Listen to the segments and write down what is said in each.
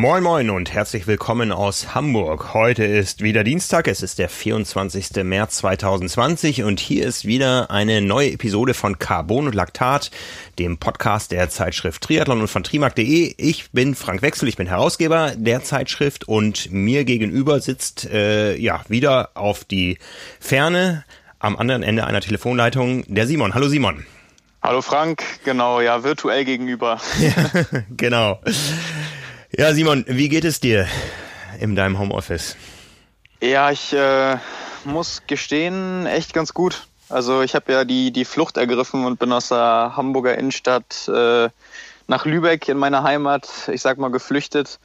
Moin Moin und herzlich willkommen aus Hamburg. Heute ist wieder Dienstag, es ist der 24. März 2020 und hier ist wieder eine neue Episode von Carbon und Laktat, dem Podcast der Zeitschrift Triathlon und von trimark.de. Ich bin Frank Wechsel, ich bin Herausgeber der Zeitschrift und mir gegenüber sitzt äh, ja wieder auf die Ferne am anderen Ende einer Telefonleitung der Simon. Hallo Simon. Hallo Frank, genau, ja, virtuell gegenüber. Ja, genau. Ja, Simon, wie geht es dir in deinem Homeoffice? Ja, ich äh, muss gestehen, echt ganz gut. Also ich habe ja die, die Flucht ergriffen und bin aus der Hamburger Innenstadt äh, nach Lübeck in meine Heimat, ich sag mal, geflüchtet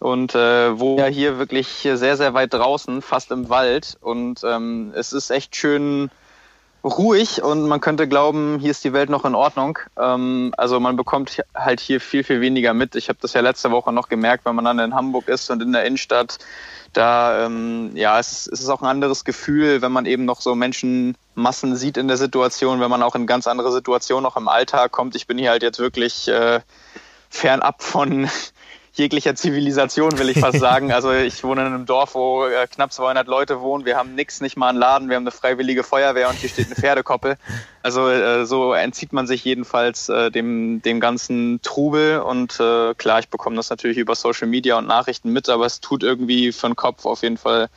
und äh, wo ja hier wirklich sehr, sehr weit draußen, fast im Wald. Und ähm, es ist echt schön ruhig und man könnte glauben, hier ist die Welt noch in Ordnung. Ähm, also man bekommt halt hier viel, viel weniger mit. Ich habe das ja letzte Woche noch gemerkt, wenn man dann in Hamburg ist und in der Innenstadt. Da, ähm, ja, es, es ist auch ein anderes Gefühl, wenn man eben noch so Menschenmassen sieht in der Situation, wenn man auch in ganz andere Situationen noch im Alltag kommt. Ich bin hier halt jetzt wirklich äh, fernab von jeglicher Zivilisation, will ich fast sagen. Also ich wohne in einem Dorf, wo äh, knapp 200 Leute wohnen. Wir haben nichts, nicht mal einen Laden. Wir haben eine freiwillige Feuerwehr und hier steht eine Pferdekoppel. Also äh, so entzieht man sich jedenfalls äh, dem, dem ganzen Trubel. Und äh, klar, ich bekomme das natürlich über Social Media und Nachrichten mit, aber es tut irgendwie für den Kopf auf jeden Fall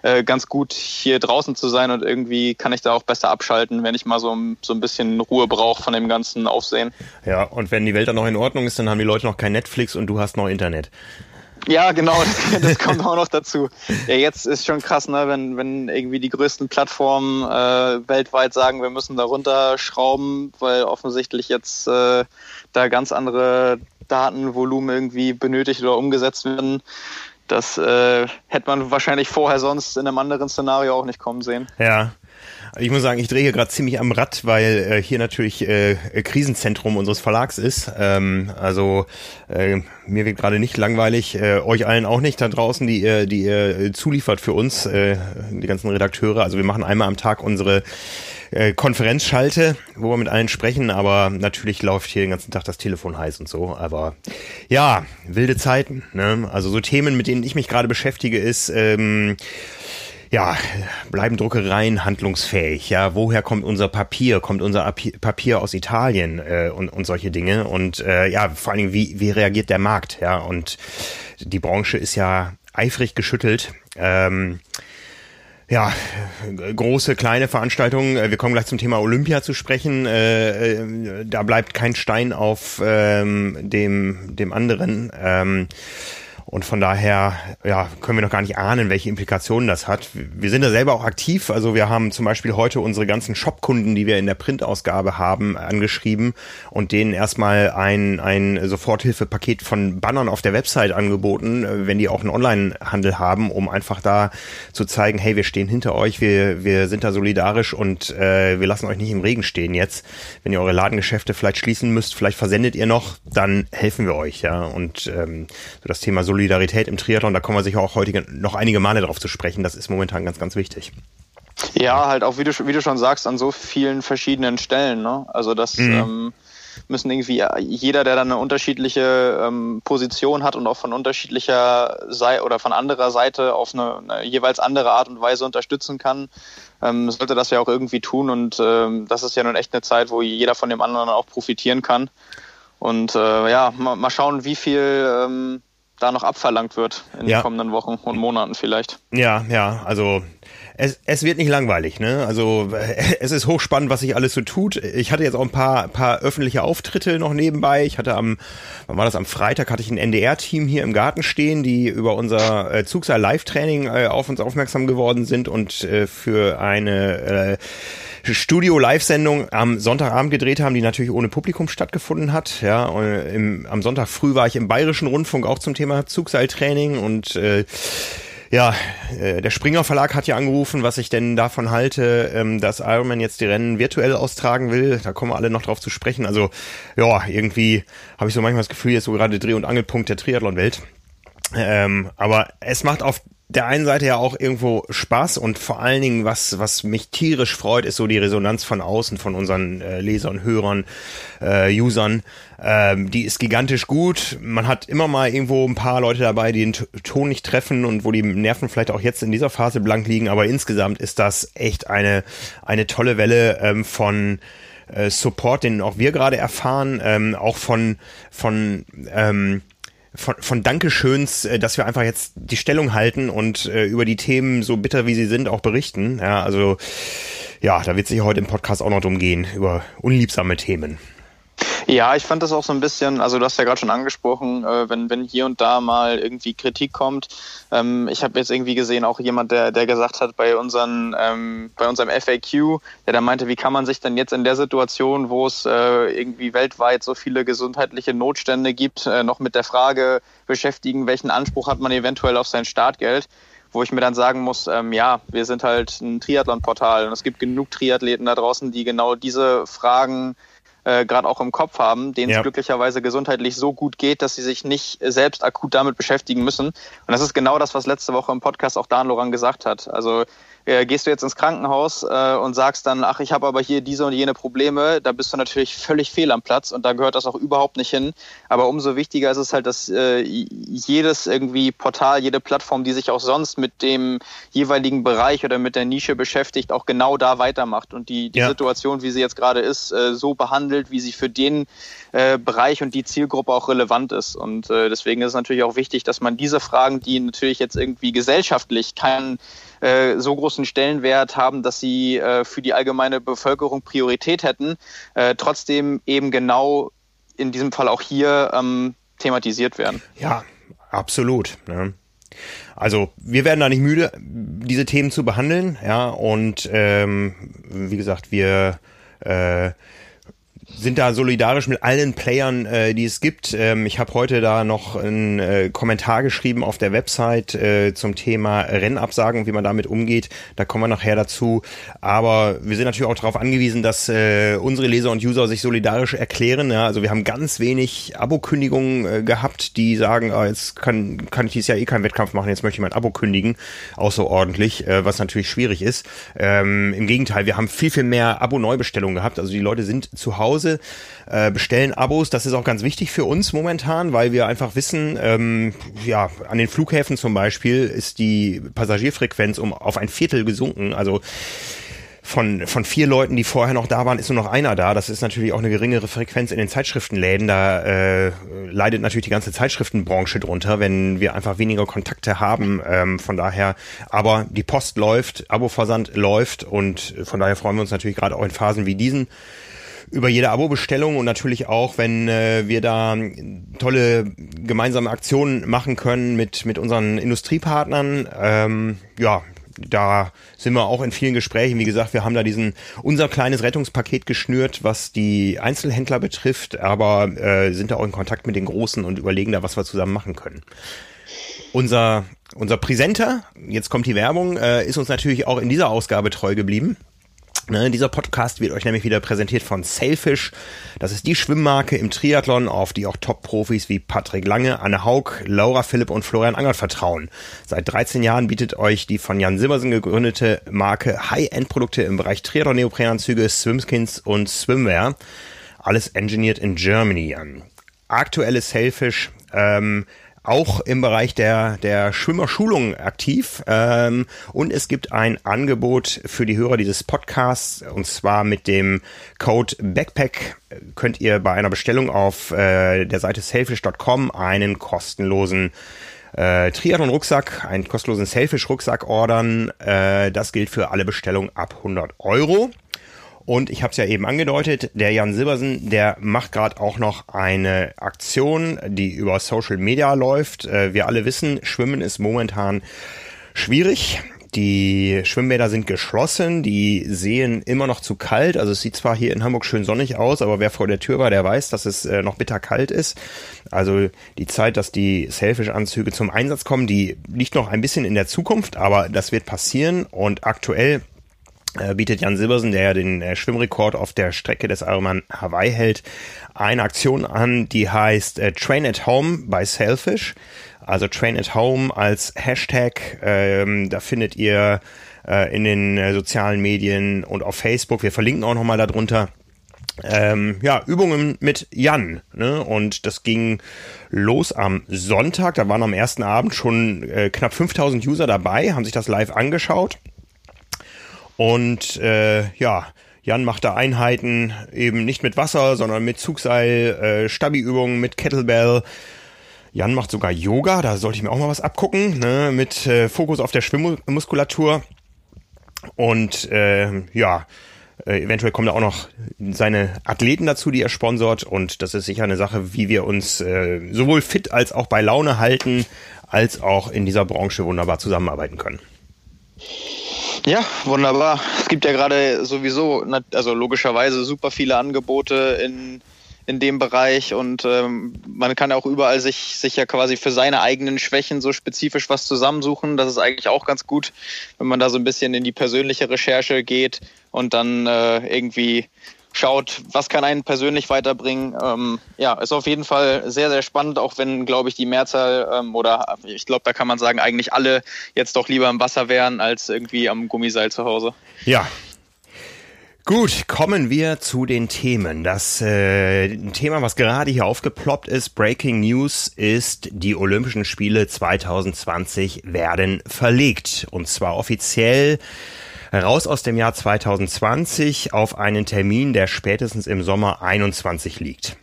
äh, ganz gut, hier draußen zu sein. Und irgendwie kann ich da auch besser abschalten, wenn ich mal so, so ein bisschen Ruhe brauche von dem ganzen Aufsehen. Ja, und wenn die Welt dann noch in Ordnung ist, dann haben die Leute noch kein Netflix und du hast noch Internet. Ja, genau, das, das kommt auch noch dazu. Ja, jetzt ist schon krass, ne, wenn, wenn irgendwie die größten Plattformen äh, weltweit sagen, wir müssen da runterschrauben, weil offensichtlich jetzt äh, da ganz andere Datenvolumen irgendwie benötigt oder umgesetzt werden. Das äh, hätte man wahrscheinlich vorher sonst in einem anderen Szenario auch nicht kommen sehen. Ja. Ich muss sagen, ich drehe hier gerade ziemlich am Rad, weil äh, hier natürlich äh, Krisenzentrum unseres Verlags ist. Ähm, also äh, mir wird gerade nicht langweilig, äh, euch allen auch nicht da draußen, die ihr, die ihr zuliefert für uns, äh, die ganzen Redakteure. Also wir machen einmal am Tag unsere äh, Konferenzschalte, wo wir mit allen sprechen, aber natürlich läuft hier den ganzen Tag das Telefon heiß und so. Aber ja, wilde Zeiten. Ne? Also so Themen, mit denen ich mich gerade beschäftige, ist ähm, ja, bleiben Druckereien handlungsfähig? Ja, woher kommt unser Papier? Kommt unser Papier aus Italien äh, und, und solche Dinge? Und äh, ja, vor allen Dingen, wie, wie reagiert der Markt? Ja, und die Branche ist ja eifrig geschüttelt. Ähm, ja, große, kleine Veranstaltungen. Wir kommen gleich zum Thema Olympia zu sprechen. Äh, äh da bleibt kein Stein auf ähm, dem, dem anderen. Ähm, und von daher ja, können wir noch gar nicht ahnen, welche Implikationen das hat. Wir sind da selber auch aktiv. Also wir haben zum Beispiel heute unsere ganzen Shopkunden, die wir in der Printausgabe haben, angeschrieben und denen erstmal ein, ein Soforthilfepaket von Bannern auf der Website angeboten, wenn die auch einen Onlinehandel haben, um einfach da zu zeigen, hey, wir stehen hinter euch, wir, wir sind da solidarisch und äh, wir lassen euch nicht im Regen stehen jetzt. Wenn ihr eure Ladengeschäfte vielleicht schließen müsst, vielleicht versendet ihr noch, dann helfen wir euch, ja. Und ähm, so das Thema Solidarität Solidarität im Triathlon, da kommen wir sicher auch heute noch einige Male darauf zu sprechen. Das ist momentan ganz, ganz wichtig. Ja, halt auch, wie du, wie du schon sagst, an so vielen verschiedenen Stellen. Ne? Also das mhm. ähm, müssen irgendwie jeder, der dann eine unterschiedliche ähm, Position hat und auch von unterschiedlicher Seite oder von anderer Seite auf eine, eine, jeweils andere Art und Weise unterstützen kann, ähm, sollte das ja auch irgendwie tun. Und ähm, das ist ja nun echt eine Zeit, wo jeder von dem anderen auch profitieren kann. Und äh, ja, mal, mal schauen, wie viel ähm, da noch abverlangt wird in ja. den kommenden Wochen und Monaten vielleicht. Ja, ja, also es, es wird nicht langweilig, ne? Also es ist hochspannend, was sich alles so tut. Ich hatte jetzt auch ein paar, paar öffentliche Auftritte noch nebenbei. Ich hatte am, wann war das? Am Freitag hatte ich ein NDR-Team hier im Garten stehen, die über unser äh, Zugseil Live-Training äh, auf uns aufmerksam geworden sind und äh, für eine äh, Studio-Live-Sendung am Sonntagabend gedreht haben, die natürlich ohne Publikum stattgefunden hat. Ja, im, am Sonntag früh war ich im Bayerischen Rundfunk auch zum Thema Zugseiltraining und äh, ja, äh, der Springer Verlag hat ja angerufen, was ich denn davon halte, ähm, dass Ironman jetzt die Rennen virtuell austragen will. Da kommen wir alle noch drauf zu sprechen. Also ja, irgendwie habe ich so manchmal das Gefühl, jetzt so gerade Dreh- und Angelpunkt der Triathlon-Welt. Ähm, aber es macht auf der einen Seite ja auch irgendwo Spaß und vor allen Dingen, was, was mich tierisch freut, ist so die Resonanz von außen, von unseren äh, Lesern, Hörern, äh, Usern. Ähm, die ist gigantisch gut. Man hat immer mal irgendwo ein paar Leute dabei, die den Ton nicht treffen und wo die Nerven vielleicht auch jetzt in dieser Phase blank liegen, aber insgesamt ist das echt eine, eine tolle Welle ähm, von äh, Support, den auch wir gerade erfahren, ähm, auch von, von ähm, von, von Dankeschöns, äh, dass wir einfach jetzt die Stellung halten und äh, über die Themen, so bitter wie sie sind, auch berichten. Ja, also ja, da wird sich heute im Podcast auch noch drum gehen, über unliebsame Themen. Ja, ich fand das auch so ein bisschen, also du hast ja gerade schon angesprochen, äh, wenn, wenn hier und da mal irgendwie Kritik kommt. Ähm, ich habe jetzt irgendwie gesehen, auch jemand, der, der gesagt hat bei, unseren, ähm, bei unserem FAQ, der da meinte, wie kann man sich denn jetzt in der Situation, wo es äh, irgendwie weltweit so viele gesundheitliche Notstände gibt, äh, noch mit der Frage beschäftigen, welchen Anspruch hat man eventuell auf sein Startgeld? wo ich mir dann sagen muss, ähm, ja, wir sind halt ein Triathlon-Portal und es gibt genug Triathleten da draußen, die genau diese Fragen äh, gerade auch im Kopf haben, denen ja. es glücklicherweise gesundheitlich so gut geht, dass sie sich nicht selbst akut damit beschäftigen müssen. Und das ist genau das, was letzte Woche im Podcast auch Dan Loran gesagt hat. Also äh, gehst du jetzt ins Krankenhaus äh, und sagst dann, ach, ich habe aber hier diese und jene Probleme, da bist du natürlich völlig fehl am Platz und da gehört das auch überhaupt nicht hin. Aber umso wichtiger ist es halt, dass äh, jedes irgendwie Portal, jede Plattform, die sich auch sonst mit dem jeweiligen Bereich oder mit der Nische beschäftigt, auch genau da weitermacht und die, die ja. Situation, wie sie jetzt gerade ist, äh, so behandelt, wie sie für den äh, Bereich und die Zielgruppe auch relevant ist. Und äh, deswegen ist es natürlich auch wichtig, dass man diese Fragen, die natürlich jetzt irgendwie gesellschaftlich keinen äh, so großen Stellenwert haben, dass sie äh, für die allgemeine Bevölkerung Priorität hätten, äh, trotzdem eben genau in diesem Fall auch hier ähm, thematisiert werden. Ja, absolut. Ne? Also wir werden da nicht müde, diese Themen zu behandeln, ja, und ähm, wie gesagt, wir äh, sind da solidarisch mit allen Playern, äh, die es gibt. Ähm, ich habe heute da noch einen äh, Kommentar geschrieben auf der Website äh, zum Thema Rennabsagen, wie man damit umgeht. Da kommen wir nachher dazu. Aber wir sind natürlich auch darauf angewiesen, dass äh, unsere Leser und User sich solidarisch erklären. Ja, also wir haben ganz wenig Abo-Kündigungen äh, gehabt, die sagen, ah, jetzt kann, kann ich dieses Jahr eh keinen Wettkampf machen, jetzt möchte ich mein Abo kündigen, außerordentlich, äh, was natürlich schwierig ist. Ähm, Im Gegenteil, wir haben viel, viel mehr Abo-Neubestellungen gehabt. Also die Leute sind zu Hause Hause, äh, bestellen Abos. Das ist auch ganz wichtig für uns momentan, weil wir einfach wissen, ähm, ja, an den Flughäfen zum Beispiel ist die Passagierfrequenz um auf ein Viertel gesunken. Also von, von vier Leuten, die vorher noch da waren, ist nur noch einer da. Das ist natürlich auch eine geringere Frequenz in den Zeitschriftenläden. Da äh, leidet natürlich die ganze Zeitschriftenbranche drunter, wenn wir einfach weniger Kontakte haben. Ähm, von daher, aber die Post läuft, Abo-Versand läuft und von daher freuen wir uns natürlich gerade auch in Phasen wie diesen über jede Abo-Bestellung und natürlich auch, wenn äh, wir da tolle gemeinsame Aktionen machen können mit, mit unseren Industriepartnern. Ähm, ja, da sind wir auch in vielen Gesprächen. Wie gesagt, wir haben da diesen unser kleines Rettungspaket geschnürt, was die Einzelhändler betrifft, aber äh, sind da auch in Kontakt mit den Großen und überlegen da, was wir zusammen machen können. Unser unser Präsenter, jetzt kommt die Werbung, äh, ist uns natürlich auch in dieser Ausgabe treu geblieben. Ne, dieser Podcast wird euch nämlich wieder präsentiert von Sailfish. Das ist die Schwimmmarke im Triathlon, auf die auch Top-Profis wie Patrick Lange, Anne Haug, Laura Philipp und Florian Angert vertrauen. Seit 13 Jahren bietet euch die von Jan Simmersen gegründete Marke High-End-Produkte im Bereich Triathlon-Neoprenanzüge, Swimskins und Swimwear. Alles engineered in Germany an. Aktuelles Sailfish ähm, auch im Bereich der, der Schwimmerschulung aktiv. Ähm, und es gibt ein Angebot für die Hörer dieses Podcasts und zwar mit dem Code Backpack könnt ihr bei einer Bestellung auf äh, der Seite selfish.com einen kostenlosen äh, Triathlon-Rucksack, einen kostenlosen Selfish-Rucksack ordern. Äh, das gilt für alle Bestellungen ab 100 Euro. Und ich habe es ja eben angedeutet, der Jan Silbersen, der macht gerade auch noch eine Aktion, die über Social Media läuft. Äh, wir alle wissen, Schwimmen ist momentan schwierig. Die Schwimmbäder sind geschlossen, die sehen immer noch zu kalt. Also es sieht zwar hier in Hamburg schön sonnig aus, aber wer vor der Tür war, der weiß, dass es äh, noch bitter kalt ist. Also die Zeit, dass die Selfish-Anzüge zum Einsatz kommen, die liegt noch ein bisschen in der Zukunft, aber das wird passieren. Und aktuell bietet Jan Silbersen, der ja den äh, Schwimmrekord auf der Strecke des Ironman Hawaii hält, eine Aktion an, die heißt äh, Train at Home by Selfish. Also Train at Home als Hashtag. Ähm, da findet ihr äh, in den äh, sozialen Medien und auf Facebook. Wir verlinken auch nochmal darunter. Ähm, ja, Übungen mit Jan. Ne? Und das ging los am Sonntag. Da waren am ersten Abend schon äh, knapp 5000 User dabei, haben sich das live angeschaut. Und äh, ja, Jan macht da Einheiten eben nicht mit Wasser, sondern mit Zugseil, äh, Stabi-Übungen mit Kettlebell. Jan macht sogar Yoga, da sollte ich mir auch mal was abgucken, ne, mit äh, Fokus auf der Schwimmmuskulatur. Und äh, ja, äh, eventuell kommen da auch noch seine Athleten dazu, die er sponsort. Und das ist sicher eine Sache, wie wir uns äh, sowohl fit als auch bei Laune halten, als auch in dieser Branche wunderbar zusammenarbeiten können. Ja, wunderbar. Es gibt ja gerade sowieso, also logischerweise super viele Angebote in, in dem Bereich und ähm, man kann auch überall sich, sich ja quasi für seine eigenen Schwächen so spezifisch was zusammensuchen. Das ist eigentlich auch ganz gut, wenn man da so ein bisschen in die persönliche Recherche geht und dann äh, irgendwie schaut, was kann einen persönlich weiterbringen. Ähm, ja, ist auf jeden Fall sehr, sehr spannend, auch wenn, glaube ich, die Mehrzahl ähm, oder ich glaube, da kann man sagen, eigentlich alle jetzt doch lieber im Wasser wären als irgendwie am Gummiseil zu Hause. Ja. Gut, kommen wir zu den Themen. Das äh, Thema, was gerade hier aufgeploppt ist, Breaking News, ist, die Olympischen Spiele 2020 werden verlegt. Und zwar offiziell raus aus dem Jahr 2020 auf einen Termin, der spätestens im Sommer 21 liegt.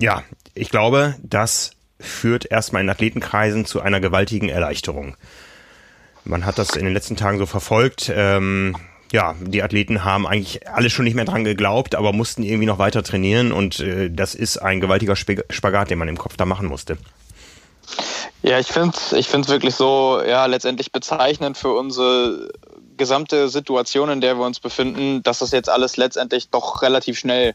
Ja, ich glaube, das führt erstmal in Athletenkreisen zu einer gewaltigen Erleichterung. Man hat das in den letzten Tagen so verfolgt. Ähm, ja, die Athleten haben eigentlich alle schon nicht mehr dran geglaubt, aber mussten irgendwie noch weiter trainieren und äh, das ist ein gewaltiger Spagat, den man im Kopf da machen musste. Ja, ich finde es ich find's wirklich so, ja, letztendlich bezeichnend für unsere gesamte Situation, in der wir uns befinden, dass das jetzt alles letztendlich doch relativ schnell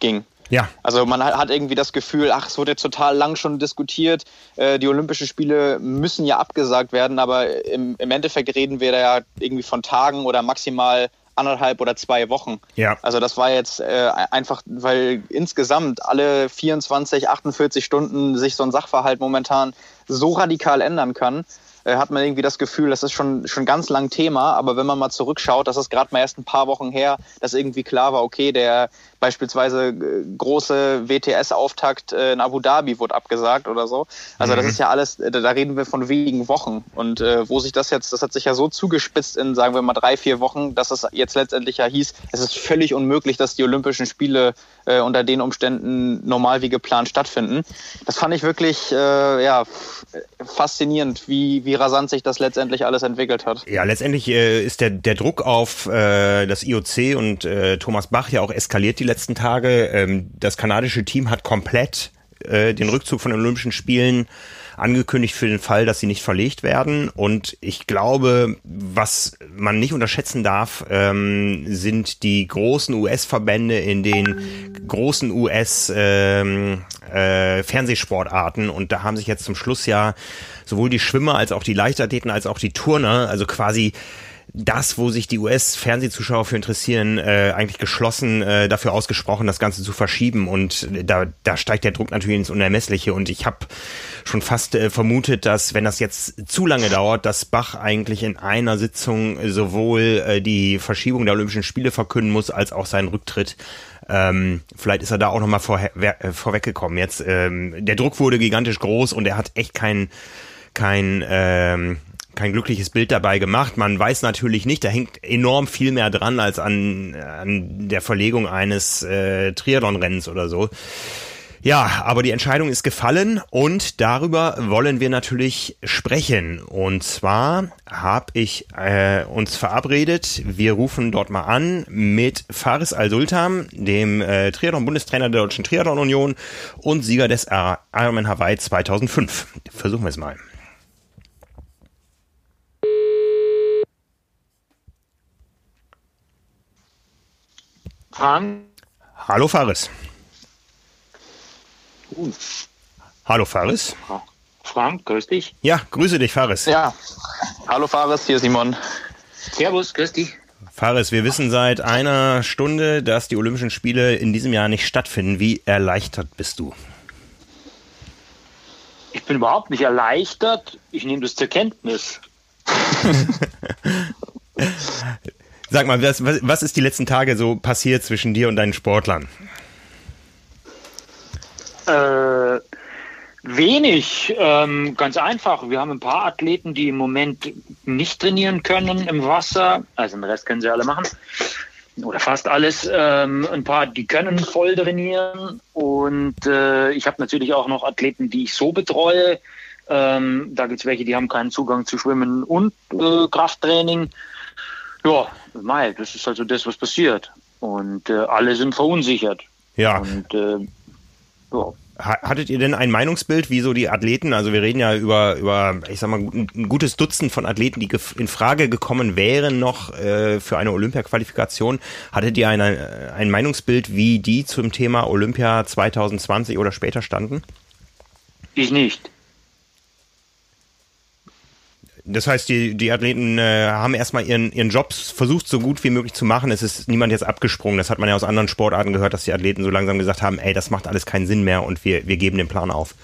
ging. Ja. Also man hat irgendwie das Gefühl, ach, es wurde jetzt total lang schon diskutiert, äh, die Olympischen Spiele müssen ja abgesagt werden, aber im, im Endeffekt reden wir da ja irgendwie von Tagen oder maximal anderthalb oder zwei Wochen. Ja. Also das war jetzt äh, einfach, weil insgesamt alle 24, 48 Stunden sich so ein Sachverhalt momentan so radikal ändern kann, äh, hat man irgendwie das Gefühl, das ist schon, schon ganz lang Thema, aber wenn man mal zurückschaut, das ist gerade mal erst ein paar Wochen her, dass irgendwie klar war, okay, der beispielsweise äh, große WTS-Auftakt äh, in Abu Dhabi wurde abgesagt oder so. Also mhm. das ist ja alles, äh, da reden wir von wenigen Wochen. Und äh, wo sich das jetzt, das hat sich ja so zugespitzt in, sagen wir mal, drei, vier Wochen, dass es jetzt letztendlich ja hieß, es ist völlig unmöglich, dass die Olympischen Spiele äh, unter den Umständen normal wie geplant stattfinden. Das fand ich wirklich äh, ja, faszinierend, wie, wie rasant sich das letztendlich alles entwickelt hat. Ja, letztendlich ist der, der Druck auf das IOC und Thomas Bach ja auch eskaliert die letzten Tage. Ähm, das kanadische Team hat komplett äh, den Rückzug von den Olympischen Spielen angekündigt für den Fall, dass sie nicht verlegt werden. Und ich glaube, was man nicht unterschätzen darf, ähm, sind die großen US-Verbände in den großen US ähm, äh. Und da haben sich jetzt zum Schluss ja sowohl die Schwimmer als auch die Leichtathleten als auch die Turner, also quasi das, wo sich die US-Fernsehzuschauer für interessieren, äh, eigentlich geschlossen äh, dafür ausgesprochen, das Ganze zu verschieben. Und da, da steigt der Druck natürlich ins Unermessliche. Und ich habe schon fast äh, vermutet, dass wenn das jetzt zu lange dauert, dass Bach eigentlich in einer Sitzung sowohl äh, die Verschiebung der Olympischen Spiele verkünden muss, als auch seinen Rücktritt. Ähm, vielleicht ist er da auch nochmal vor, äh, vorweggekommen. Jetzt, ähm, der Druck wurde gigantisch groß und er hat echt kein, kein ähm, kein glückliches Bild dabei gemacht. Man weiß natürlich nicht, da hängt enorm viel mehr dran als an, an der Verlegung eines äh, Triathlon-Rennens oder so. Ja, aber die Entscheidung ist gefallen und darüber wollen wir natürlich sprechen. Und zwar habe ich äh, uns verabredet, wir rufen dort mal an mit Faris Al-Sultan, dem äh, Triathlon-Bundestrainer der Deutschen Triathlon-Union und Sieger des Ironman Hawaii 2005. Versuchen wir es mal. Frank. Hallo Faris. Uh. Hallo Faris. Frank, grüß dich. Ja, grüße dich, Faris. Ja. Hallo Faris, hier Simon. Servus, grüß dich. Fares, wir wissen seit einer Stunde, dass die Olympischen Spiele in diesem Jahr nicht stattfinden. Wie erleichtert bist du? Ich bin überhaupt nicht erleichtert. Ich nehme das zur Kenntnis. Sag mal, was, was ist die letzten Tage so passiert zwischen dir und deinen Sportlern? Äh, wenig. Ähm, ganz einfach. Wir haben ein paar Athleten, die im Moment nicht trainieren können im Wasser. Also den Rest können sie alle machen. Oder fast alles. Ähm, ein paar, die können voll trainieren. Und äh, ich habe natürlich auch noch Athleten, die ich so betreue. Ähm, da gibt es welche, die haben keinen Zugang zu Schwimmen und äh, Krafttraining. Ja, Mai, das ist also das, was passiert. Und äh, alle sind verunsichert. Ja. Und äh, ja. Hattet ihr denn ein Meinungsbild, wie so die Athleten, also wir reden ja über, über ich sag mal, ein gutes Dutzend von Athleten, die in Frage gekommen wären noch äh, für eine Olympia-Qualifikation. Hattet ihr ein, ein Meinungsbild, wie die zum Thema Olympia 2020 oder später standen? Ich nicht. Das heißt, die, die Athleten äh, haben erstmal ihren, ihren Job versucht, so gut wie möglich zu machen. Es ist niemand jetzt abgesprungen. Das hat man ja aus anderen Sportarten gehört, dass die Athleten so langsam gesagt haben, ey, das macht alles keinen Sinn mehr und wir, wir geben den Plan auf.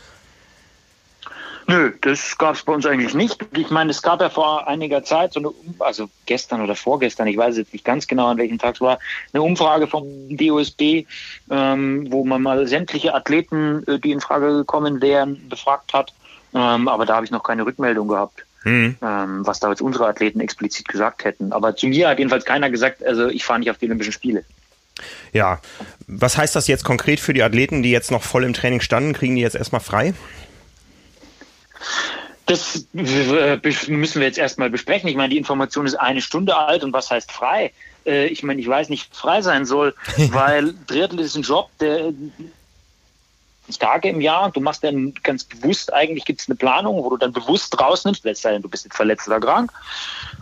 Nö, das gab es bei uns eigentlich nicht. Ich meine, es gab ja vor einiger Zeit, so eine, also gestern oder vorgestern, ich weiß jetzt nicht ganz genau, an welchem Tag es war, eine Umfrage vom DOSB, ähm, wo man mal sämtliche Athleten, äh, die in Frage gekommen wären, befragt hat. Ähm, aber da habe ich noch keine Rückmeldung gehabt. Mhm. Ähm, was da jetzt unsere Athleten explizit gesagt hätten. Aber zu mir hat jedenfalls keiner gesagt, also ich fahre nicht auf die Olympischen Spiele. Ja, was heißt das jetzt konkret für die Athleten, die jetzt noch voll im Training standen? Kriegen die jetzt erstmal frei? Das äh, müssen wir jetzt erstmal besprechen. Ich meine, die Information ist eine Stunde alt und was heißt frei? Äh, ich meine, ich weiß nicht, frei sein soll, weil Triathlon ist ein Job, der Tage im Jahr. Du machst dann ganz bewusst, eigentlich gibt es eine Planung, wo du dann bewusst rausnimmst, letzt sei denn, du bist jetzt verletzt oder krank.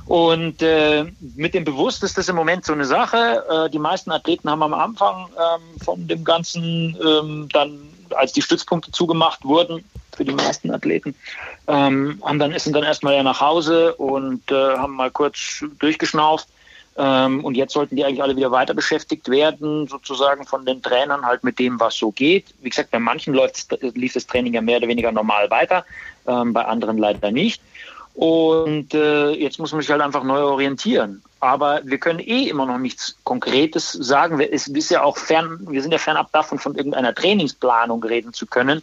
Und äh, mit dem Bewusst ist das im Moment so eine Sache. Äh, die meisten Athleten haben am Anfang ähm, von dem Ganzen ähm, dann, als die Stützpunkte zugemacht wurden, für die meisten Athleten, ähm, haben dann, sind dann erstmal ja nach Hause und äh, haben mal kurz durchgeschnauft und jetzt sollten die eigentlich alle wieder weiter beschäftigt werden, sozusagen von den Trainern halt mit dem, was so geht. Wie gesagt, bei manchen läuft, lief das Training ja mehr oder weniger normal weiter, ähm, bei anderen leider nicht. Und äh, jetzt muss man sich halt einfach neu orientieren. Aber wir können eh immer noch nichts Konkretes sagen. Es ist ja auch fern, wir sind ja fernab davon, von irgendeiner Trainingsplanung reden zu können,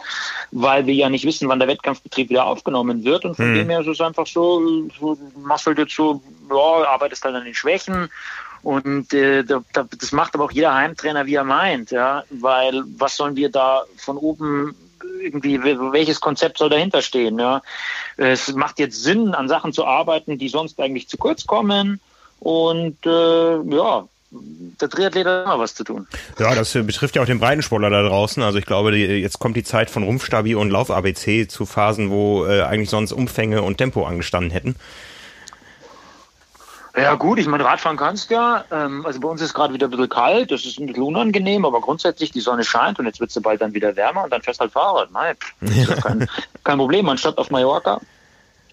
weil wir ja nicht wissen, wann der Wettkampfbetrieb wieder aufgenommen wird. Und von mhm. dem her ist es einfach so, so machst halt jetzt so, ja, arbeitest halt an den Schwächen. Und äh, das macht aber auch jeder Heimtrainer, wie er meint, ja, weil was sollen wir da von oben irgendwie, welches Konzept soll dahinter stehen? Ja? Es macht jetzt Sinn, an Sachen zu arbeiten, die sonst eigentlich zu kurz kommen. Und äh, ja, der Triathlet hat immer was zu tun. Ja, das betrifft ja auch den Breitensportler da draußen. Also ich glaube, jetzt kommt die Zeit von Rumpfstabi und Lauf-ABC zu Phasen, wo äh, eigentlich sonst Umfänge und Tempo angestanden hätten. Ja gut, ich meine, Radfahren kannst ja. Ähm, also bei uns ist gerade wieder ein bisschen kalt, das ist ein bisschen unangenehm, aber grundsätzlich die Sonne scheint und jetzt wird es bald dann wieder wärmer und dann fährst halt Fahrrad. Nein, ja. kein, kein Problem. Anstatt auf Mallorca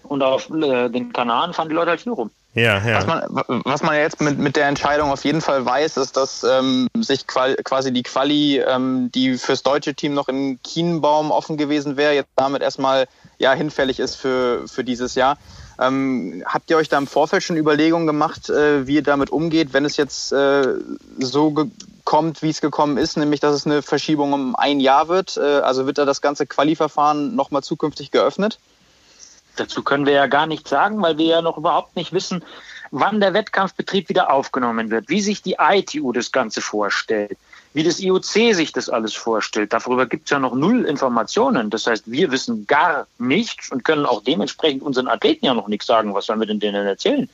und auf äh, den Kanaren fahren die Leute halt nur rum. Ja, ja. Was man, was man jetzt mit, mit der Entscheidung auf jeden Fall weiß, ist, dass ähm, sich quasi die Quali, ähm, die fürs deutsche Team noch in Kienbaum offen gewesen wäre, jetzt damit erstmal ja hinfällig ist für, für dieses Jahr. Ähm, habt ihr euch da im Vorfeld schon Überlegungen gemacht, äh, wie ihr damit umgeht, wenn es jetzt äh, so kommt, wie es gekommen ist, nämlich dass es eine Verschiebung um ein Jahr wird? Äh, also wird da das ganze Quali-Verfahren nochmal zukünftig geöffnet? Dazu können wir ja gar nichts sagen, weil wir ja noch überhaupt nicht wissen, wann der Wettkampfbetrieb wieder aufgenommen wird, wie sich die ITU das Ganze vorstellt, wie das IOC sich das alles vorstellt. Darüber gibt es ja noch null Informationen. Das heißt, wir wissen gar nichts und können auch dementsprechend unseren Athleten ja noch nichts sagen. Was sollen wir denn denen erzählen?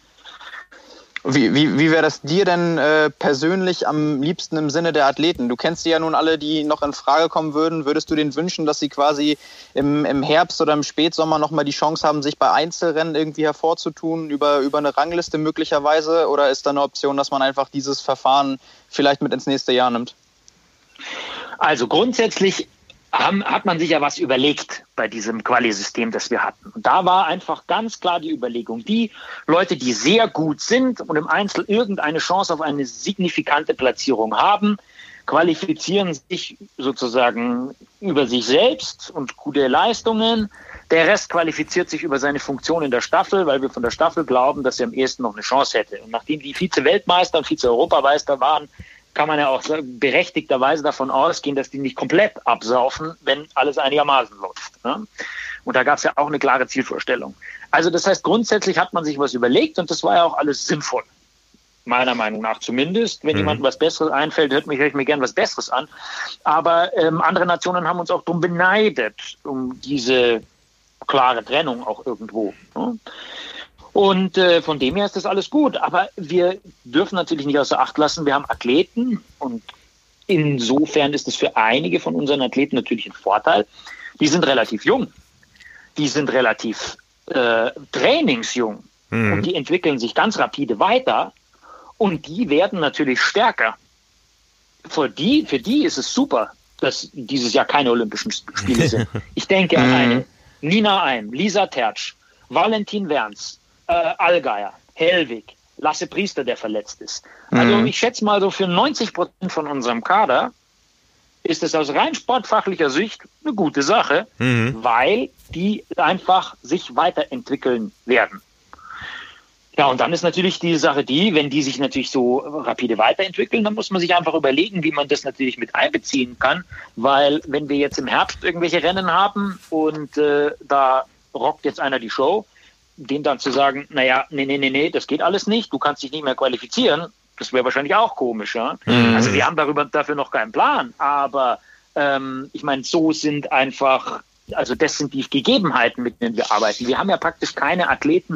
Wie, wie, wie wäre das dir denn äh, persönlich am liebsten im Sinne der Athleten? Du kennst die ja nun alle, die noch in Frage kommen würden. Würdest du denen wünschen, dass sie quasi im, im Herbst oder im Spätsommer nochmal die Chance haben, sich bei Einzelrennen irgendwie hervorzutun, über, über eine Rangliste möglicherweise? Oder ist da eine Option, dass man einfach dieses Verfahren vielleicht mit ins nächste Jahr nimmt? Also grundsätzlich haben, hat man sich ja was überlegt bei diesem Quali-System, das wir hatten. Und da war einfach ganz klar die Überlegung, die Leute, die sehr gut sind und im Einzel irgendeine Chance auf eine signifikante Platzierung haben, qualifizieren sich sozusagen über sich selbst und gute Leistungen. Der Rest qualifiziert sich über seine Funktion in der Staffel, weil wir von der Staffel glauben, dass er am ehesten noch eine Chance hätte. Und nachdem die Vize-Weltmeister und Vize-Europameister waren, kann man ja auch berechtigterweise davon ausgehen, dass die nicht komplett absaufen, wenn alles einigermaßen läuft. Ne? Und da gab es ja auch eine klare Zielvorstellung. Also das heißt, grundsätzlich hat man sich was überlegt und das war ja auch alles sinnvoll. Meiner Meinung nach zumindest. Wenn mhm. jemandem was Besseres einfällt, hört mich, hört mich gern was Besseres an. Aber ähm, andere Nationen haben uns auch dumm beneidet um diese klare Trennung auch irgendwo. Ne? Und äh, von dem her ist das alles gut. Aber wir dürfen natürlich nicht außer Acht lassen, wir haben Athleten und insofern ist es für einige von unseren Athleten natürlich ein Vorteil. Die sind relativ jung. Die sind relativ äh, trainingsjung. Mhm. Und die entwickeln sich ganz rapide weiter. Und die werden natürlich stärker. Für die, für die ist es super, dass dieses Jahr keine Olympischen Spiele sind. Ich denke an eine Nina Eim, Lisa Tertsch, Valentin Werns, äh, Allgeier, Hellwig, Lasse Priester, der verletzt ist. Also mhm. ich schätze mal so für 90 Prozent von unserem Kader ist es aus rein sportfachlicher Sicht eine gute Sache, mhm. weil die einfach sich weiterentwickeln werden. Ja, und dann ist natürlich die Sache die, wenn die sich natürlich so rapide weiterentwickeln, dann muss man sich einfach überlegen, wie man das natürlich mit einbeziehen kann, weil wenn wir jetzt im Herbst irgendwelche Rennen haben und äh, da rockt jetzt einer die Show, denen dann zu sagen, naja, nee, nee, nee, nee, das geht alles nicht, du kannst dich nicht mehr qualifizieren, das wäre wahrscheinlich auch komisch. Ja? Mhm. Also wir haben darüber dafür noch keinen Plan, aber ähm, ich meine, so sind einfach, also das sind die Gegebenheiten, mit denen wir arbeiten. Wir haben ja praktisch keine Athleten,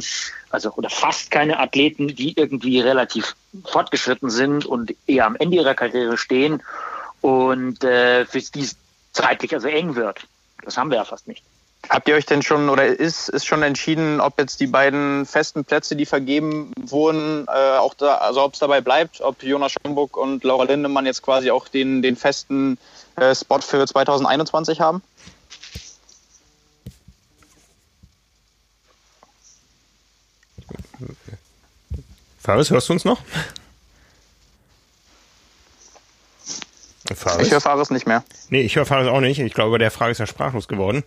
also oder fast keine Athleten, die irgendwie relativ fortgeschritten sind und eher am Ende ihrer Karriere stehen und äh, für die es zeitlich also eng wird. Das haben wir ja fast nicht. Habt ihr euch denn schon oder ist, ist schon entschieden, ob jetzt die beiden festen Plätze, die vergeben wurden, äh, auch da, also ob es dabei bleibt, ob Jonas Schomburg und Laura Lindemann jetzt quasi auch den, den festen äh, Spot für 2021 haben? Faris, hörst du uns noch? Faris? Ich höre Faris nicht mehr. Nee, ich höre Faris auch nicht. Ich glaube, der Frage ist ja sprachlos geworden.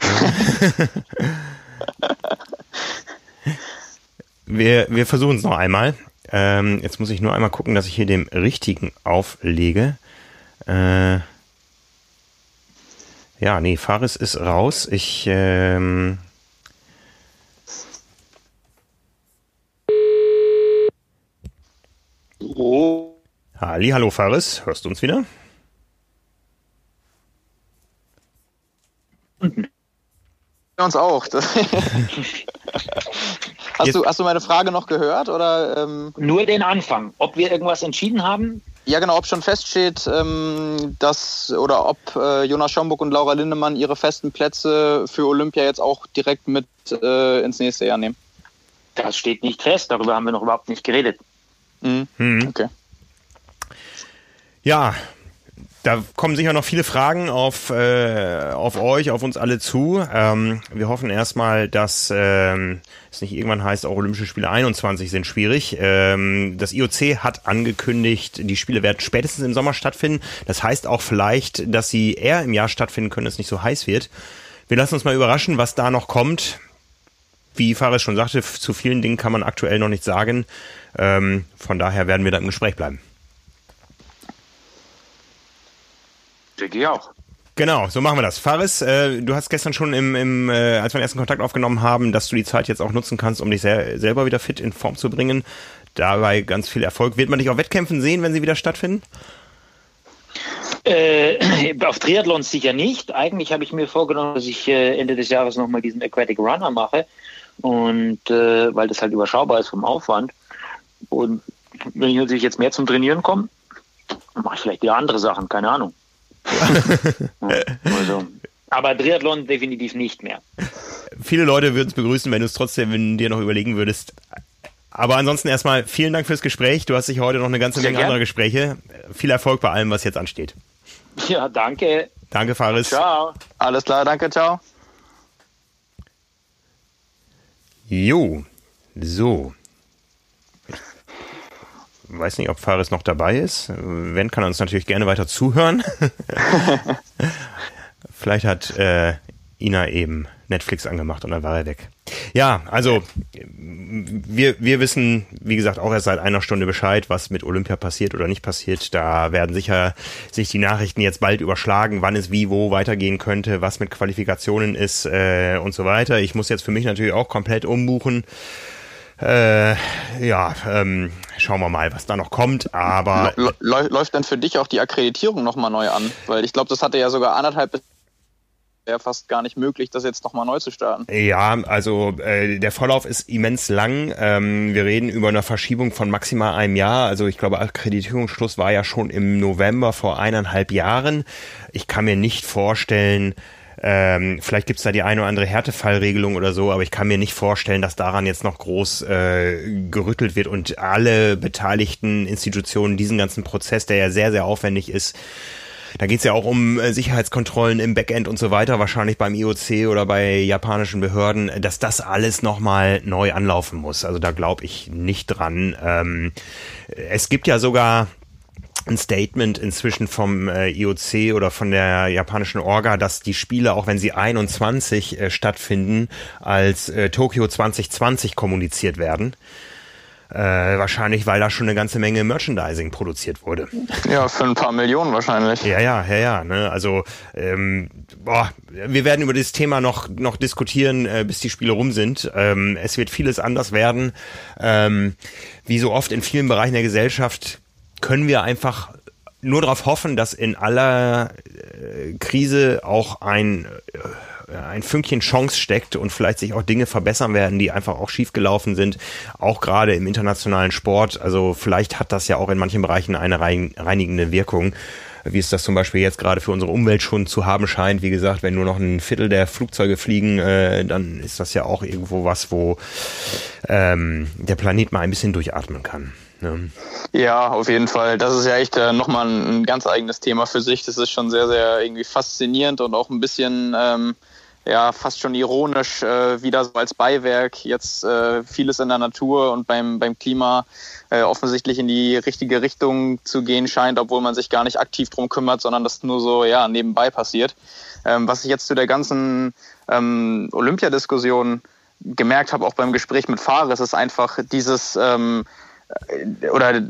wir, wir versuchen es noch einmal. Ähm, jetzt muss ich nur einmal gucken, dass ich hier den richtigen auflege. Äh, ja, nee, Faris ist raus. Ich ähm, Oh. Halli, hallo Faris, hörst du uns wieder? Uns auch. hast, du, hast du meine Frage noch gehört? Oder, ähm Nur den Anfang. Ob wir irgendwas entschieden haben? Ja, genau, ob schon feststeht, ähm, dass oder ob äh, Jonas Schomburg und Laura Lindemann ihre festen Plätze für Olympia jetzt auch direkt mit äh, ins nächste Jahr nehmen. Das steht nicht fest, darüber haben wir noch überhaupt nicht geredet. Mhm. Mhm. Okay. Ja, da kommen sicher noch viele Fragen auf, äh, auf euch, auf uns alle zu. Ähm, wir hoffen erstmal, dass ähm, es nicht irgendwann heißt, auch Olympische Spiele 21 sind schwierig. Ähm, das IOC hat angekündigt, die Spiele werden spätestens im Sommer stattfinden. Das heißt auch vielleicht, dass sie eher im Jahr stattfinden können, es nicht so heiß wird. Wir lassen uns mal überraschen, was da noch kommt. Wie Fares schon sagte, zu vielen Dingen kann man aktuell noch nichts sagen. Ähm, von daher werden wir da im Gespräch bleiben. Denke ich auch. Genau, so machen wir das. Faris, äh, du hast gestern schon im, im äh, als wir den ersten Kontakt aufgenommen haben, dass du die Zeit jetzt auch nutzen kannst, um dich sel selber wieder fit in Form zu bringen. Dabei ganz viel Erfolg. Wird man dich auf Wettkämpfen sehen, wenn sie wieder stattfinden? Äh, auf Triathlons sicher nicht. Eigentlich habe ich mir vorgenommen, dass ich äh, Ende des Jahres nochmal diesen Aquatic Runner mache. Und äh, weil das halt überschaubar ist vom Aufwand. Und wenn ich natürlich jetzt mehr zum Trainieren komme, mache ich vielleicht wieder andere Sachen, keine Ahnung. Also, aber Triathlon definitiv nicht mehr. Viele Leute würden es begrüßen, wenn du es trotzdem wenn dir noch überlegen würdest. Aber ansonsten erstmal vielen Dank fürs Gespräch. Du hast dich heute noch eine ganze Menge anderer Gespräche. Viel Erfolg bei allem, was jetzt ansteht. Ja, danke. Danke, Faris. Ciao. Alles klar, danke, ciao. Jo, so. Ich weiß nicht, ob Faris noch dabei ist. Wenn, kann er uns natürlich gerne weiter zuhören. Vielleicht hat äh, Ina eben Netflix angemacht und dann war er weg. Ja, also wir, wir wissen, wie gesagt, auch erst seit einer Stunde Bescheid, was mit Olympia passiert oder nicht passiert. Da werden sicher sich die Nachrichten jetzt bald überschlagen, wann es wie, wo weitergehen könnte, was mit Qualifikationen ist äh, und so weiter. Ich muss jetzt für mich natürlich auch komplett umbuchen. Äh, ja, ähm, schauen wir mal, was da noch kommt. Aber läuft dann für dich auch die Akkreditierung nochmal neu an? Weil ich glaube, das hatte ja sogar anderthalb bis wäre fast gar nicht möglich, das jetzt nochmal neu zu starten. Ja, also äh, der Vorlauf ist immens lang. Ähm, wir reden über eine Verschiebung von maximal einem Jahr. Also ich glaube, Akkreditierungsschluss war ja schon im November vor eineinhalb Jahren. Ich kann mir nicht vorstellen, ähm, vielleicht gibt's da die eine oder andere Härtefallregelung oder so, aber ich kann mir nicht vorstellen, dass daran jetzt noch groß äh, gerüttelt wird und alle beteiligten Institutionen diesen ganzen Prozess, der ja sehr, sehr aufwendig ist, da geht's ja auch um äh, Sicherheitskontrollen im Backend und so weiter, wahrscheinlich beim IOC oder bei japanischen Behörden, dass das alles nochmal neu anlaufen muss. Also da glaube ich nicht dran. Ähm, es gibt ja sogar ein Statement inzwischen vom äh, IOC oder von der japanischen Orga, dass die Spiele, auch wenn sie 21 äh, stattfinden, als äh, Tokio 2020 kommuniziert werden. Äh, wahrscheinlich, weil da schon eine ganze Menge Merchandising produziert wurde. Ja, für ein paar Millionen wahrscheinlich. Ja, ja, ja, ja. Ne? Also, ähm, boah, wir werden über dieses Thema noch, noch diskutieren, äh, bis die Spiele rum sind. Ähm, es wird vieles anders werden. Ähm, wie so oft in vielen Bereichen der Gesellschaft können wir einfach nur darauf hoffen, dass in aller äh, Krise auch ein äh, ein Fünkchen Chance steckt und vielleicht sich auch Dinge verbessern werden, die einfach auch schiefgelaufen sind, auch gerade im internationalen Sport. Also vielleicht hat das ja auch in manchen Bereichen eine reinigende Wirkung wie es das zum Beispiel jetzt gerade für unsere Umwelt schon zu haben scheint. Wie gesagt, wenn nur noch ein Viertel der Flugzeuge fliegen, äh, dann ist das ja auch irgendwo was, wo ähm, der Planet mal ein bisschen durchatmen kann. Ne? Ja, auf jeden Fall. Das ist ja echt äh, nochmal ein, ein ganz eigenes Thema für sich. Das ist schon sehr, sehr irgendwie faszinierend und auch ein bisschen ähm, ja fast schon ironisch äh, wieder so als Beiwerk jetzt äh, vieles in der Natur und beim, beim Klima äh, offensichtlich in die richtige Richtung zu gehen scheint, obwohl man sich gar nicht aktiv drum kümmert, sondern das nur so ja nebenbei passiert. Ähm, was ich jetzt zu der ganzen ähm, Olympiadiskussion gemerkt habe, auch beim Gespräch mit Fares, ist einfach dieses ähm, äh, oder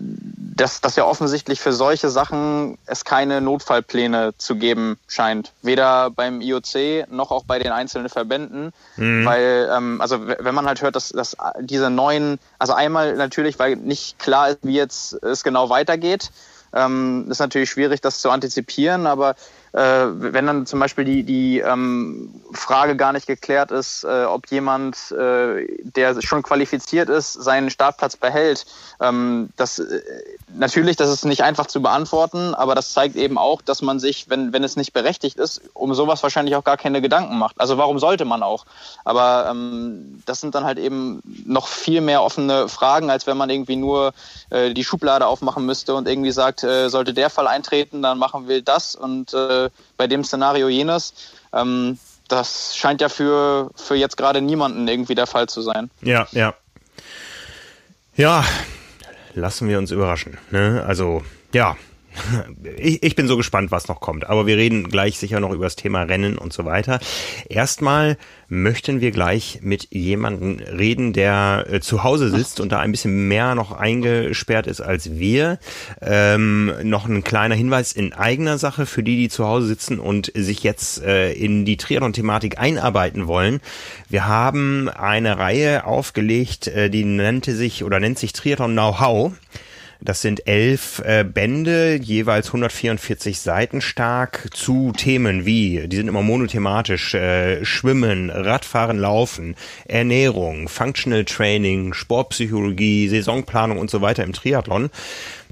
dass, dass ja offensichtlich für solche Sachen es keine Notfallpläne zu geben scheint. Weder beim IOC noch auch bei den einzelnen Verbänden. Mhm. Weil, ähm, also wenn man halt hört, dass, dass diese neuen, also einmal natürlich, weil nicht klar ist, wie jetzt es genau weitergeht, ähm, ist natürlich schwierig, das zu antizipieren, aber äh, wenn dann zum Beispiel die, die ähm, Frage gar nicht geklärt ist, äh, ob jemand, äh, der schon qualifiziert ist, seinen Startplatz behält. Ähm, das äh, natürlich, das ist nicht einfach zu beantworten, aber das zeigt eben auch, dass man sich, wenn, wenn es nicht berechtigt ist, um sowas wahrscheinlich auch gar keine Gedanken macht. Also warum sollte man auch? Aber ähm, das sind dann halt eben noch viel mehr offene Fragen, als wenn man irgendwie nur äh, die Schublade aufmachen müsste und irgendwie sagt, äh, sollte der Fall eintreten, dann machen wir das und äh, bei dem Szenario jenes. Ähm, das scheint ja für, für jetzt gerade niemanden irgendwie der Fall zu sein. Ja, ja. Ja, lassen wir uns überraschen. Ne? Also, ja, ich, ich bin so gespannt, was noch kommt. Aber wir reden gleich sicher noch über das Thema Rennen und so weiter. Erstmal möchten wir gleich mit jemandem reden, der äh, zu Hause sitzt und da ein bisschen mehr noch eingesperrt ist als wir. Ähm, noch ein kleiner Hinweis in eigener Sache für die, die zu Hause sitzen und sich jetzt äh, in die Triathlon-Thematik einarbeiten wollen. Wir haben eine Reihe aufgelegt, äh, die nannte sich oder nennt sich Triathlon Know-how. Das sind elf äh, Bände, jeweils 144 Seiten stark zu Themen wie, die sind immer monothematisch, äh, Schwimmen, Radfahren, Laufen, Ernährung, Functional Training, Sportpsychologie, Saisonplanung und so weiter im Triathlon.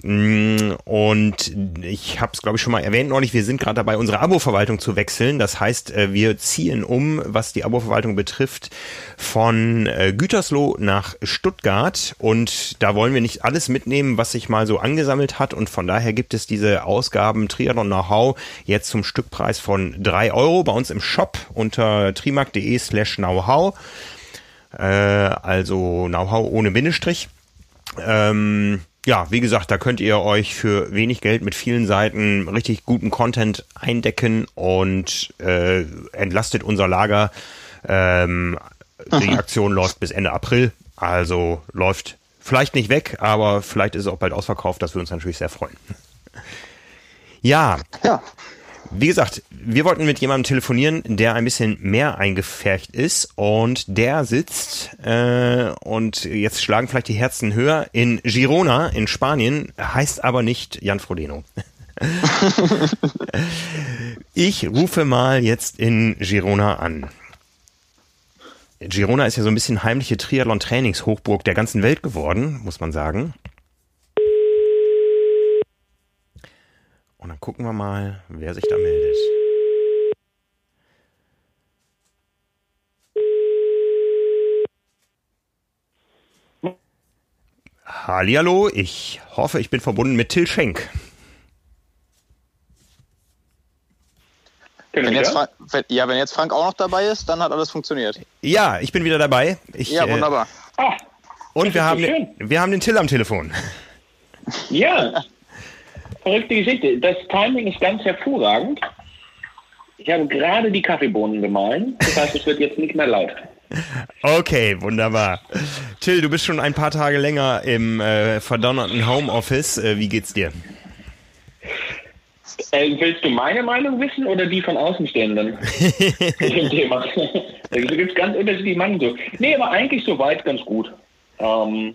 Mm, und ich habe es, glaube ich, schon mal erwähnt neulich, wir sind gerade dabei, unsere Abo-Verwaltung zu wechseln. Das heißt, äh, wir ziehen um, was die Abo-Verwaltung betrifft, von äh, Gütersloh nach Stuttgart. Und da wollen wir nicht alles mitnehmen, was sich mal so angesammelt hat und von daher gibt es diese Ausgaben Triathlon Know-how jetzt zum Stückpreis von drei Euro bei uns im Shop unter trimark.de slash Know-how. Äh, also Know-how ohne Bindestrich. Ähm, ja, wie gesagt, da könnt ihr euch für wenig Geld mit vielen Seiten richtig guten Content eindecken und äh, entlastet unser Lager. Ähm, die Aktion läuft bis Ende April, also läuft vielleicht nicht weg, aber vielleicht ist es auch bald ausverkauft. Das würde uns natürlich sehr freuen. Ja. Ja. Wie gesagt, wir wollten mit jemandem telefonieren, der ein bisschen mehr eingefärcht ist und der sitzt äh, und jetzt schlagen vielleicht die Herzen höher in Girona in Spanien, heißt aber nicht Jan Frodeno. ich rufe mal jetzt in Girona an. Girona ist ja so ein bisschen heimliche Triathlon-Trainingshochburg der ganzen Welt geworden, muss man sagen. Und dann gucken wir mal, wer sich da meldet. Hallihallo, ich hoffe, ich bin verbunden mit Till Schenk. Wenn jetzt, wenn, ja, wenn jetzt Frank auch noch dabei ist, dann hat alles funktioniert. Ja, ich bin wieder dabei. Ich, ja, wunderbar. Äh, ah, und wir haben, den, wir haben den Till am Telefon. Ja, verrückte Geschichte. Das Timing ist ganz hervorragend. Ich habe gerade die Kaffeebohnen gemahlen. Das heißt, es wird jetzt nicht mehr laut. Okay, wunderbar. Till, du bist schon ein paar Tage länger im äh, verdonnerten Homeoffice. Äh, wie geht's dir? Äh, willst du meine Meinung wissen oder die von Außenstehenden? Thema. da gibt es ganz unterschiedliche Meinungen. Nee, aber eigentlich soweit ganz gut. Ähm,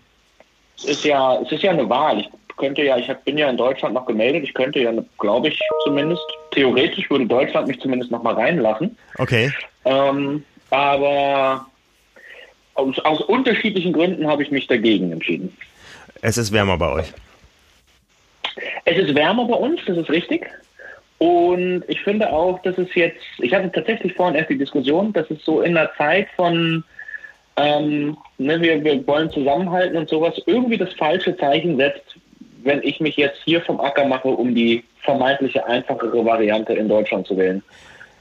es ist ja, es ist ja eine Wahl. Ich könnte ja, ich hab, bin ja in Deutschland noch gemeldet, ich könnte ja, glaube ich zumindest, theoretisch würde Deutschland mich zumindest noch mal reinlassen. Okay. Ähm, aber aus, aus unterschiedlichen Gründen habe ich mich dagegen entschieden. Es ist wärmer bei euch. Es ist wärmer bei uns, das ist richtig. Und ich finde auch, dass es jetzt, ich hatte tatsächlich vorhin erst die Diskussion, dass es so in der Zeit von ähm, ne, wir, wir wollen zusammenhalten und sowas, irgendwie das falsche Zeichen setzt, wenn ich mich jetzt hier vom Acker mache, um die vermeintliche einfachere Variante in Deutschland zu wählen.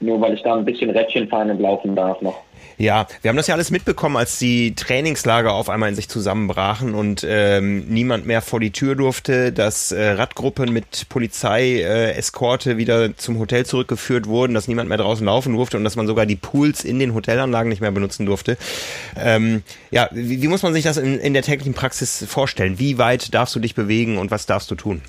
Nur weil ich da ein bisschen Rädchen fahren und laufen darf noch. Ja, wir haben das ja alles mitbekommen, als die Trainingslager auf einmal in sich zusammenbrachen und ähm, niemand mehr vor die Tür durfte, dass äh, Radgruppen mit Polizei-Eskorte äh, wieder zum Hotel zurückgeführt wurden, dass niemand mehr draußen laufen durfte und dass man sogar die Pools in den Hotelanlagen nicht mehr benutzen durfte. Ähm, ja, wie, wie muss man sich das in, in der täglichen Praxis vorstellen? Wie weit darfst du dich bewegen und was darfst du tun?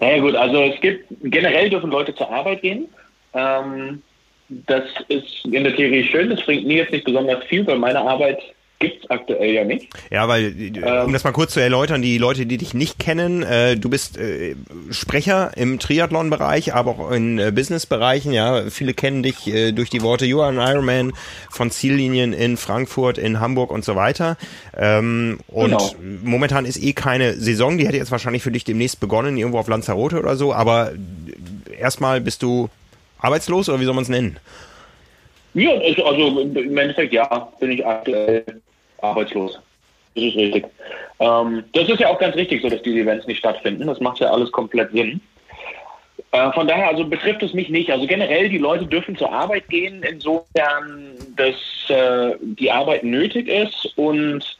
Naja gut, also es gibt generell dürfen Leute zur Arbeit gehen. Ähm, das ist in der Theorie schön, das bringt mir jetzt nicht besonders viel, weil meine Arbeit gibt es aktuell ja nicht. Ja, weil, ähm, um das mal kurz zu erläutern, die Leute, die dich nicht kennen, äh, du bist äh, Sprecher im Triathlon-Bereich, aber auch in äh, Business-Bereichen, ja. Viele kennen dich äh, durch die Worte You are an Ironman von Ziellinien in Frankfurt, in Hamburg und so weiter. Ähm, und genau. momentan ist eh keine Saison, die hätte jetzt wahrscheinlich für dich demnächst begonnen, irgendwo auf Lanzarote oder so, aber erstmal bist du arbeitslos oder wie soll man es nennen? Ja, also im Endeffekt ja, bin ich aktuell arbeitslos. Das ist richtig. Ähm, das ist ja auch ganz richtig so, dass diese Events nicht stattfinden. Das macht ja alles komplett Sinn. Äh, von daher also betrifft es mich nicht. Also generell, die Leute dürfen zur Arbeit gehen, insofern, dass äh, die Arbeit nötig ist und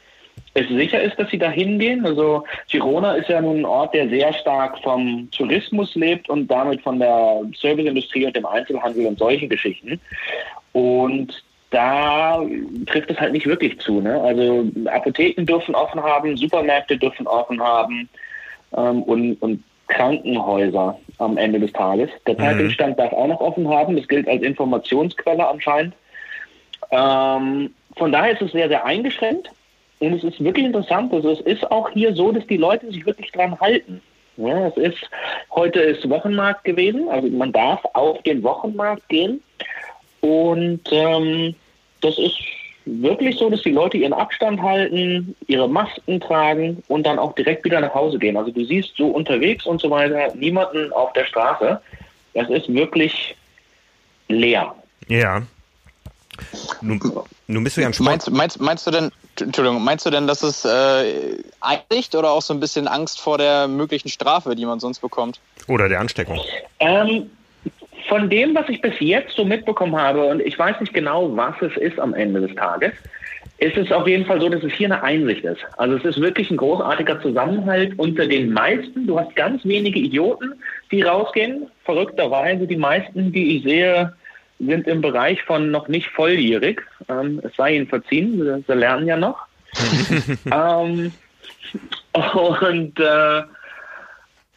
es sicher ist, dass sie da hingehen. Also Girona ist ja nun ein Ort, der sehr stark vom Tourismus lebt und damit von der Serviceindustrie und dem Einzelhandel und solchen Geschichten. Und da trifft es halt nicht wirklich zu. Ne? Also Apotheken dürfen offen haben, Supermärkte dürfen offen haben ähm, und, und Krankenhäuser am Ende des Tages. Der mhm. Zeitungsstand darf auch noch offen haben. Das gilt als Informationsquelle anscheinend. Ähm, von daher ist es sehr, sehr eingeschränkt. Und es ist wirklich interessant. Also es ist auch hier so, dass die Leute sich wirklich dran halten. Ja, es ist, heute ist Wochenmarkt gewesen, also man darf auf den Wochenmarkt gehen. Und ähm, das ist wirklich so, dass die Leute ihren Abstand halten, ihre Masken tragen und dann auch direkt wieder nach Hause gehen. Also du siehst so unterwegs und so weiter niemanden auf der Straße. Das ist wirklich leer. Ja. Nun, nun bist du ja ein Sport. Meinst, meinst, meinst du denn, Entschuldigung, meinst du denn, dass es äh, Einsicht oder auch so ein bisschen Angst vor der möglichen Strafe, die man sonst bekommt? Oder der Ansteckung? Ähm, von dem, was ich bis jetzt so mitbekommen habe, und ich weiß nicht genau, was es ist am Ende des Tages, ist es auf jeden Fall so, dass es hier eine Einsicht ist. Also es ist wirklich ein großartiger Zusammenhalt unter den meisten. Du hast ganz wenige Idioten, die rausgehen. Verrückterweise die meisten, die ich sehe, sind im Bereich von noch nicht volljährig. Ähm, es sei ihnen verziehen, sie, lernen ja noch. ähm, und äh,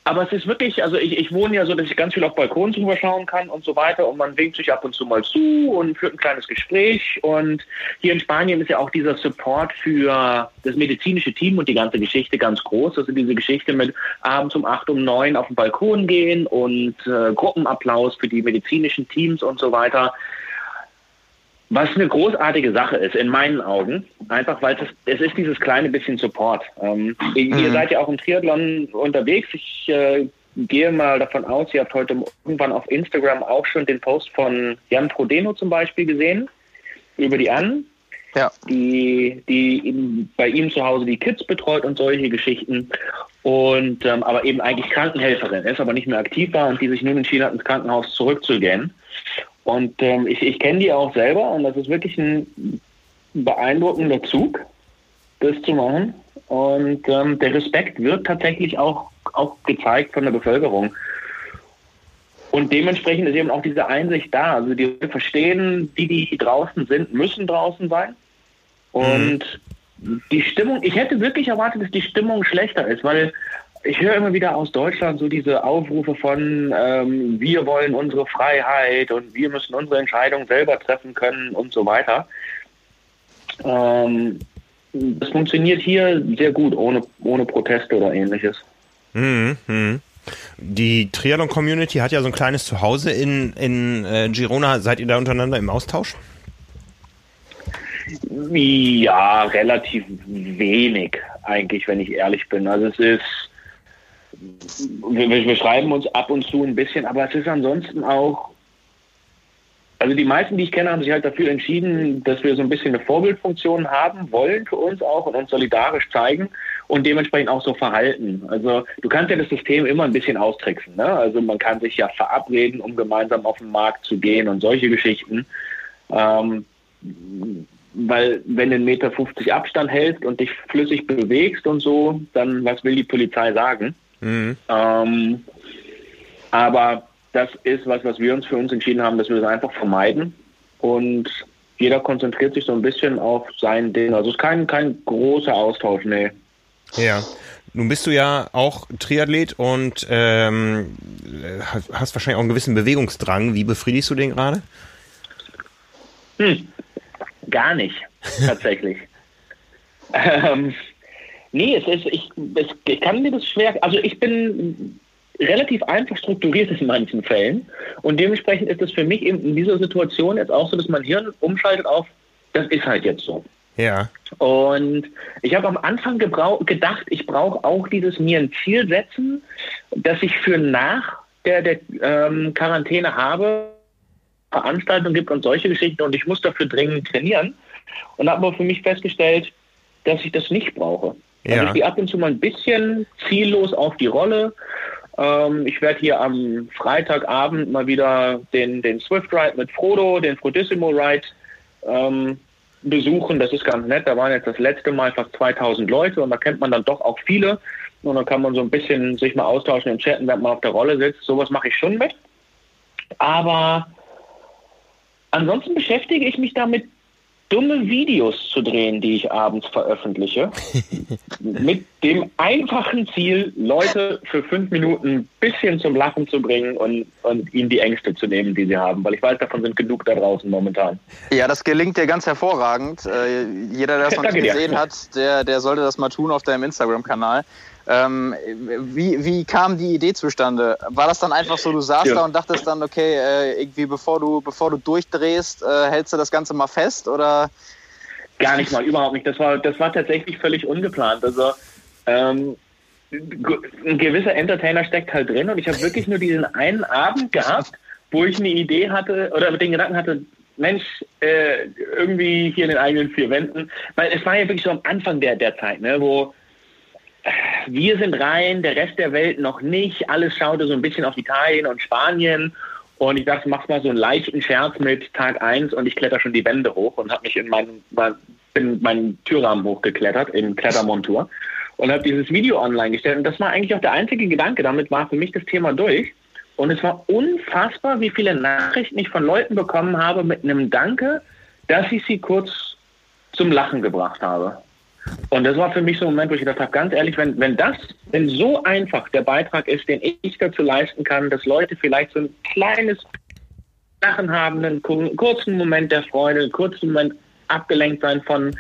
aber es ist wirklich, also ich, ich wohne ja so, dass ich ganz viel auf Balkon drüber schauen kann und so weiter und man winkt sich ab und zu mal zu und führt ein kleines Gespräch und hier in Spanien ist ja auch dieser Support für das medizinische Team und die ganze Geschichte ganz groß. Also diese Geschichte mit abends um acht, um neun auf den Balkon gehen und äh, Gruppenapplaus für die medizinischen Teams und so weiter. Was eine großartige Sache ist, in meinen Augen, einfach weil es, es ist dieses kleine bisschen Support. Ähm, mhm. Ihr seid ja auch im Triathlon unterwegs. Ich äh, gehe mal davon aus, ihr habt heute irgendwann auf Instagram auch schon den Post von Jan Prodeno zum Beispiel gesehen, über die An, ja. die, die bei ihm zu Hause die Kids betreut und solche Geschichten. Und ähm, aber eben eigentlich Krankenhelferin ist, aber nicht mehr aktiv war und die sich nun entschieden hat, ins Krankenhaus zurückzugehen. Und ähm, ich, ich kenne die auch selber und das ist wirklich ein beeindruckender Zug, das zu machen. Und ähm, der Respekt wird tatsächlich auch, auch gezeigt von der Bevölkerung. Und dementsprechend ist eben auch diese Einsicht da. Also die verstehen, die, die draußen sind, müssen draußen sein. Und mhm. die Stimmung, ich hätte wirklich erwartet, dass die Stimmung schlechter ist, weil ich höre immer wieder aus Deutschland so diese Aufrufe von, ähm, wir wollen unsere Freiheit und wir müssen unsere Entscheidung selber treffen können und so weiter. Ähm, das funktioniert hier sehr gut, ohne, ohne Proteste oder ähnliches. Mhm, mh. Die Triathlon-Community hat ja so ein kleines Zuhause in, in äh, Girona. Seid ihr da untereinander im Austausch? Ja, relativ wenig eigentlich, wenn ich ehrlich bin. Also es ist wir, wir schreiben uns ab und zu ein bisschen, aber es ist ansonsten auch also die meisten, die ich kenne, haben sich halt dafür entschieden, dass wir so ein bisschen eine Vorbildfunktion haben wollen für uns auch und uns solidarisch zeigen und dementsprechend auch so verhalten. Also du kannst ja das System immer ein bisschen austricksen. Ne? Also man kann sich ja verabreden, um gemeinsam auf den Markt zu gehen und solche Geschichten. Ähm, weil wenn du einen Meter 50 Abstand hältst und dich flüssig bewegst und so, dann was will die Polizei sagen? Mhm. Ähm, aber das ist was, was wir uns für uns entschieden haben, dass wir das einfach vermeiden. Und jeder konzentriert sich so ein bisschen auf sein Ding. Also es ist kein, kein großer Austausch, nee. Ja. Nun bist du ja auch Triathlet und ähm, hast wahrscheinlich auch einen gewissen Bewegungsdrang. Wie befriedigst du den gerade? Hm, gar nicht, tatsächlich. ähm, Nee, es ist, ich, es, ich kann mir das schwer, also ich bin relativ einfach strukturiert in manchen Fällen und dementsprechend ist es für mich eben in dieser Situation jetzt auch so, dass mein Hirn umschaltet auf, das ist halt jetzt so. Ja. Und ich habe am Anfang gedacht, ich brauche auch dieses mir ein Ziel setzen, dass ich für nach der, der ähm, Quarantäne habe, Veranstaltungen gibt und solche Geschichten und ich muss dafür dringend trainieren. Und habe aber für mich festgestellt, dass ich das nicht brauche. Ja. Also ich gehe ab und zu mal ein bisschen ziellos auf die Rolle. Ähm, ich werde hier am Freitagabend mal wieder den, den Swift Ride mit Frodo, den Frodissimo Ride ähm, besuchen. Das ist ganz nett. Da waren jetzt das letzte Mal fast 2000 Leute und da kennt man dann doch auch viele. Und dann kann man so ein bisschen sich mal austauschen und chatten, wenn man auf der Rolle sitzt. Sowas mache ich schon mit. Aber ansonsten beschäftige ich mich damit dumme Videos zu drehen, die ich abends veröffentliche, mit dem einfachen Ziel, Leute für fünf Minuten ein bisschen zum Lachen zu bringen und, und ihnen die Ängste zu nehmen, die sie haben, weil ich weiß, davon sind genug da draußen momentan. Ja, das gelingt dir ganz hervorragend. Äh, jeder, der das noch nicht gesehen hat, der, der sollte das mal tun auf deinem Instagram-Kanal. Ähm, wie, wie kam die Idee zustande? War das dann einfach so, du saßt ja. da und dachtest dann, okay, äh, irgendwie bevor du, bevor du durchdrehst, äh, hältst du das Ganze mal fest oder? Gar nicht mal, überhaupt nicht. Das war, das war tatsächlich völlig ungeplant. Also ähm, ein gewisser Entertainer steckt halt drin und ich habe wirklich nur diesen einen Abend gehabt, wo ich eine Idee hatte oder mit den Gedanken hatte, Mensch, äh, irgendwie hier in den eigenen vier Wänden. Weil es war ja wirklich so am Anfang der, der Zeit, ne, wo wir sind rein, der Rest der Welt noch nicht. Alles schaute so ein bisschen auf Italien und Spanien. Und ich dachte, mach mal so einen leichten Scherz mit Tag 1 und ich kletter schon die Wände hoch und habe mich in meinen, bin meinen Türrahmen hochgeklettert in Klettermontur und habe dieses Video online gestellt. Und das war eigentlich auch der einzige Gedanke. Damit war für mich das Thema durch. Und es war unfassbar, wie viele Nachrichten ich von Leuten bekommen habe mit einem Danke, dass ich sie kurz zum Lachen gebracht habe. Und das war für mich so ein Moment, wo ich gedacht habe, ganz ehrlich, wenn, wenn das, wenn so einfach der Beitrag ist, den ich dazu leisten kann, dass Leute vielleicht so ein kleines Lachen haben, einen kurzen Moment der Freude, einen kurzen Moment abgelenkt sein von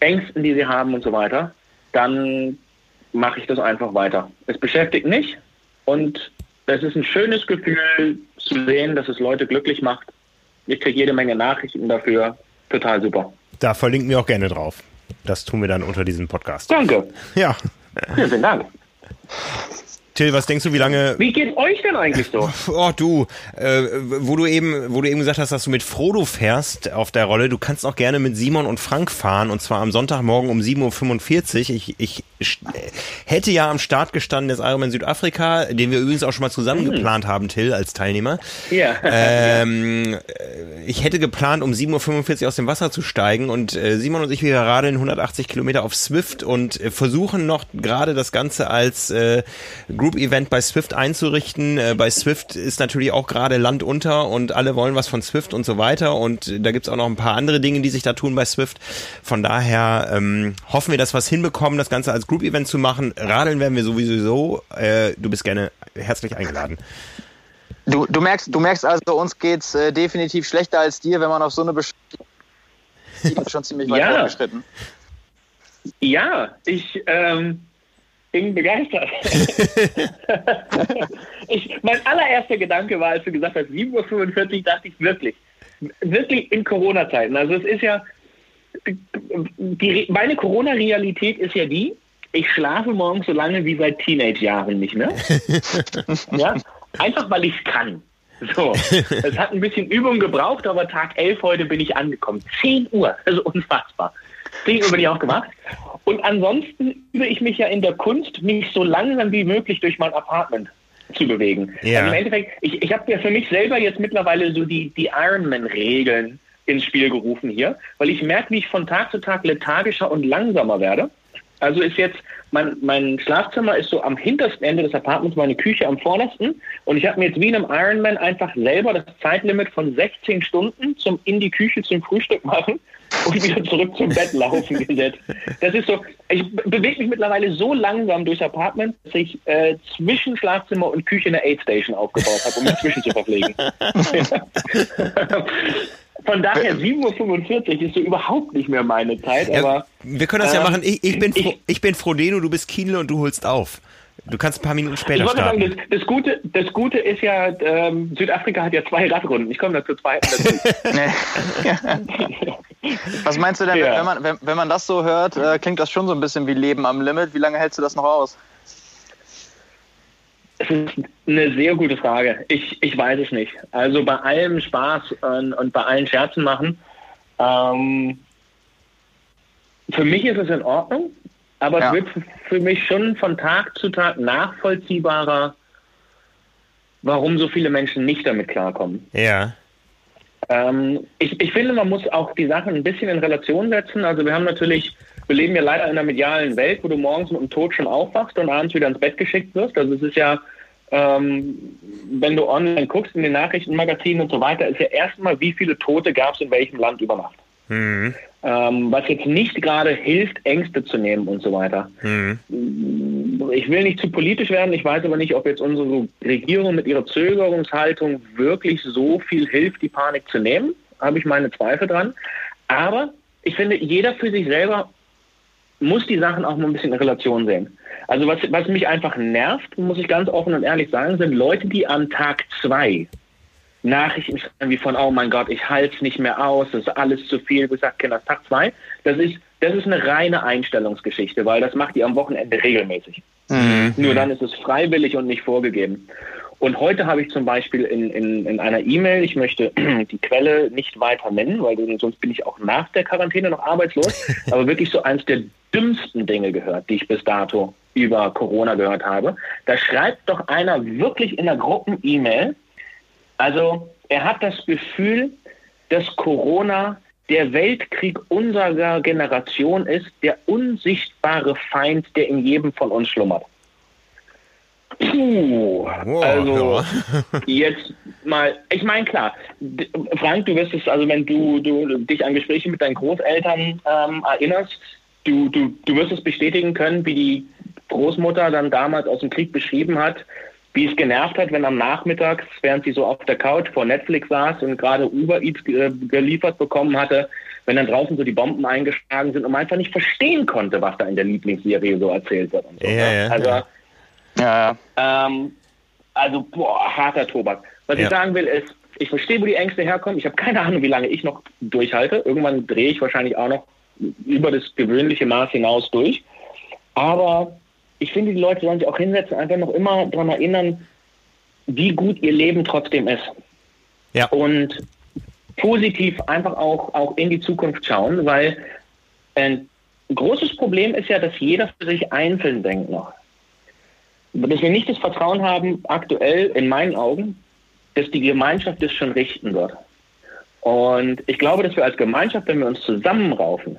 Ängsten, die sie haben und so weiter, dann mache ich das einfach weiter. Es beschäftigt mich und es ist ein schönes Gefühl zu sehen, dass es Leute glücklich macht. Ich kriege jede Menge Nachrichten dafür. Total super. Da verlinken wir auch gerne drauf. Das tun wir dann unter diesem Podcast. Danke. Ja. Vielen Dank. Till, was denkst du, wie lange. Wie geht euch denn eigentlich so? Oh, du, äh, wo du eben, wo du eben gesagt hast, dass du mit Frodo fährst auf der Rolle, du kannst auch gerne mit Simon und Frank fahren und zwar am Sonntagmorgen um 7.45 Uhr. Ich, ich hätte ja am Start gestanden des Ironman Südafrika, den wir übrigens auch schon mal zusammen hm. geplant haben, Till, als Teilnehmer. Ja. Ähm, ich hätte geplant, um 7.45 Uhr aus dem Wasser zu steigen und äh, Simon und ich, wir radeln 180 Kilometer auf Swift und äh, versuchen noch gerade das Ganze als äh, Group-Event bei Swift einzurichten. Äh, bei Swift ist natürlich auch gerade Land unter und alle wollen was von Swift und so weiter. Und da gibt's auch noch ein paar andere Dinge, die sich da tun bei Swift. Von daher ähm, hoffen wir, dass wir es hinbekommen, das Ganze als Group-Event zu machen. Radeln werden wir sowieso. Äh, du bist gerne herzlich eingeladen. Du, du, merkst, du merkst also, uns geht's äh, definitiv schlechter als dir, wenn man auf so eine Besch schon ziemlich weit ja. fortgeschritten. Ja, ich ähm, bin begeistert. ich, mein allererster Gedanke war, als du gesagt hast, 7.45 Uhr, dachte ich wirklich, wirklich in Corona-Zeiten. Also es ist ja, die, meine Corona-Realität ist ja die, ich schlafe morgens so lange wie seit Teenage-Jahren nicht mehr. ja? Einfach weil ich kann. So, es hat ein bisschen Übung gebraucht, aber Tag 11 heute bin ich angekommen. 10 Uhr, also unfassbar. 10 Uhr bin ich auch gemacht. Und ansonsten übe ich mich ja in der Kunst, mich so langsam wie möglich durch mein Apartment zu bewegen. Ja. Also Im Endeffekt, ich, ich habe ja für mich selber jetzt mittlerweile so die, die Ironman-Regeln ins Spiel gerufen hier, weil ich merke, wie ich von Tag zu Tag lethargischer und langsamer werde. Also ist jetzt, mein, mein Schlafzimmer ist so am hintersten Ende des Apartments, meine Küche am vordersten. Und ich habe mir jetzt wie in einem Ironman einfach selber das Zeitlimit von 16 Stunden zum in die Küche zum Frühstück machen und wieder zurück zum Bett laufen gesetzt. Das ist so, ich bewege mich mittlerweile so langsam durchs Apartment, dass ich äh, zwischen Schlafzimmer und Küche eine Aid Station aufgebaut habe, um mich zwischen zu verpflegen. Von daher 7.45 Uhr ist so überhaupt nicht mehr meine Zeit, ja, aber. Wir können das ja ähm, machen. Ich, ich, bin, ich, ich bin Frodeno, du bist Kienle und du holst auf. Du kannst ein paar Minuten später ich starten. Sagen, das, das, Gute, das Gute ist ja, ähm, Südafrika hat ja zwei Radrunden. Ich komme da zur zweiten Was meinst du denn, ja. wenn, man, wenn, wenn man das so hört, äh, klingt das schon so ein bisschen wie Leben am Limit. Wie lange hältst du das noch aus? Das ist eine sehr gute Frage. Ich, ich weiß es nicht. Also bei allem Spaß und, und bei allen Scherzen machen. Ähm, für mich ist es in Ordnung, aber ja. es wird für mich schon von Tag zu Tag nachvollziehbarer, warum so viele Menschen nicht damit klarkommen. Ja. Ähm, ich, ich finde, man muss auch die Sachen ein bisschen in Relation setzen. Also wir haben natürlich wir leben ja leider in einer medialen Welt, wo du morgens mit dem Tod schon aufwachst und abends wieder ins Bett geschickt wirst. Also es ist ja, ähm, wenn du online guckst in den Nachrichtenmagazinen und so weiter, ist ja erstmal, wie viele Tote gab es in welchem Land über Nacht. Mhm. Ähm, was jetzt nicht gerade hilft, Ängste zu nehmen und so weiter. Mhm. Ich will nicht zu politisch werden, ich weiß aber nicht, ob jetzt unsere Regierung mit ihrer Zögerungshaltung wirklich so viel hilft, die Panik zu nehmen. Habe ich meine Zweifel dran. Aber ich finde, jeder für sich selber muss die Sachen auch mal ein bisschen in Relation sehen. Also was, was mich einfach nervt, muss ich ganz offen und ehrlich sagen, sind Leute, die an Tag zwei Nachrichten schreiben wie von, oh mein Gott, ich halte es nicht mehr aus, das ist alles zu viel, wie gesagt, Kinder, Tag zwei. Das ist, das ist eine reine Einstellungsgeschichte, weil das macht ihr am Wochenende regelmäßig. Mhm. Nur dann ist es freiwillig und nicht vorgegeben. Und heute habe ich zum Beispiel in, in, in einer E-Mail, ich möchte die Quelle nicht weiter nennen, weil sonst bin ich auch nach der Quarantäne noch arbeitslos, aber wirklich so eins der dümmsten Dinge gehört, die ich bis dato über Corona gehört habe. Da schreibt doch einer wirklich in einer Gruppen-E-Mail, also er hat das Gefühl, dass Corona der Weltkrieg unserer Generation ist, der unsichtbare Feind, der in jedem von uns schlummert. Puh, wow, also ja. jetzt mal, ich meine klar, Frank, du wirst es, also wenn du, du dich an Gespräche mit deinen Großeltern ähm, erinnerst, du, du, du wirst es bestätigen können, wie die Großmutter dann damals aus dem Krieg beschrieben hat, wie es genervt hat, wenn am Nachmittag, während sie so auf der Couch vor Netflix saß und gerade Uber Eats geliefert bekommen hatte, wenn dann draußen so die Bomben eingeschlagen sind und man einfach nicht verstehen konnte, was da in der Lieblingsserie so erzählt wird. Und so, ja, ja, also, ja. ja. Ähm, also, boah, harter Tobak. Was ich sagen will, ist, ich verstehe, wo die Ängste herkommen. Ich habe keine Ahnung, wie lange ich noch durchhalte. Irgendwann drehe ich wahrscheinlich auch noch über das gewöhnliche Maß hinaus durch. Aber ich finde, die Leute sollen sich auch hinsetzen, einfach noch immer daran erinnern, wie gut ihr Leben trotzdem ist. Ja. Und positiv einfach auch, auch in die Zukunft schauen, weil ein großes Problem ist ja, dass jeder für sich einzeln denkt noch. Dass wir nicht das Vertrauen haben, aktuell in meinen Augen, dass die Gemeinschaft das schon richten wird. Und ich glaube, dass wir als Gemeinschaft, wenn wir uns zusammenraufen,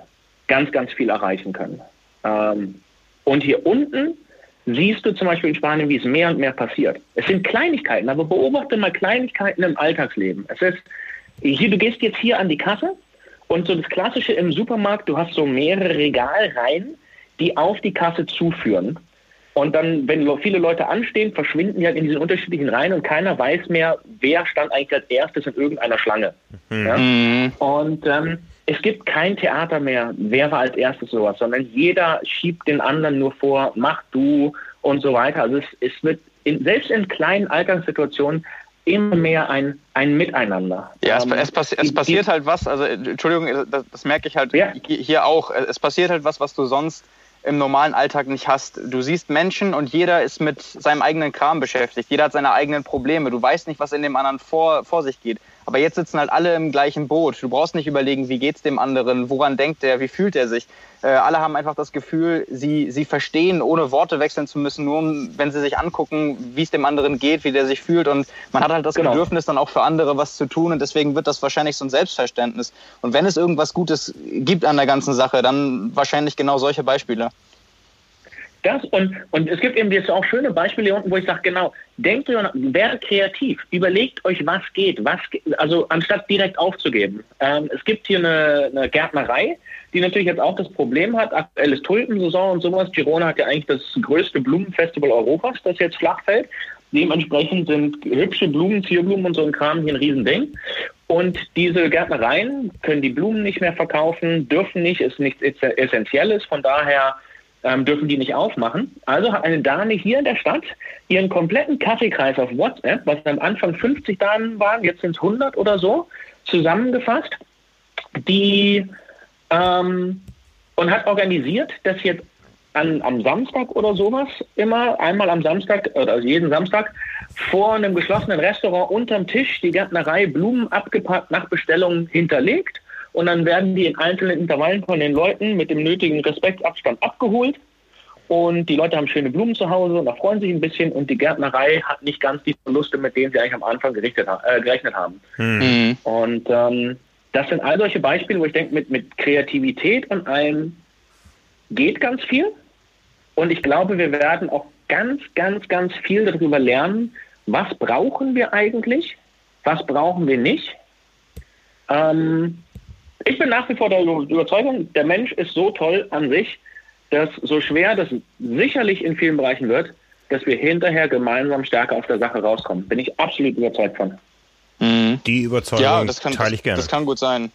ganz, ganz viel erreichen können. Ähm, und hier unten siehst du zum Beispiel in Spanien, wie es mehr und mehr passiert. Es sind Kleinigkeiten, aber beobachte mal Kleinigkeiten im Alltagsleben. Es ist, hier, du gehst jetzt hier an die Kasse und so das Klassische im Supermarkt, du hast so mehrere Regalreihen, die auf die Kasse zuführen. Und dann, wenn viele Leute anstehen, verschwinden die halt in diesen unterschiedlichen Reihen und keiner weiß mehr, wer stand eigentlich als erstes in irgendeiner Schlange. Mhm. Ja? Und ähm, es gibt kein Theater mehr, wer war als erstes sowas, sondern jeder schiebt den anderen nur vor, mach du und so weiter. Also es, es wird in, selbst in kleinen Alltagssituationen immer mehr ein, ein Miteinander. Ja, es, ähm, es, passi es passiert halt was, also Entschuldigung, das, das merke ich halt ja. hier auch, es passiert halt was, was du sonst im normalen Alltag nicht hast. Du siehst Menschen und jeder ist mit seinem eigenen Kram beschäftigt. Jeder hat seine eigenen Probleme. Du weißt nicht, was in dem anderen vor, vor sich geht. Aber jetzt sitzen halt alle im gleichen Boot. Du brauchst nicht überlegen, wie geht's dem anderen, woran denkt er, wie fühlt er sich. Äh, alle haben einfach das Gefühl, sie, sie verstehen, ohne Worte wechseln zu müssen, nur wenn sie sich angucken, wie es dem anderen geht, wie der sich fühlt. Und man hat halt das genau. Bedürfnis, dann auch für andere was zu tun. Und deswegen wird das wahrscheinlich so ein Selbstverständnis. Und wenn es irgendwas Gutes gibt an der ganzen Sache, dann wahrscheinlich genau solche Beispiele. Das und, und es gibt eben jetzt auch schöne Beispiele hier unten, wo ich sage, genau, denkt drüber werdet kreativ, überlegt euch, was geht, was also anstatt direkt aufzugeben. Ähm, es gibt hier eine, eine Gärtnerei, die natürlich jetzt auch das Problem hat, aktuelles Tulpensaison und sowas. Girona hat ja eigentlich das größte Blumenfestival Europas, das jetzt flach fällt. Dementsprechend sind hübsche Blumen, Zierblumen und so ein Kram hier ein Riesending. Und diese Gärtnereien können die Blumen nicht mehr verkaufen, dürfen nicht, ist nichts Essentielles. Von daher ähm, dürfen die nicht aufmachen. Also hat eine Dame hier in der Stadt ihren kompletten Kaffeekreis auf WhatsApp, was am Anfang 50 Damen waren, jetzt sind es 100 oder so, zusammengefasst, die ähm, und hat organisiert, dass jetzt an, am Samstag oder sowas immer, einmal am Samstag oder also jeden Samstag, vor einem geschlossenen Restaurant unterm Tisch die Gärtnerei Blumen abgepackt nach Bestellung hinterlegt und dann werden die in einzelnen Intervallen von den Leuten mit dem nötigen Respektabstand abgeholt. Und die Leute haben schöne Blumen zu Hause und da freuen sich ein bisschen und die Gärtnerei hat nicht ganz die Verluste, mit denen sie eigentlich am Anfang gerichtet, äh, gerechnet haben. Hm. Mhm. Und ähm, das sind all solche Beispiele, wo ich denke, mit, mit Kreativität und allem geht ganz viel. Und ich glaube, wir werden auch ganz, ganz, ganz viel darüber lernen, was brauchen wir eigentlich, was brauchen wir nicht. Ähm, ich bin nach wie vor der Überzeugung, der Mensch ist so toll an sich, dass so schwer das sicherlich in vielen Bereichen wird, dass wir hinterher gemeinsam stärker aus der Sache rauskommen. Bin ich absolut überzeugt von. Mhm. Die Überzeugung ja, das kann, teile ich gerne. Das, das kann gut sein.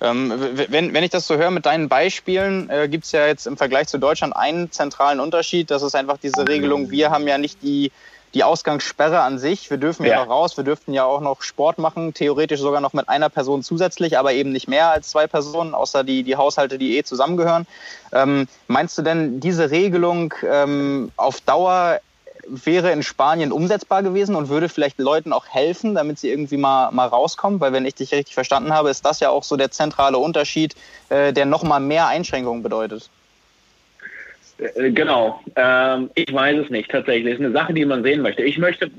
Ähm, wenn, wenn ich das so höre mit deinen Beispielen, äh, gibt es ja jetzt im Vergleich zu Deutschland einen zentralen Unterschied. Das ist einfach diese Regelung, wir haben ja nicht die die Ausgangssperre an sich. Wir dürfen ja. ja noch raus, wir dürften ja auch noch Sport machen, theoretisch sogar noch mit einer Person zusätzlich, aber eben nicht mehr als zwei Personen, außer die, die Haushalte, die eh zusammengehören. Ähm, meinst du denn, diese Regelung ähm, auf Dauer wäre in Spanien umsetzbar gewesen und würde vielleicht Leuten auch helfen, damit sie irgendwie mal, mal rauskommen? Weil wenn ich dich richtig verstanden habe, ist das ja auch so der zentrale Unterschied, äh, der nochmal mehr Einschränkungen bedeutet. Äh, genau. Ähm, ich weiß es nicht tatsächlich. Das ist eine Sache, die man sehen möchte. Ich möchte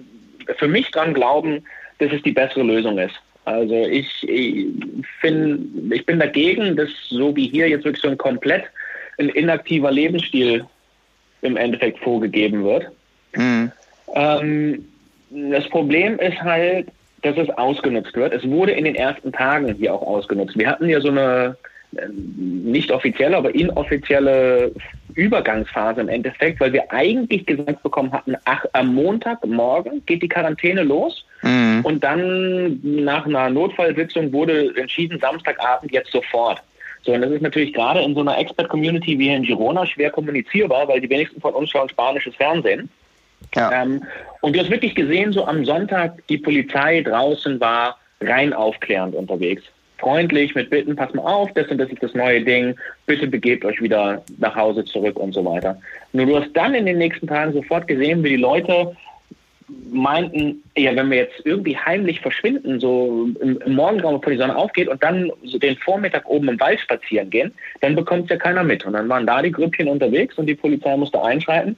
für mich dran glauben, dass es die bessere Lösung ist. Also ich, ich, find, ich bin dagegen, dass so wie hier jetzt wirklich so ein komplett ein inaktiver Lebensstil im Endeffekt vorgegeben wird. Mhm. Ähm, das Problem ist halt, dass es ausgenutzt wird. Es wurde in den ersten Tagen hier auch ausgenutzt. Wir hatten ja so eine nicht offizielle, aber inoffizielle Übergangsphase im Endeffekt, weil wir eigentlich gesagt bekommen hatten, ach, am Montagmorgen geht die Quarantäne los mhm. und dann nach einer Notfallsitzung wurde entschieden, Samstagabend jetzt sofort. So, und das ist natürlich gerade in so einer Expert-Community wie hier in Girona schwer kommunizierbar, weil die wenigsten von uns schauen spanisches Fernsehen. Ja. Ähm, und du hast wirklich gesehen, so am Sonntag, die Polizei draußen war rein aufklärend unterwegs. Freundlich mit Bitten, pass mal auf, das und das ist das neue Ding, bitte begebt euch wieder nach Hause zurück und so weiter. Nur du hast dann in den nächsten Tagen sofort gesehen, wie die Leute meinten, ja, wenn wir jetzt irgendwie heimlich verschwinden, so im, im Morgenraum, bevor die Sonne aufgeht und dann so den Vormittag oben im Wald spazieren gehen, dann bekommt es ja keiner mit. Und dann waren da die Grüppchen unterwegs und die Polizei musste einschreiten.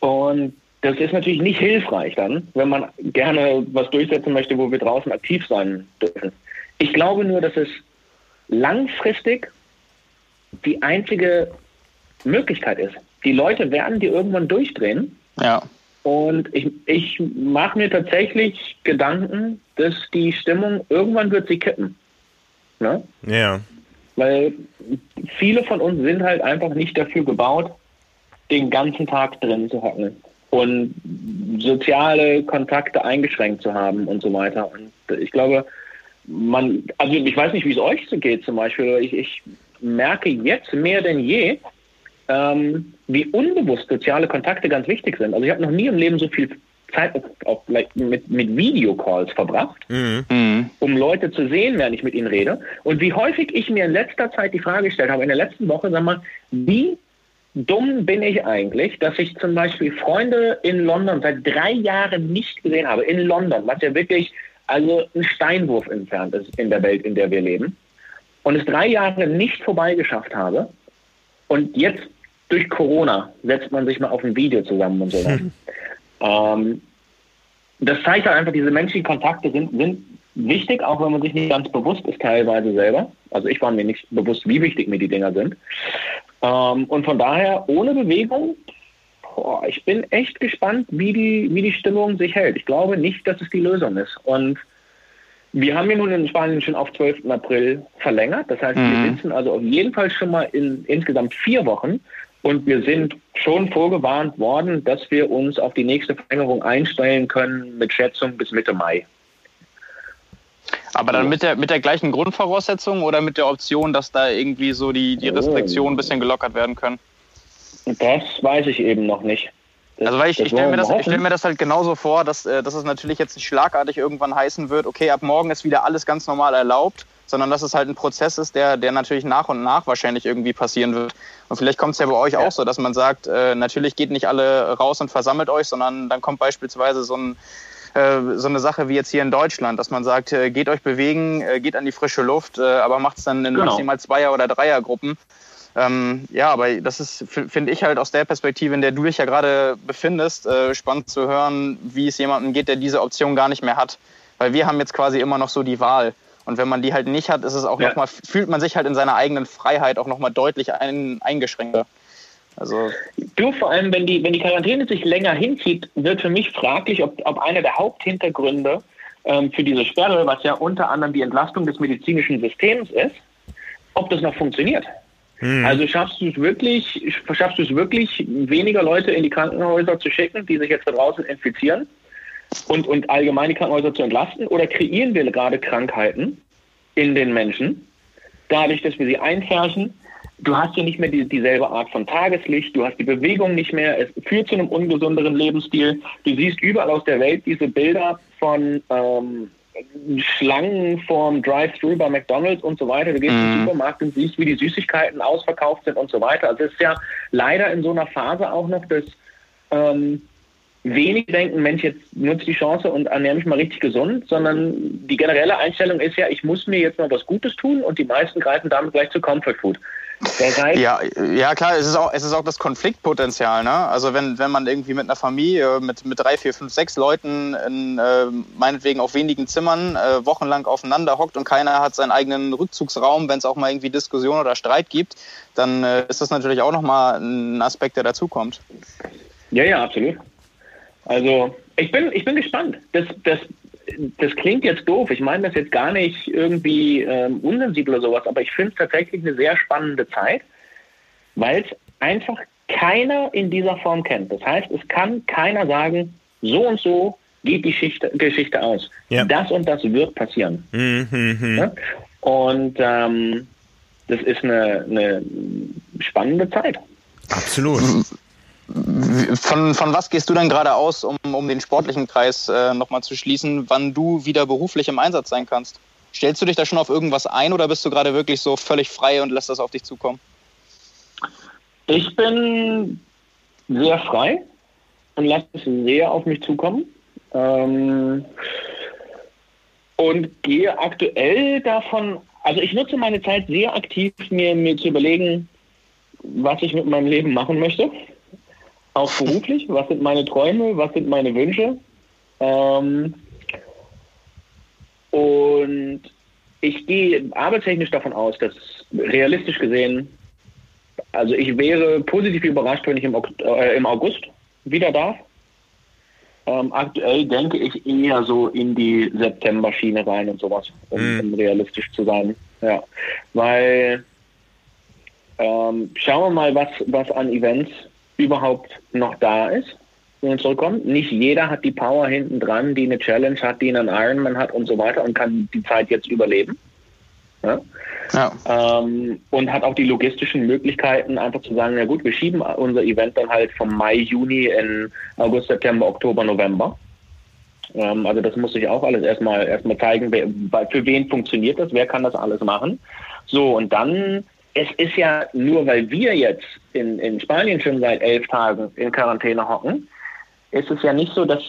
Und das ist natürlich nicht hilfreich dann, wenn man gerne was durchsetzen möchte, wo wir draußen aktiv sein dürfen. Ich glaube nur, dass es langfristig die einzige Möglichkeit ist. Die Leute werden die irgendwann durchdrehen. Ja. Und ich, ich mache mir tatsächlich Gedanken, dass die Stimmung irgendwann wird sie kippen. Ne? Ja. Weil viele von uns sind halt einfach nicht dafür gebaut, den ganzen Tag drin zu hocken und soziale Kontakte eingeschränkt zu haben und so weiter. Und ich glaube, man, also ich weiß nicht, wie es euch so geht zum Beispiel. Ich, ich merke jetzt mehr denn je, ähm, wie unbewusst soziale Kontakte ganz wichtig sind. Also ich habe noch nie im Leben so viel Zeit auch mit, mit Videocalls verbracht, mhm. um Leute zu sehen, während ich mit ihnen rede. Und wie häufig ich mir in letzter Zeit die Frage gestellt habe, in der letzten Woche, sag mal, wie dumm bin ich eigentlich, dass ich zum Beispiel Freunde in London seit drei Jahren nicht gesehen habe, in London, was ja wirklich also ein Steinwurf entfernt ist in der Welt, in der wir leben, und es drei Jahre nicht vorbeigeschafft habe. Und jetzt durch Corona setzt man sich mal auf ein Video zusammen und so weiter. ähm, das zeigt halt einfach, diese menschlichen Kontakte sind, sind wichtig, auch wenn man sich nicht ganz bewusst ist teilweise selber. Also ich war mir nicht bewusst, wie wichtig mir die Dinger sind. Ähm, und von daher, ohne Bewegung, boah, ich bin echt gespannt, wie die, wie die Stimmung sich hält. Ich glaube nicht, dass es die Lösung ist. Und wir haben ja nun in Spanien schon auf 12. April verlängert. Das heißt, mhm. wir sitzen also auf jeden Fall schon mal in insgesamt vier Wochen. Und wir sind schon vorgewarnt worden, dass wir uns auf die nächste Verlängerung einstellen können mit Schätzung bis Mitte Mai. Aber dann mit der, mit der gleichen Grundvoraussetzung oder mit der Option, dass da irgendwie so die, die Restriktionen ein bisschen gelockert werden können? Das weiß ich eben noch nicht. Das, also weil ich, ich stelle mir, stell mir, das halt genauso vor, dass, äh, dass es natürlich jetzt nicht schlagartig irgendwann heißen wird, okay, ab morgen ist wieder alles ganz normal erlaubt, sondern dass es halt ein Prozess ist, der, der natürlich nach und nach wahrscheinlich irgendwie passieren wird. Und vielleicht kommt es ja bei euch ja. auch so, dass man sagt, äh, natürlich geht nicht alle raus und versammelt euch, sondern dann kommt beispielsweise so ein äh, so eine Sache wie jetzt hier in Deutschland, dass man sagt, äh, geht euch bewegen, äh, geht an die frische Luft, aber macht es dann in genau. maximal Zweier- oder Dreiergruppen. Ähm, ja, aber das ist, finde ich halt aus der Perspektive, in der du dich ja gerade befindest, äh, spannend zu hören, wie es jemandem geht, der diese Option gar nicht mehr hat. Weil wir haben jetzt quasi immer noch so die Wahl. Und wenn man die halt nicht hat, ist es auch ja. nochmal, fühlt man sich halt in seiner eigenen Freiheit auch nochmal deutlich ein, eingeschränkter. Also du, vor allem, wenn die, wenn die Quarantäne sich länger hinzieht, wird für mich fraglich, ob, ob einer der Haupthintergründe ähm, für diese Sperre, was ja unter anderem die Entlastung des medizinischen Systems ist, ob das noch funktioniert. Hm. Also schaffst du es wirklich, schaffst du es wirklich, weniger Leute in die Krankenhäuser zu schicken, die sich jetzt da draußen infizieren? und, und allgemeine Krankenhäuser zu entlasten? Oder kreieren wir gerade Krankheiten in den Menschen, dadurch, dass wir sie einfärchen? Du hast ja nicht mehr die, dieselbe Art von Tageslicht, du hast die Bewegung nicht mehr, es führt zu einem ungesünderen Lebensstil. Du siehst überall aus der Welt diese Bilder von ähm, Schlangen vorm Drive-Thru bei McDonalds und so weiter. Du gehst mhm. in den Supermarkt und siehst, wie die Süßigkeiten ausverkauft sind und so weiter. Also es ist ja leider in so einer Phase auch noch, dass ähm, wenig denken, Mensch, jetzt nutze die Chance und ernähre mich mal richtig gesund, sondern die generelle Einstellung ist ja, ich muss mir jetzt mal was Gutes tun und die meisten greifen damit gleich zu Comfort Food. Ja, ja klar, es ist auch, es ist auch das Konfliktpotenzial. Ne? Also wenn, wenn man irgendwie mit einer Familie, mit, mit drei, vier, fünf, sechs Leuten in äh, meinetwegen auf wenigen Zimmern äh, wochenlang aufeinander hockt und keiner hat seinen eigenen Rückzugsraum, wenn es auch mal irgendwie Diskussion oder Streit gibt, dann äh, ist das natürlich auch nochmal ein Aspekt, der dazukommt. Ja, ja, absolut. Also ich bin, ich bin gespannt. Das, das, das klingt jetzt doof. Ich meine das jetzt gar nicht irgendwie ähm, unsensibel oder sowas, aber ich finde es tatsächlich eine sehr spannende Zeit, weil es einfach keiner in dieser Form kennt. Das heißt, es kann keiner sagen, so und so geht die Geschichte, Geschichte aus. Ja. Das und das wird passieren. Mhm. Ja? Und ähm, das ist eine, eine spannende Zeit. Absolut. Von, von was gehst du denn gerade aus, um, um den sportlichen Kreis äh, nochmal zu schließen, wann du wieder beruflich im Einsatz sein kannst? Stellst du dich da schon auf irgendwas ein oder bist du gerade wirklich so völlig frei und lässt das auf dich zukommen? Ich bin sehr frei und lasse es sehr auf mich zukommen. Ähm, und gehe aktuell davon, also ich nutze meine Zeit sehr aktiv, mir, mir zu überlegen, was ich mit meinem Leben machen möchte auch beruflich, was sind meine Träume, was sind meine Wünsche. Ähm, und ich gehe arbeitstechnisch davon aus, dass realistisch gesehen, also ich wäre positiv überrascht, wenn ich im, äh, August wieder darf. Ähm, aktuell denke ich eher so in die September-Schiene rein und sowas, um, mhm. um realistisch zu sein. Ja, weil ähm, schauen wir mal, was, was an Events überhaupt noch da ist, wenn man zurückkommt. Nicht jeder hat die Power hinten dran, die eine Challenge hat, die einen Ironman hat und so weiter und kann die Zeit jetzt überleben. Ja? Ja. Ähm, und hat auch die logistischen Möglichkeiten, einfach zu sagen, na gut, wir schieben unser Event dann halt vom Mai, Juni in August, September, Oktober, November. Ähm, also das muss sich auch alles erstmal erstmal zeigen, wer, für wen funktioniert das, wer kann das alles machen. So, und dann es ist ja nur, weil wir jetzt in, in Spanien schon seit elf Tagen in Quarantäne hocken, ist es ja nicht so, dass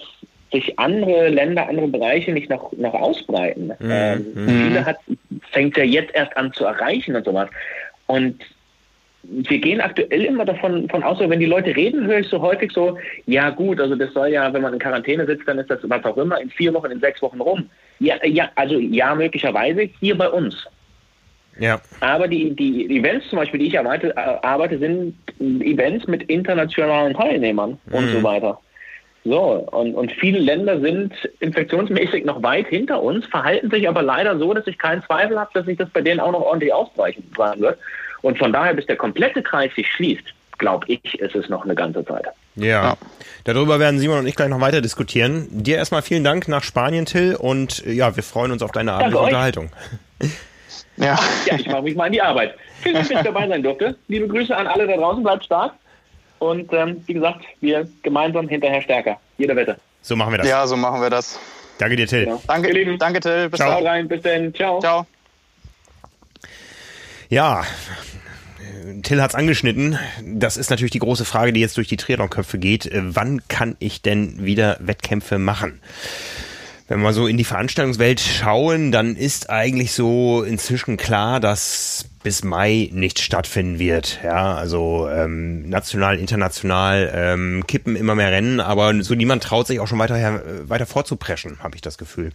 sich andere Länder, andere Bereiche nicht noch, noch ausbreiten. Mhm. Ähm, mhm. viele hat, fängt ja jetzt erst an zu erreichen und sowas. Und wir gehen aktuell immer davon von aus, wenn die Leute reden, höre ich so häufig so, ja gut, also das soll ja, wenn man in Quarantäne sitzt, dann ist das was auch immer in vier Wochen, in sechs Wochen rum. Ja, ja, also ja, möglicherweise hier bei uns. Ja. Aber die, die Events zum Beispiel, die ich arbeite, äh, arbeite sind Events mit internationalen Teilnehmern mhm. und so weiter. So, und, und viele Länder sind infektionsmäßig noch weit hinter uns, verhalten sich aber leider so, dass ich keinen Zweifel habe, dass sich das bei denen auch noch ordentlich ausbrechen wird. Und von daher, bis der komplette Kreis sich schließt, glaube ich, ist es noch eine ganze Zeit. Ja. ja. Darüber werden Simon und ich gleich noch weiter diskutieren. Dir erstmal vielen Dank nach Spanien, Till, und ja, wir freuen uns auf deine abendliche Unterhaltung. Ja. ja, ich mache mich mal in die Arbeit. Vielen Dank, dass ich dabei sein durfte. Liebe Grüße an alle da draußen, bleibt stark. Und ähm, wie gesagt, wir gemeinsam hinterher stärker. Jeder Wette. So machen wir das. Ja, so machen wir das. Danke dir, Till. Genau. Danke, lieben. Danke, Till. Bis Ciao. rein. Bis dann. Ciao. Ciao. Ja, Till hat es angeschnitten. Das ist natürlich die große Frage, die jetzt durch die Triathlon-Köpfe geht. Wann kann ich denn wieder Wettkämpfe machen? Wenn wir so in die Veranstaltungswelt schauen, dann ist eigentlich so inzwischen klar, dass bis Mai nicht stattfinden wird. Ja, also ähm, national, international ähm, kippen immer mehr Rennen, aber so niemand traut sich auch schon weiter, weiter vorzupreschen, habe ich das Gefühl.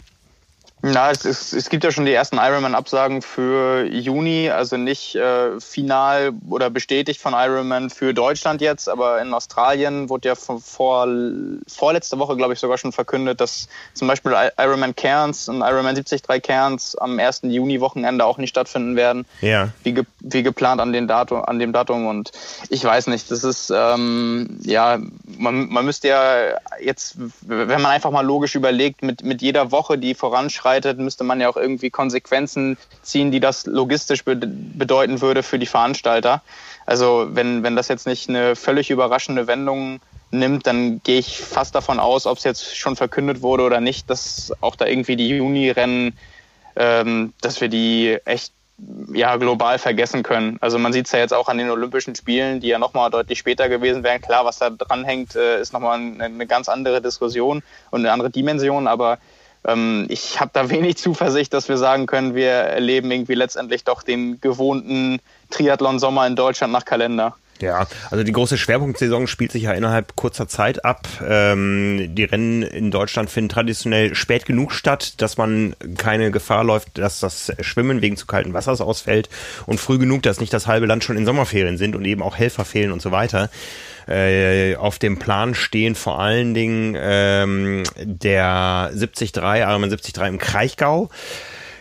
Na, es, ist, es gibt ja schon die ersten Ironman-Absagen für Juni, also nicht äh, final oder bestätigt von Ironman für Deutschland jetzt, aber in Australien wurde ja vor, vor vorletzte Woche, glaube ich, sogar schon verkündet, dass zum Beispiel Ironman Cairns und Ironman 73 Cairns am 1. Juni-Wochenende auch nicht stattfinden werden. Ja. Wie, ge, wie geplant an, den Datum, an dem Datum. Und ich weiß nicht, das ist, ähm, ja, man, man müsste ja jetzt, wenn man einfach mal logisch überlegt, mit, mit jeder Woche, die voranschreitet, vorbereitet, müsste man ja auch irgendwie Konsequenzen ziehen, die das logistisch be bedeuten würde für die Veranstalter. Also wenn, wenn das jetzt nicht eine völlig überraschende Wendung nimmt, dann gehe ich fast davon aus, ob es jetzt schon verkündet wurde oder nicht, dass auch da irgendwie die Juni-Rennen, ähm, dass wir die echt ja global vergessen können. Also man sieht es ja jetzt auch an den Olympischen Spielen, die ja nochmal deutlich später gewesen wären. Klar, was da dranhängt, äh, ist nochmal eine, eine ganz andere Diskussion und eine andere Dimension, aber ähm, ich habe da wenig Zuversicht, dass wir sagen können, wir erleben irgendwie letztendlich doch den gewohnten Triathlon-Sommer in Deutschland nach Kalender. Ja, also die große Schwerpunktsaison spielt sich ja innerhalb kurzer Zeit ab. Ähm, die Rennen in Deutschland finden traditionell spät genug statt, dass man keine Gefahr läuft, dass das Schwimmen wegen zu kalten Wassers ausfällt und früh genug, dass nicht das halbe Land schon in Sommerferien sind und eben auch Helfer fehlen und so weiter. Äh, auf dem Plan stehen vor allen Dingen ähm, der 73, Ironman 73 im Kraichgau.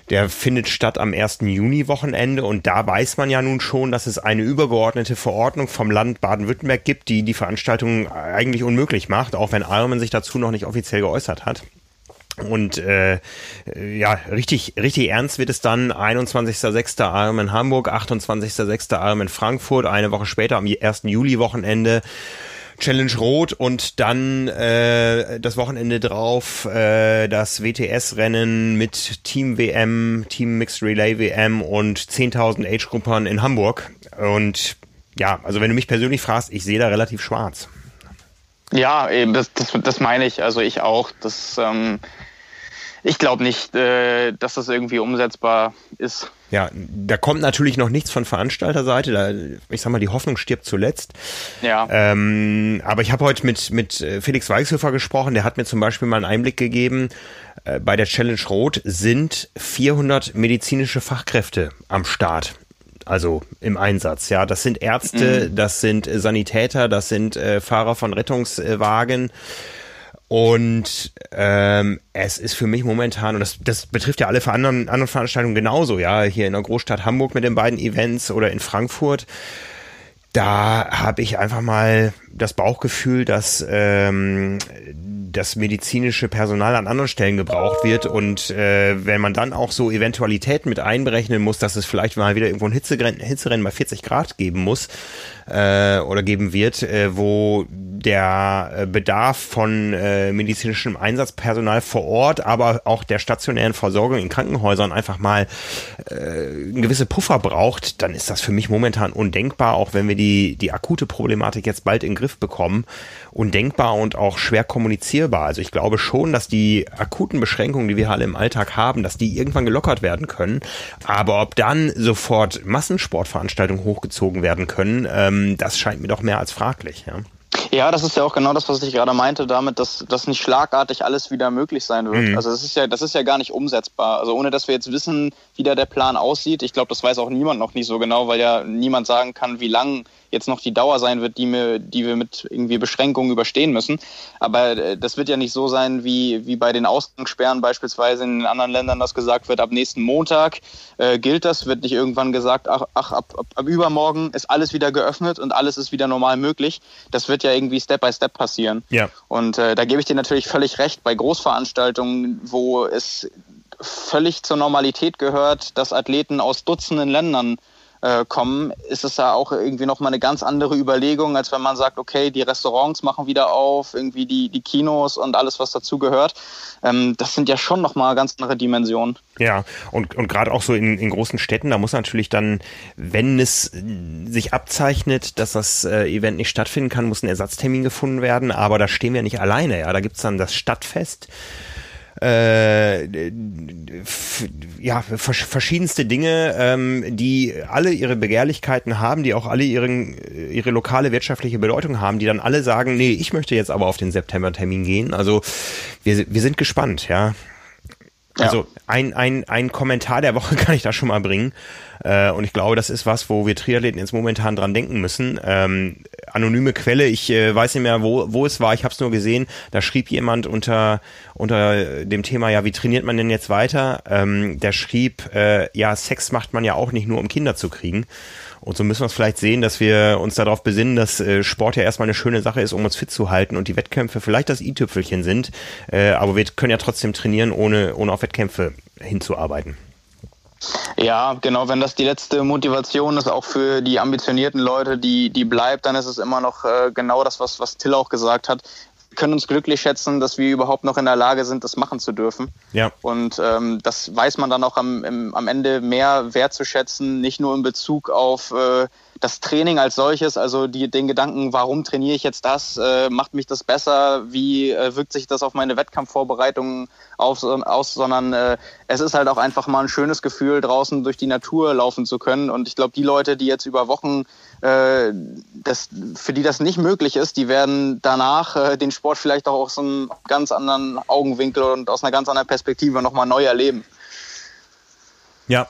Der findet statt am 1. Juni-Wochenende und da weiß man ja nun schon, dass es eine übergeordnete Verordnung vom Land Baden-Württemberg gibt, die die Veranstaltung eigentlich unmöglich macht, auch wenn Ironman sich dazu noch nicht offiziell geäußert hat. Und äh, ja, richtig, richtig ernst wird es dann 21.06. Ironman Hamburg, 28.06. Ironman Frankfurt, eine Woche später am 1. Juli-Wochenende Challenge Rot und dann äh, das Wochenende drauf äh, das WTS-Rennen mit Team WM, Team Mixed Relay WM und 10.000 Age-Gruppern in Hamburg. Und ja, also wenn du mich persönlich fragst, ich sehe da relativ schwarz. Ja, eben, das, das, das meine ich. Also ich auch. Das, ähm, ich glaube nicht, äh, dass das irgendwie umsetzbar ist. Ja, da kommt natürlich noch nichts von Veranstalterseite. Da, ich sag mal, die Hoffnung stirbt zuletzt. Ja. Ähm, aber ich habe heute mit, mit äh, Felix Weichshöfer gesprochen. Der hat mir zum Beispiel mal einen Einblick gegeben. Äh, bei der Challenge Rot sind 400 medizinische Fachkräfte am Start also im Einsatz. Ja, das sind Ärzte, mhm. das sind Sanitäter, das sind äh, Fahrer von Rettungswagen. Und ähm, es ist für mich momentan, und das, das betrifft ja alle anderen, anderen Veranstaltungen genauso, ja, hier in der Großstadt Hamburg mit den beiden Events oder in Frankfurt, da habe ich einfach mal das Bauchgefühl, dass ähm, das medizinische Personal an anderen Stellen gebraucht wird. Und äh, wenn man dann auch so Eventualitäten mit einberechnen muss, dass es vielleicht mal wieder irgendwo ein Hitzerennen, Hitzerennen bei 40 Grad geben muss äh, oder geben wird, äh, wo der äh, Bedarf von äh, medizinischem Einsatzpersonal vor Ort, aber auch der stationären Versorgung in Krankenhäusern einfach mal äh, ein gewisse Puffer braucht, dann ist das für mich momentan undenkbar, auch wenn wir die, die akute Problematik jetzt bald in den Griff bekommen. Undenkbar und auch schwer kommunizierbar. Also ich glaube schon, dass die akuten Beschränkungen, die wir alle im Alltag haben, dass die irgendwann gelockert werden können. Aber ob dann sofort Massensportveranstaltungen hochgezogen werden können, ähm, das scheint mir doch mehr als fraglich. Ja. Ja, das ist ja auch genau das, was ich gerade meinte, damit, dass, dass nicht schlagartig alles wieder möglich sein wird. Mhm. Also das ist ja, das ist ja gar nicht umsetzbar. Also ohne dass wir jetzt wissen, wie da der Plan aussieht. Ich glaube, das weiß auch niemand noch nicht so genau, weil ja niemand sagen kann, wie lang jetzt noch die Dauer sein wird, die wir, die wir mit irgendwie Beschränkungen überstehen müssen. Aber äh, das wird ja nicht so sein, wie, wie bei den Ausgangssperren beispielsweise in anderen Ländern das gesagt wird, ab nächsten Montag äh, gilt das, wird nicht irgendwann gesagt, ach, ach ab, ab, ab übermorgen ist alles wieder geöffnet und alles ist wieder normal möglich. Das wird ja irgendwie Step by Step passieren. Ja. Und äh, da gebe ich dir natürlich völlig recht, bei Großveranstaltungen, wo es völlig zur Normalität gehört, dass Athleten aus Dutzenden Ländern äh, kommen, ist es ja auch irgendwie nochmal eine ganz andere Überlegung, als wenn man sagt, okay, die Restaurants machen wieder auf, irgendwie die, die Kinos und alles, was dazu gehört. Ähm, das sind ja schon nochmal ganz andere Dimensionen. Ja, und, und gerade auch so in, in großen Städten, da muss natürlich dann, wenn es sich abzeichnet, dass das äh, Event nicht stattfinden kann, muss ein Ersatztermin gefunden werden, aber da stehen wir nicht alleine, ja. Da gibt's dann das Stadtfest äh, ja, verschiedenste Dinge, ähm, die alle ihre Begehrlichkeiten haben, die auch alle ihren, ihre lokale wirtschaftliche Bedeutung haben, die dann alle sagen, nee, ich möchte jetzt aber auf den September-Termin gehen. Also wir, wir sind gespannt, ja. Also ein, ein, ein Kommentar der Woche kann ich da schon mal bringen. Äh, und ich glaube, das ist was, wo wir Triathleten jetzt momentan dran denken müssen. Ähm, anonyme Quelle, ich äh, weiß nicht mehr, wo, wo es war, ich habe es nur gesehen, da schrieb jemand unter, unter dem Thema, ja, wie trainiert man denn jetzt weiter? Ähm, der schrieb, äh, ja, Sex macht man ja auch nicht nur, um Kinder zu kriegen. Und so müssen wir es vielleicht sehen, dass wir uns darauf besinnen, dass äh, Sport ja erstmal eine schöne Sache ist, um uns fit zu halten und die Wettkämpfe vielleicht das i-Tüpfelchen sind. Äh, aber wir können ja trotzdem trainieren, ohne, ohne auf Wettkämpfe hinzuarbeiten. Ja, genau, wenn das die letzte Motivation ist, auch für die ambitionierten Leute, die, die bleibt, dann ist es immer noch äh, genau das, was, was Till auch gesagt hat. können uns glücklich schätzen, dass wir überhaupt noch in der Lage sind, das machen zu dürfen. Ja. Und ähm, das weiß man dann auch am, im, am Ende mehr wertzuschätzen, nicht nur in Bezug auf äh, das Training als solches, also die, den Gedanken, warum trainiere ich jetzt das, äh, macht mich das besser, wie äh, wirkt sich das auf meine Wettkampfvorbereitungen auf, aus, sondern äh, es ist halt auch einfach mal ein schönes Gefühl, draußen durch die Natur laufen zu können. Und ich glaube, die Leute, die jetzt über Wochen, äh, das, für die das nicht möglich ist, die werden danach äh, den Sport vielleicht auch aus einem ganz anderen Augenwinkel und aus einer ganz anderen Perspektive nochmal neu erleben. Ja,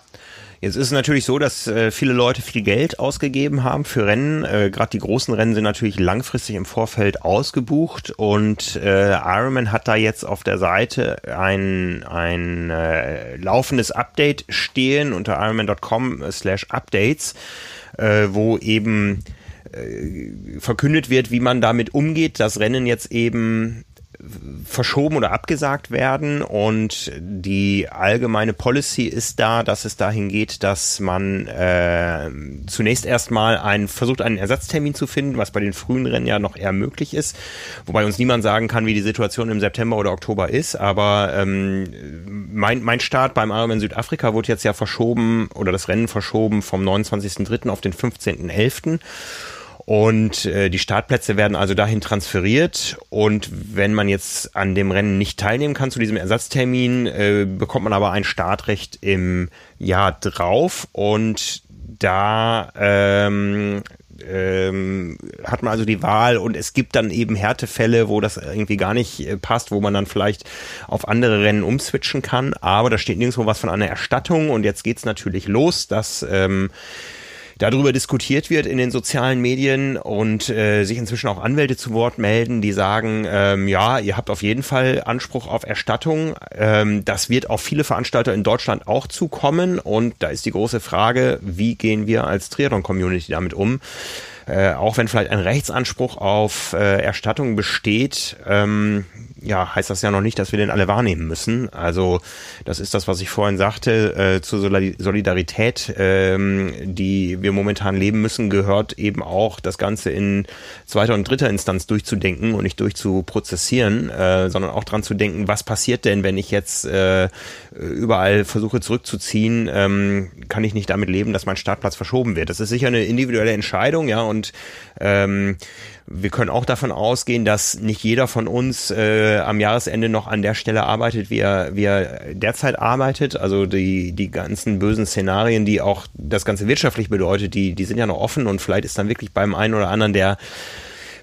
Jetzt ist es natürlich so, dass äh, viele Leute viel Geld ausgegeben haben für Rennen. Äh, Gerade die großen Rennen sind natürlich langfristig im Vorfeld ausgebucht und äh, Ironman hat da jetzt auf der Seite ein, ein äh, laufendes Update stehen unter ironman.com slash updates, äh, wo eben äh, verkündet wird, wie man damit umgeht, dass Rennen jetzt eben verschoben oder abgesagt werden und die allgemeine Policy ist da, dass es dahin geht, dass man äh, zunächst erstmal ein, versucht, einen Ersatztermin zu finden, was bei den frühen Rennen ja noch eher möglich ist, wobei uns niemand sagen kann, wie die Situation im September oder Oktober ist, aber ähm, mein, mein Start beim Ironman Südafrika wurde jetzt ja verschoben oder das Rennen verschoben vom 29.03. auf den 15.11. Und äh, die Startplätze werden also dahin transferiert. Und wenn man jetzt an dem Rennen nicht teilnehmen kann zu diesem Ersatztermin, äh, bekommt man aber ein Startrecht im Jahr drauf. Und da ähm, ähm, hat man also die Wahl und es gibt dann eben Härtefälle, wo das irgendwie gar nicht äh, passt, wo man dann vielleicht auf andere Rennen umswitchen kann. Aber da steht nirgendwo was von einer Erstattung und jetzt geht's natürlich los, dass ähm, darüber diskutiert wird in den sozialen Medien und äh, sich inzwischen auch Anwälte zu Wort melden, die sagen, ähm, ja, ihr habt auf jeden Fall Anspruch auf Erstattung. Ähm, das wird auf viele Veranstalter in Deutschland auch zukommen und da ist die große Frage, wie gehen wir als Triathlon-Community damit um? Äh, auch wenn vielleicht ein Rechtsanspruch auf äh, Erstattung besteht, ähm, ja, heißt das ja noch nicht, dass wir den alle wahrnehmen müssen. Also das ist das, was ich vorhin sagte, äh, zur Solidarität, ähm, die wir momentan leben müssen, gehört eben auch das Ganze in zweiter und dritter Instanz durchzudenken und nicht durchzuprozessieren, äh, sondern auch dran zu denken, was passiert denn, wenn ich jetzt äh, überall versuche zurückzuziehen, ähm, kann ich nicht damit leben, dass mein Startplatz verschoben wird. Das ist sicher eine individuelle Entscheidung, ja, und ähm, wir können auch davon ausgehen, dass nicht jeder von uns äh, am Jahresende noch an der Stelle arbeitet, wie er, wie er derzeit arbeitet. Also die, die ganzen bösen Szenarien, die auch das Ganze wirtschaftlich bedeutet, die, die sind ja noch offen und vielleicht ist dann wirklich beim einen oder anderen der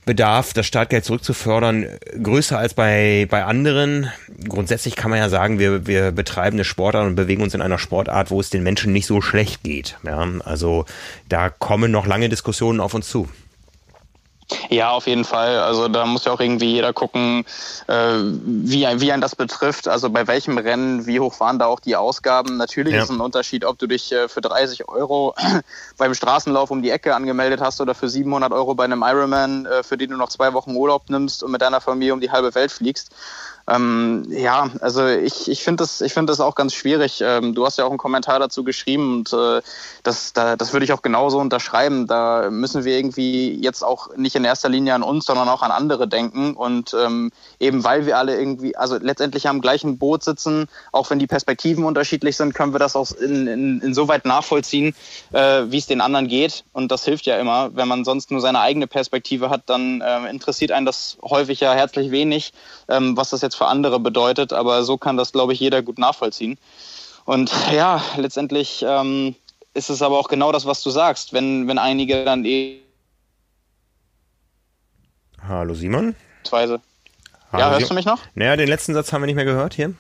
Bedarf, das Startgeld zurückzufördern, größer als bei, bei anderen. Grundsätzlich kann man ja sagen, wir, wir betreiben eine Sportart und bewegen uns in einer Sportart, wo es den Menschen nicht so schlecht geht. Ja, also da kommen noch lange Diskussionen auf uns zu. Ja, auf jeden Fall. Also da muss ja auch irgendwie jeder gucken, äh, wie, wie ein das betrifft. Also bei welchem Rennen, wie hoch waren da auch die Ausgaben. Natürlich ja. ist ein Unterschied, ob du dich äh, für 30 Euro beim Straßenlauf um die Ecke angemeldet hast oder für 700 Euro bei einem Ironman, äh, für den du noch zwei Wochen Urlaub nimmst und mit deiner Familie um die halbe Welt fliegst. Ähm, ja, also ich, ich finde das, ich finde das auch ganz schwierig. Ähm, du hast ja auch einen Kommentar dazu geschrieben und äh, das, da, das würde ich auch genauso unterschreiben. Da müssen wir irgendwie jetzt auch nicht in erster Linie an uns, sondern auch an andere denken und ähm, eben weil wir alle irgendwie, also letztendlich am gleichen Boot sitzen, auch wenn die Perspektiven unterschiedlich sind, können wir das auch in, in, insoweit nachvollziehen, äh, wie es den anderen geht und das hilft ja immer. Wenn man sonst nur seine eigene Perspektive hat, dann äh, interessiert einen das häufig ja herzlich wenig, ähm, was das jetzt für andere bedeutet, aber so kann das, glaube ich, jeder gut nachvollziehen. Und ja, letztendlich ähm, ist es aber auch genau das, was du sagst, wenn, wenn einige dann eh. Hallo Simon. Hallo, ja, hörst du mich noch? Naja, den letzten Satz haben wir nicht mehr gehört hier.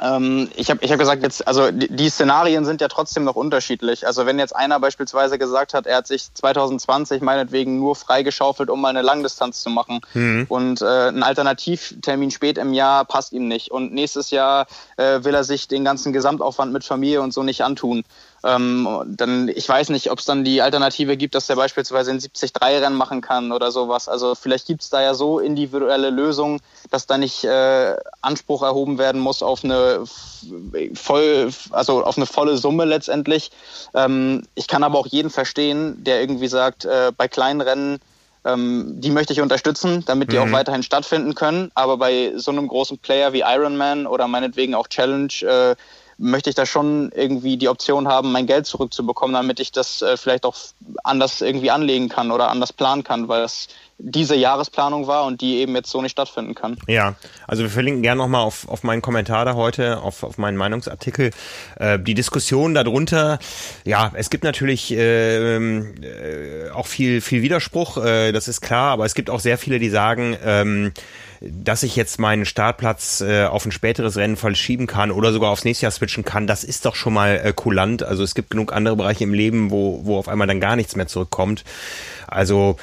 Ähm, ich habe ich hab gesagt, jetzt, also die, die, Szenarien sind ja trotzdem noch unterschiedlich. Also wenn jetzt einer beispielsweise gesagt hat, er hat sich 2020 meinetwegen nur freigeschaufelt, um mal eine Langdistanz zu machen mhm. und äh, ein Alternativtermin spät im Jahr passt ihm nicht und nächstes Jahr äh, will er sich den ganzen Gesamtaufwand mit Familie und so nicht antun, ähm, dann, ich weiß nicht, ob es dann die Alternative gibt, dass der beispielsweise in 70-3-Rennen machen kann oder sowas. Also vielleicht gibt es da ja so individuelle Lösungen, dass da nicht äh, Anspruch erhoben werden muss auf eine voll, also auf eine volle Summe letztendlich. Ähm, ich kann aber auch jeden verstehen, der irgendwie sagt, äh, bei kleinen Rennen ähm, die möchte ich unterstützen, damit die mhm. auch weiterhin stattfinden können. Aber bei so einem großen Player wie Ironman oder meinetwegen auch Challenge äh, möchte ich da schon irgendwie die Option haben, mein Geld zurückzubekommen, damit ich das äh, vielleicht auch anders irgendwie anlegen kann oder anders planen kann, weil das diese Jahresplanung war und die eben jetzt so nicht stattfinden kann. Ja, also wir verlinken gerne nochmal auf, auf meinen Kommentar da heute, auf, auf meinen Meinungsartikel. Äh, die Diskussion darunter, ja, es gibt natürlich äh, äh, auch viel, viel Widerspruch, äh, das ist klar, aber es gibt auch sehr viele, die sagen, ähm, dass ich jetzt meinen Startplatz äh, auf ein späteres Rennen verschieben kann oder sogar aufs nächste Jahr switchen kann, das ist doch schon mal äh, kulant. Also es gibt genug andere Bereiche im Leben, wo, wo auf einmal dann gar nichts mehr zurückkommt. Also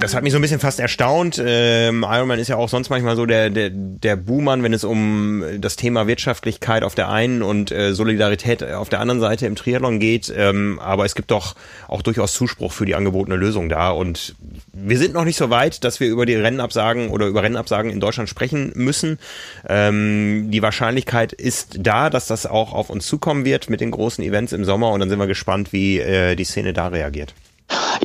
das hat mich so ein bisschen fast erstaunt. Ähm, Ironman ist ja auch sonst manchmal so der, der, der Buhmann, wenn es um das Thema Wirtschaftlichkeit auf der einen und äh, Solidarität auf der anderen Seite im Triathlon geht. Ähm, aber es gibt doch auch durchaus Zuspruch für die angebotene Lösung da. Und wir sind noch nicht so weit, dass wir über die Rennabsagen oder über Rennabsagen in Deutschland sprechen müssen. Ähm, die Wahrscheinlichkeit ist da, dass das auch auf uns zukommen wird mit den großen Events im Sommer. Und dann sind wir gespannt, wie äh, die Szene da reagiert.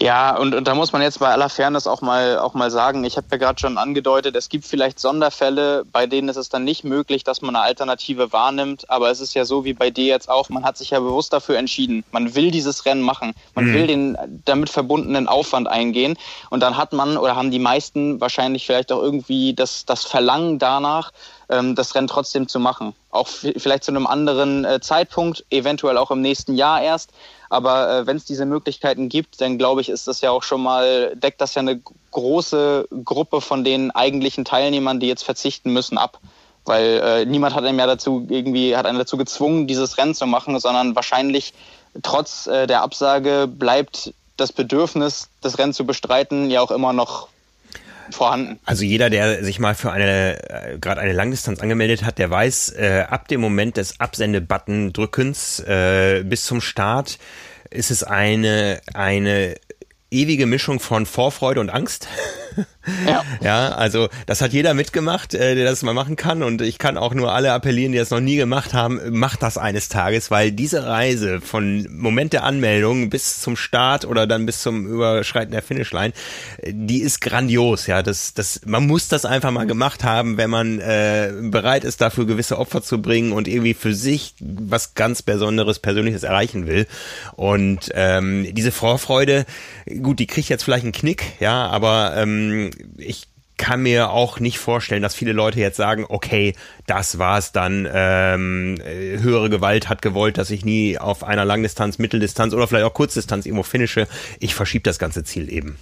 Ja, und, und da muss man jetzt bei aller Fairness auch mal, auch mal sagen, ich habe ja gerade schon angedeutet, es gibt vielleicht Sonderfälle, bei denen ist es dann nicht möglich, dass man eine Alternative wahrnimmt. Aber es ist ja so wie bei dir jetzt auch, man hat sich ja bewusst dafür entschieden. Man will dieses Rennen machen. Man mhm. will den damit verbundenen Aufwand eingehen. Und dann hat man oder haben die meisten wahrscheinlich vielleicht auch irgendwie das, das Verlangen danach, ähm, das Rennen trotzdem zu machen. Auch vielleicht zu einem anderen äh, Zeitpunkt, eventuell auch im nächsten Jahr erst. Aber äh, wenn es diese Möglichkeiten gibt, dann glaube ich, ist das ja auch schon mal, deckt das ja eine große Gruppe von den eigentlichen Teilnehmern, die jetzt verzichten müssen, ab. Weil äh, niemand hat einem ja dazu irgendwie, hat einen dazu gezwungen, dieses Rennen zu machen, sondern wahrscheinlich trotz äh, der Absage bleibt das Bedürfnis, das Rennen zu bestreiten, ja auch immer noch vorhanden. Also jeder, der sich mal für eine äh, gerade eine Langdistanz angemeldet hat, der weiß, äh, ab dem Moment des Absende-Button-Drückens äh, bis zum Start ist es eine eine ewige Mischung von Vorfreude und Angst. Ja. ja, also das hat jeder mitgemacht, äh, der das mal machen kann. Und ich kann auch nur alle appellieren, die das noch nie gemacht haben, macht das eines Tages, weil diese Reise von Moment der Anmeldung bis zum Start oder dann bis zum Überschreiten der Finishline, die ist grandios. Ja, das, das, man muss das einfach mal gemacht haben, wenn man äh, bereit ist, dafür gewisse Opfer zu bringen und irgendwie für sich was ganz Besonderes, Persönliches erreichen will. Und ähm, diese Vorfreude, gut, die kriegt jetzt vielleicht einen Knick, ja, aber ähm, ich kann mir auch nicht vorstellen, dass viele Leute jetzt sagen, okay, das war's dann, ähm, höhere Gewalt hat gewollt, dass ich nie auf einer Langdistanz, Mitteldistanz oder vielleicht auch Kurzdistanz irgendwo finische. Ich verschiebe das ganze Ziel eben.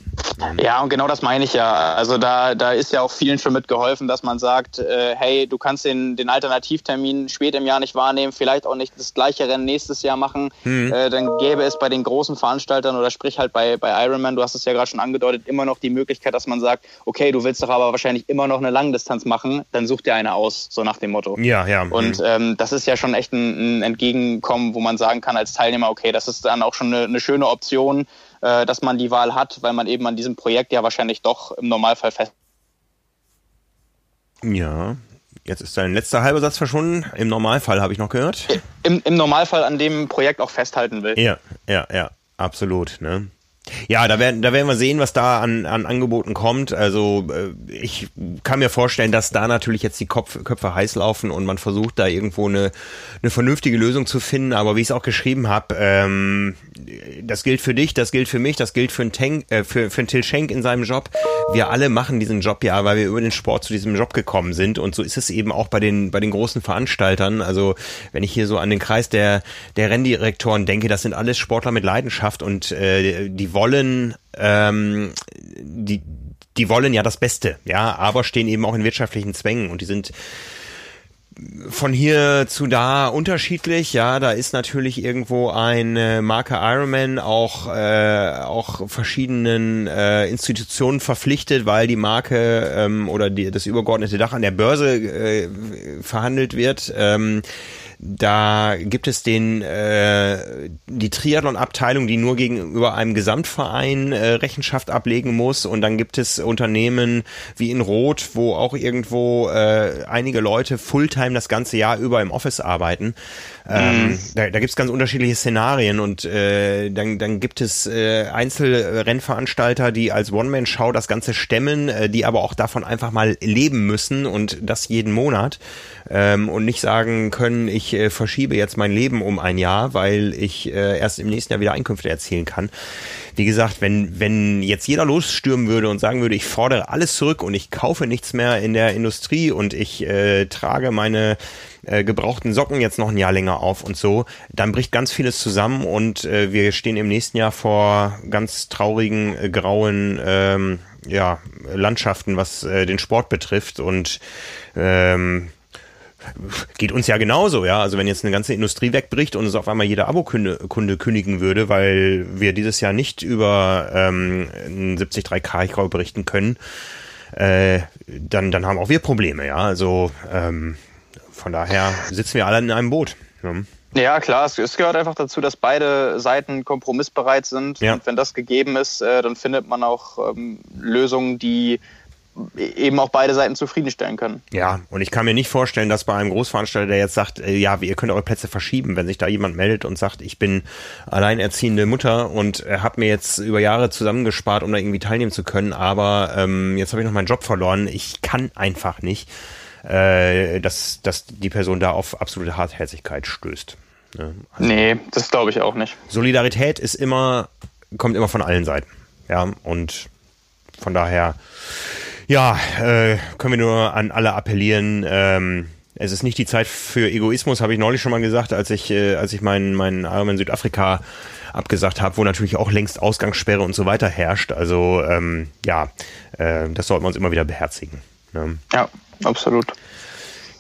Ja, und genau das meine ich ja. Also da, da ist ja auch vielen schon mitgeholfen, dass man sagt, äh, hey, du kannst den, den Alternativtermin spät im Jahr nicht wahrnehmen, vielleicht auch nicht das gleiche Rennen nächstes Jahr machen. Hm. Äh, dann gäbe es bei den großen Veranstaltern oder sprich halt bei, bei Ironman, du hast es ja gerade schon angedeutet, immer noch die Möglichkeit, dass man sagt, okay, du willst doch aber wahrscheinlich immer noch eine Langdistanz machen, dann such dir eine aus, so nach dem Motto. Ja, ja. Und mhm. ähm, das ist ja schon echt ein, ein, Entgegenkommen, wo man sagen kann als Teilnehmer, okay, das ist dann auch schon eine, eine schöne Option, äh, dass man die Wahl hat, weil man eben an diesem Projekt ja wahrscheinlich doch im Normalfall fest. Ja, Jetzt ist dein letzter halber Satz verschwunden. Im Normalfall habe ich noch gehört. Im, Im Normalfall an dem Projekt auch festhalten will. Ja, ja, ja, absolut. Ne? Ja, da werden, da werden wir sehen, was da an, an Angeboten kommt. Also äh, ich kann mir vorstellen, dass da natürlich jetzt die Kopf, Köpfe heiß laufen und man versucht da irgendwo eine, eine vernünftige Lösung zu finden. Aber wie ich es auch geschrieben habe, ähm, das gilt für dich, das gilt für mich, das gilt für einen, Tank, äh, für, für einen Till Schenk in seinem Job. Wir alle machen diesen Job ja, weil wir über den Sport zu diesem Job gekommen sind. Und so ist es eben auch bei den, bei den großen Veranstaltern. Also wenn ich hier so an den Kreis der, der Renndirektoren denke, das sind alles Sportler mit Leidenschaft und äh, die wollen, ähm, die, die wollen ja das Beste, ja, aber stehen eben auch in wirtschaftlichen Zwängen und die sind von hier zu da unterschiedlich. Ja, da ist natürlich irgendwo eine Marke Ironman auch äh, auch verschiedenen äh, Institutionen verpflichtet, weil die Marke ähm, oder die, das übergeordnete Dach an der Börse äh, verhandelt wird. Ähm, da gibt es den äh, die Triathlon-Abteilung, die nur gegenüber einem Gesamtverein äh, Rechenschaft ablegen muss. Und dann gibt es Unternehmen wie in Rot, wo auch irgendwo äh, einige Leute Fulltime das ganze Jahr über im Office arbeiten. Ähm, mhm. Da, da gibt es ganz unterschiedliche Szenarien und äh, dann, dann gibt es äh, Einzelrennveranstalter, die als One-Man-Show das Ganze stemmen, äh, die aber auch davon einfach mal leben müssen und das jeden Monat ähm, und nicht sagen können, ich äh, verschiebe jetzt mein Leben um ein Jahr, weil ich äh, erst im nächsten Jahr wieder Einkünfte erzielen kann. Wie gesagt, wenn, wenn jetzt jeder losstürmen würde und sagen würde, ich fordere alles zurück und ich kaufe nichts mehr in der Industrie und ich äh, trage meine äh, gebrauchten Socken jetzt noch ein Jahr länger auf und so, dann bricht ganz vieles zusammen und äh, wir stehen im nächsten Jahr vor ganz traurigen, äh, grauen ähm, ja, Landschaften, was äh, den Sport betrifft und ähm, geht uns ja genauso, ja. Also wenn jetzt eine ganze Industrie wegbricht und es auf einmal jeder Abokunde Kunde kündigen würde, weil wir dieses Jahr nicht über ähm, einen 73K, ich glaube, berichten können, äh, dann, dann haben auch wir Probleme, ja. Also ähm, von daher sitzen wir alle in einem Boot. Ja. Ja, klar, es, gehört einfach dazu, dass beide Seiten kompromissbereit sind. Ja. Und wenn das gegeben ist, äh, dann findet man auch ähm, Lösungen, die eben auch beide Seiten zufriedenstellen können. Ja, und ich kann mir nicht vorstellen, dass bei einem Großveranstalter, der jetzt sagt, äh, ja, ihr könnt eure Plätze verschieben, wenn sich da jemand meldet und sagt, ich bin alleinerziehende Mutter und äh, habe mir jetzt über Jahre zusammengespart, um da irgendwie teilnehmen zu können, aber ähm, jetzt habe ich noch meinen Job verloren, ich kann einfach nicht, äh, dass, dass die Person da auf absolute Hartherzigkeit stößt. Ne? Also nee, das glaube ich auch nicht. Solidarität ist immer, kommt immer von allen Seiten. Ja, und von daher ja, äh, können wir nur an alle appellieren. Ähm, es ist nicht die Zeit für Egoismus, habe ich neulich schon mal gesagt, als ich, äh, als ich meinen meinen Ironman Südafrika abgesagt habe, wo natürlich auch längst Ausgangssperre und so weiter herrscht. Also ähm, ja, äh, das sollten wir uns immer wieder beherzigen. Ne? Ja, absolut.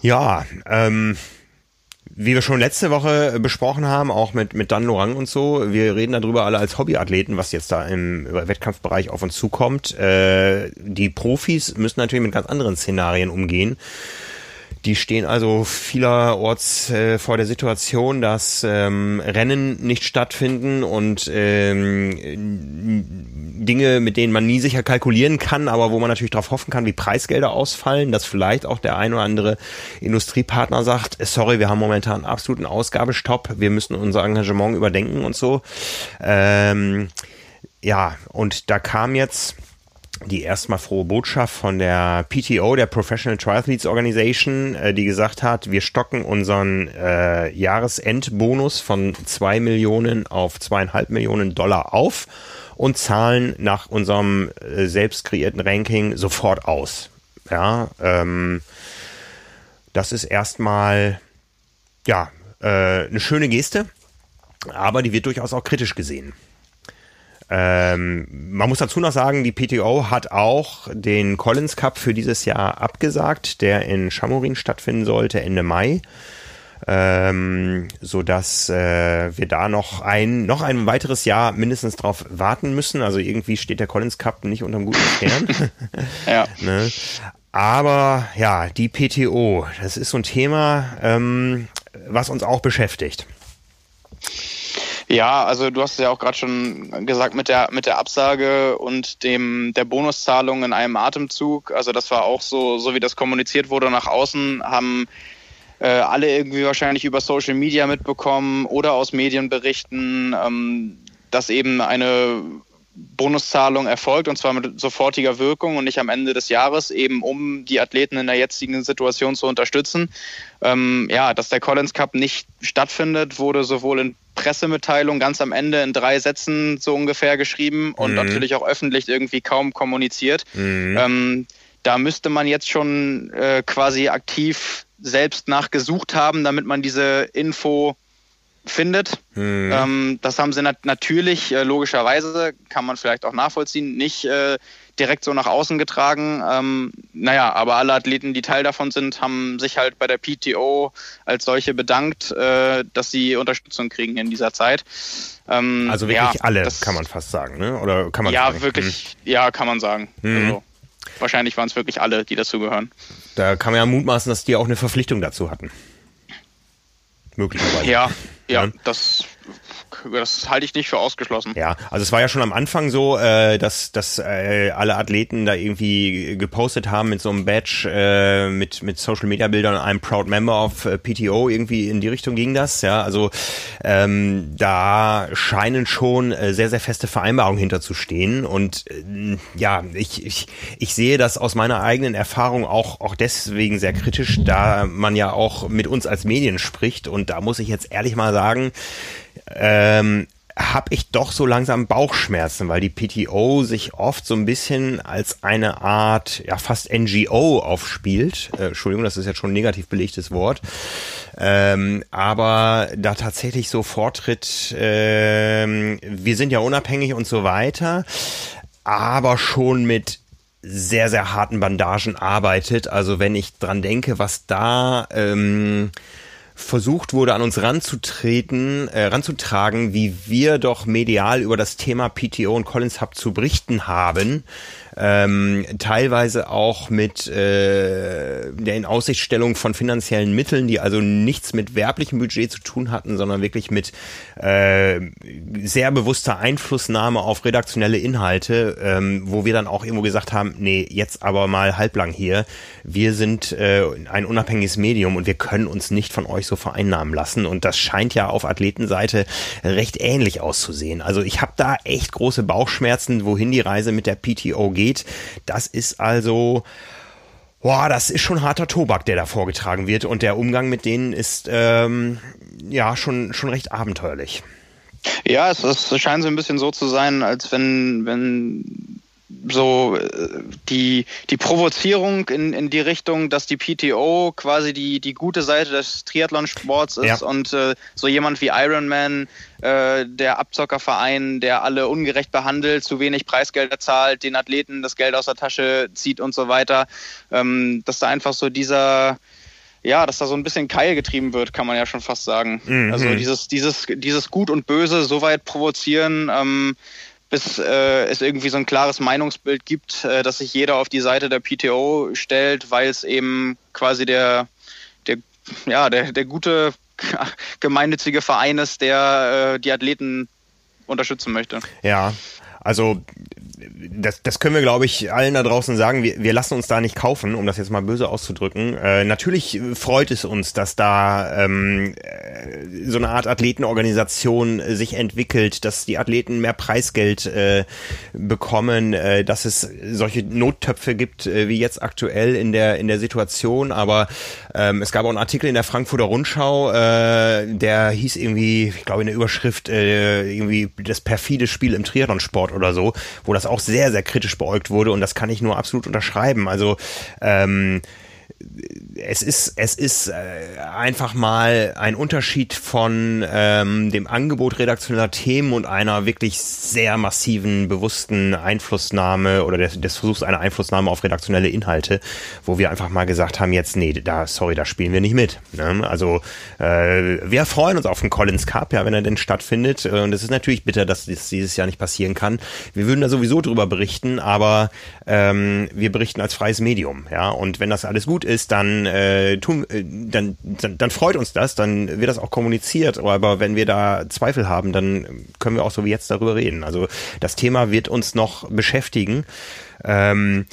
Ja, ähm, wie wir schon letzte Woche besprochen haben, auch mit, mit Dan Lorang und so, wir reden darüber alle als Hobbyathleten, was jetzt da im Wettkampfbereich auf uns zukommt. Äh, die Profis müssen natürlich mit ganz anderen Szenarien umgehen. Die stehen also vielerorts äh, vor der Situation, dass ähm, Rennen nicht stattfinden und ähm, Dinge, mit denen man nie sicher kalkulieren kann, aber wo man natürlich darauf hoffen kann, wie Preisgelder ausfallen, dass vielleicht auch der ein oder andere Industriepartner sagt, sorry, wir haben momentan absoluten Ausgabestopp, wir müssen unser Engagement überdenken und so. Ähm, ja, und da kam jetzt die erstmal frohe Botschaft von der PTO, der Professional Triathletes Organization, äh, die gesagt hat, wir stocken unseren äh, Jahresendbonus von zwei Millionen auf zweieinhalb Millionen Dollar auf und zahlen nach unserem äh, selbst kreierten Ranking sofort aus. Ja, ähm, das ist erstmal ja äh, eine schöne Geste, aber die wird durchaus auch kritisch gesehen. Ähm, man muss dazu noch sagen, die PTO hat auch den Collins Cup für dieses Jahr abgesagt, der in Chamorin stattfinden sollte Ende Mai. Ähm, so dass äh, wir da noch ein noch ein weiteres Jahr mindestens drauf warten müssen. Also irgendwie steht der Collins Cup nicht unter einem guten Stern. ja. ne? Aber ja, die PTO, das ist so ein Thema, ähm, was uns auch beschäftigt. Ja, also du hast ja auch gerade schon gesagt mit der mit der Absage und dem der Bonuszahlung in einem Atemzug. Also das war auch so, so wie das kommuniziert wurde nach außen, haben äh, alle irgendwie wahrscheinlich über Social Media mitbekommen oder aus Medienberichten, ähm, dass eben eine Bonuszahlung erfolgt und zwar mit sofortiger Wirkung und nicht am Ende des Jahres, eben um die Athleten in der jetzigen Situation zu unterstützen. Ähm, ja, dass der Collins Cup nicht stattfindet, wurde sowohl in Pressemitteilung ganz am Ende in drei Sätzen so ungefähr geschrieben und mhm. natürlich auch öffentlich irgendwie kaum kommuniziert. Mhm. Ähm, da müsste man jetzt schon äh, quasi aktiv selbst nachgesucht haben, damit man diese Info findet. Mhm. Ähm, das haben sie nat natürlich, äh, logischerweise, kann man vielleicht auch nachvollziehen, nicht äh, direkt so nach außen getragen. Ähm, naja, aber alle Athleten, die Teil davon sind, haben sich halt bei der PTO als solche bedankt, äh, dass sie Unterstützung kriegen in dieser Zeit. Ähm, also wirklich ja, alle, das, kann man fast sagen, ne? Oder kann man Ja, sagen? wirklich, hm. ja, kann man sagen. Hm. Also, wahrscheinlich waren es wirklich alle, die dazugehören. Da kann man ja mutmaßen, dass die auch eine Verpflichtung dazu hatten. möglicherweise. Ja, ja, ja. das das halte ich nicht für ausgeschlossen. Ja, also es war ja schon am Anfang so, äh, dass, dass äh, alle Athleten da irgendwie gepostet haben mit so einem Badge, äh, mit, mit Social Media Bildern, I'm proud member of äh, PTO, irgendwie in die Richtung ging das, ja, also ähm, da scheinen schon äh, sehr, sehr feste Vereinbarungen hinterzustehen. Und äh, ja, ich, ich, ich sehe das aus meiner eigenen Erfahrung auch, auch deswegen sehr kritisch, da man ja auch mit uns als Medien spricht. Und da muss ich jetzt ehrlich mal sagen, ähm, habe ich doch so langsam Bauchschmerzen, weil die PTO sich oft so ein bisschen als eine Art, ja fast NGO aufspielt. Äh, Entschuldigung, das ist jetzt schon ein negativ belegtes Wort. Ähm, aber da tatsächlich so vortritt, ähm, wir sind ja unabhängig und so weiter, aber schon mit sehr, sehr harten Bandagen arbeitet. Also wenn ich dran denke, was da... Ähm, versucht wurde, an uns ranzutreten, äh, ranzutragen, wie wir doch medial über das Thema PTO und Collins Hub zu berichten haben, ähm, teilweise auch mit äh, der Inaussichtstellung von finanziellen Mitteln, die also nichts mit werblichem Budget zu tun hatten, sondern wirklich mit äh, sehr bewusster Einflussnahme auf redaktionelle Inhalte, ähm, wo wir dann auch irgendwo gesagt haben, nee, jetzt aber mal halblang hier. Wir sind äh, ein unabhängiges Medium und wir können uns nicht von euch so vereinnahmen lassen. Und das scheint ja auf Athletenseite recht ähnlich auszusehen. Also ich habe da echt große Bauchschmerzen, wohin die Reise mit der PTO geht geht. Das ist also, boah, das ist schon harter Tobak, der da vorgetragen wird und der Umgang mit denen ist ähm, ja schon, schon recht abenteuerlich. Ja, es, es scheint so ein bisschen so zu sein, als wenn, wenn so äh, die, die Provozierung in, in die Richtung, dass die PTO quasi die, die gute Seite des Triathlonsports ist ja. und äh, so jemand wie Ironman, äh, der Abzockerverein, der alle ungerecht behandelt, zu wenig Preisgelder zahlt, den Athleten das Geld aus der Tasche zieht und so weiter, ähm, dass da einfach so dieser ja, dass da so ein bisschen Keil getrieben wird, kann man ja schon fast sagen. Mhm. Also dieses, dieses, dieses Gut und Böse so weit provozieren, ähm, bis äh, es irgendwie so ein klares Meinungsbild gibt, äh, dass sich jeder auf die Seite der PTO stellt, weil es eben quasi der, der, ja, der, der gute gemeinnützige Verein ist, der äh, die Athleten unterstützen möchte. Ja, also das, das können wir, glaube ich, allen da draußen sagen. Wir, wir lassen uns da nicht kaufen, um das jetzt mal böse auszudrücken. Äh, natürlich freut es uns, dass da ähm, äh, so eine Art Athletenorganisation sich entwickelt, dass die Athleten mehr Preisgeld äh, bekommen, äh, dass es solche Nottöpfe gibt, äh, wie jetzt aktuell in der in der Situation. Aber ähm, es gab auch einen Artikel in der Frankfurter Rundschau, äh, der hieß irgendwie, ich glaube in der Überschrift äh, irgendwie das perfide Spiel im Triathlonsport oder so, wo das auch sehr, sehr kritisch beäugt wurde und das kann ich nur absolut unterschreiben. Also ähm, es ist, es ist äh, einfach mal ein Unterschied von ähm, dem Angebot redaktioneller Themen und einer wirklich sehr massiven, bewussten Einflussnahme oder des, des Versuchs einer Einflussnahme auf redaktionelle Inhalte, wo wir einfach mal gesagt haben, jetzt, nee, da, sorry, da spielen wir nicht mit. Ne? Also äh, wir freuen uns auf den Collins Cup, ja, wenn er denn stattfindet. Und es ist natürlich bitter, dass das dieses Jahr nicht passieren kann. Wir würden da sowieso drüber berichten, aber ähm, wir berichten als freies Medium, ja. Und wenn das alles gut ist, dann, äh, tun, äh, dann, dann, dann freut uns das, dann wird das auch kommuniziert. Aber wenn wir da Zweifel haben, dann können wir auch so wie jetzt darüber reden. Also das Thema wird uns noch beschäftigen. Ähm,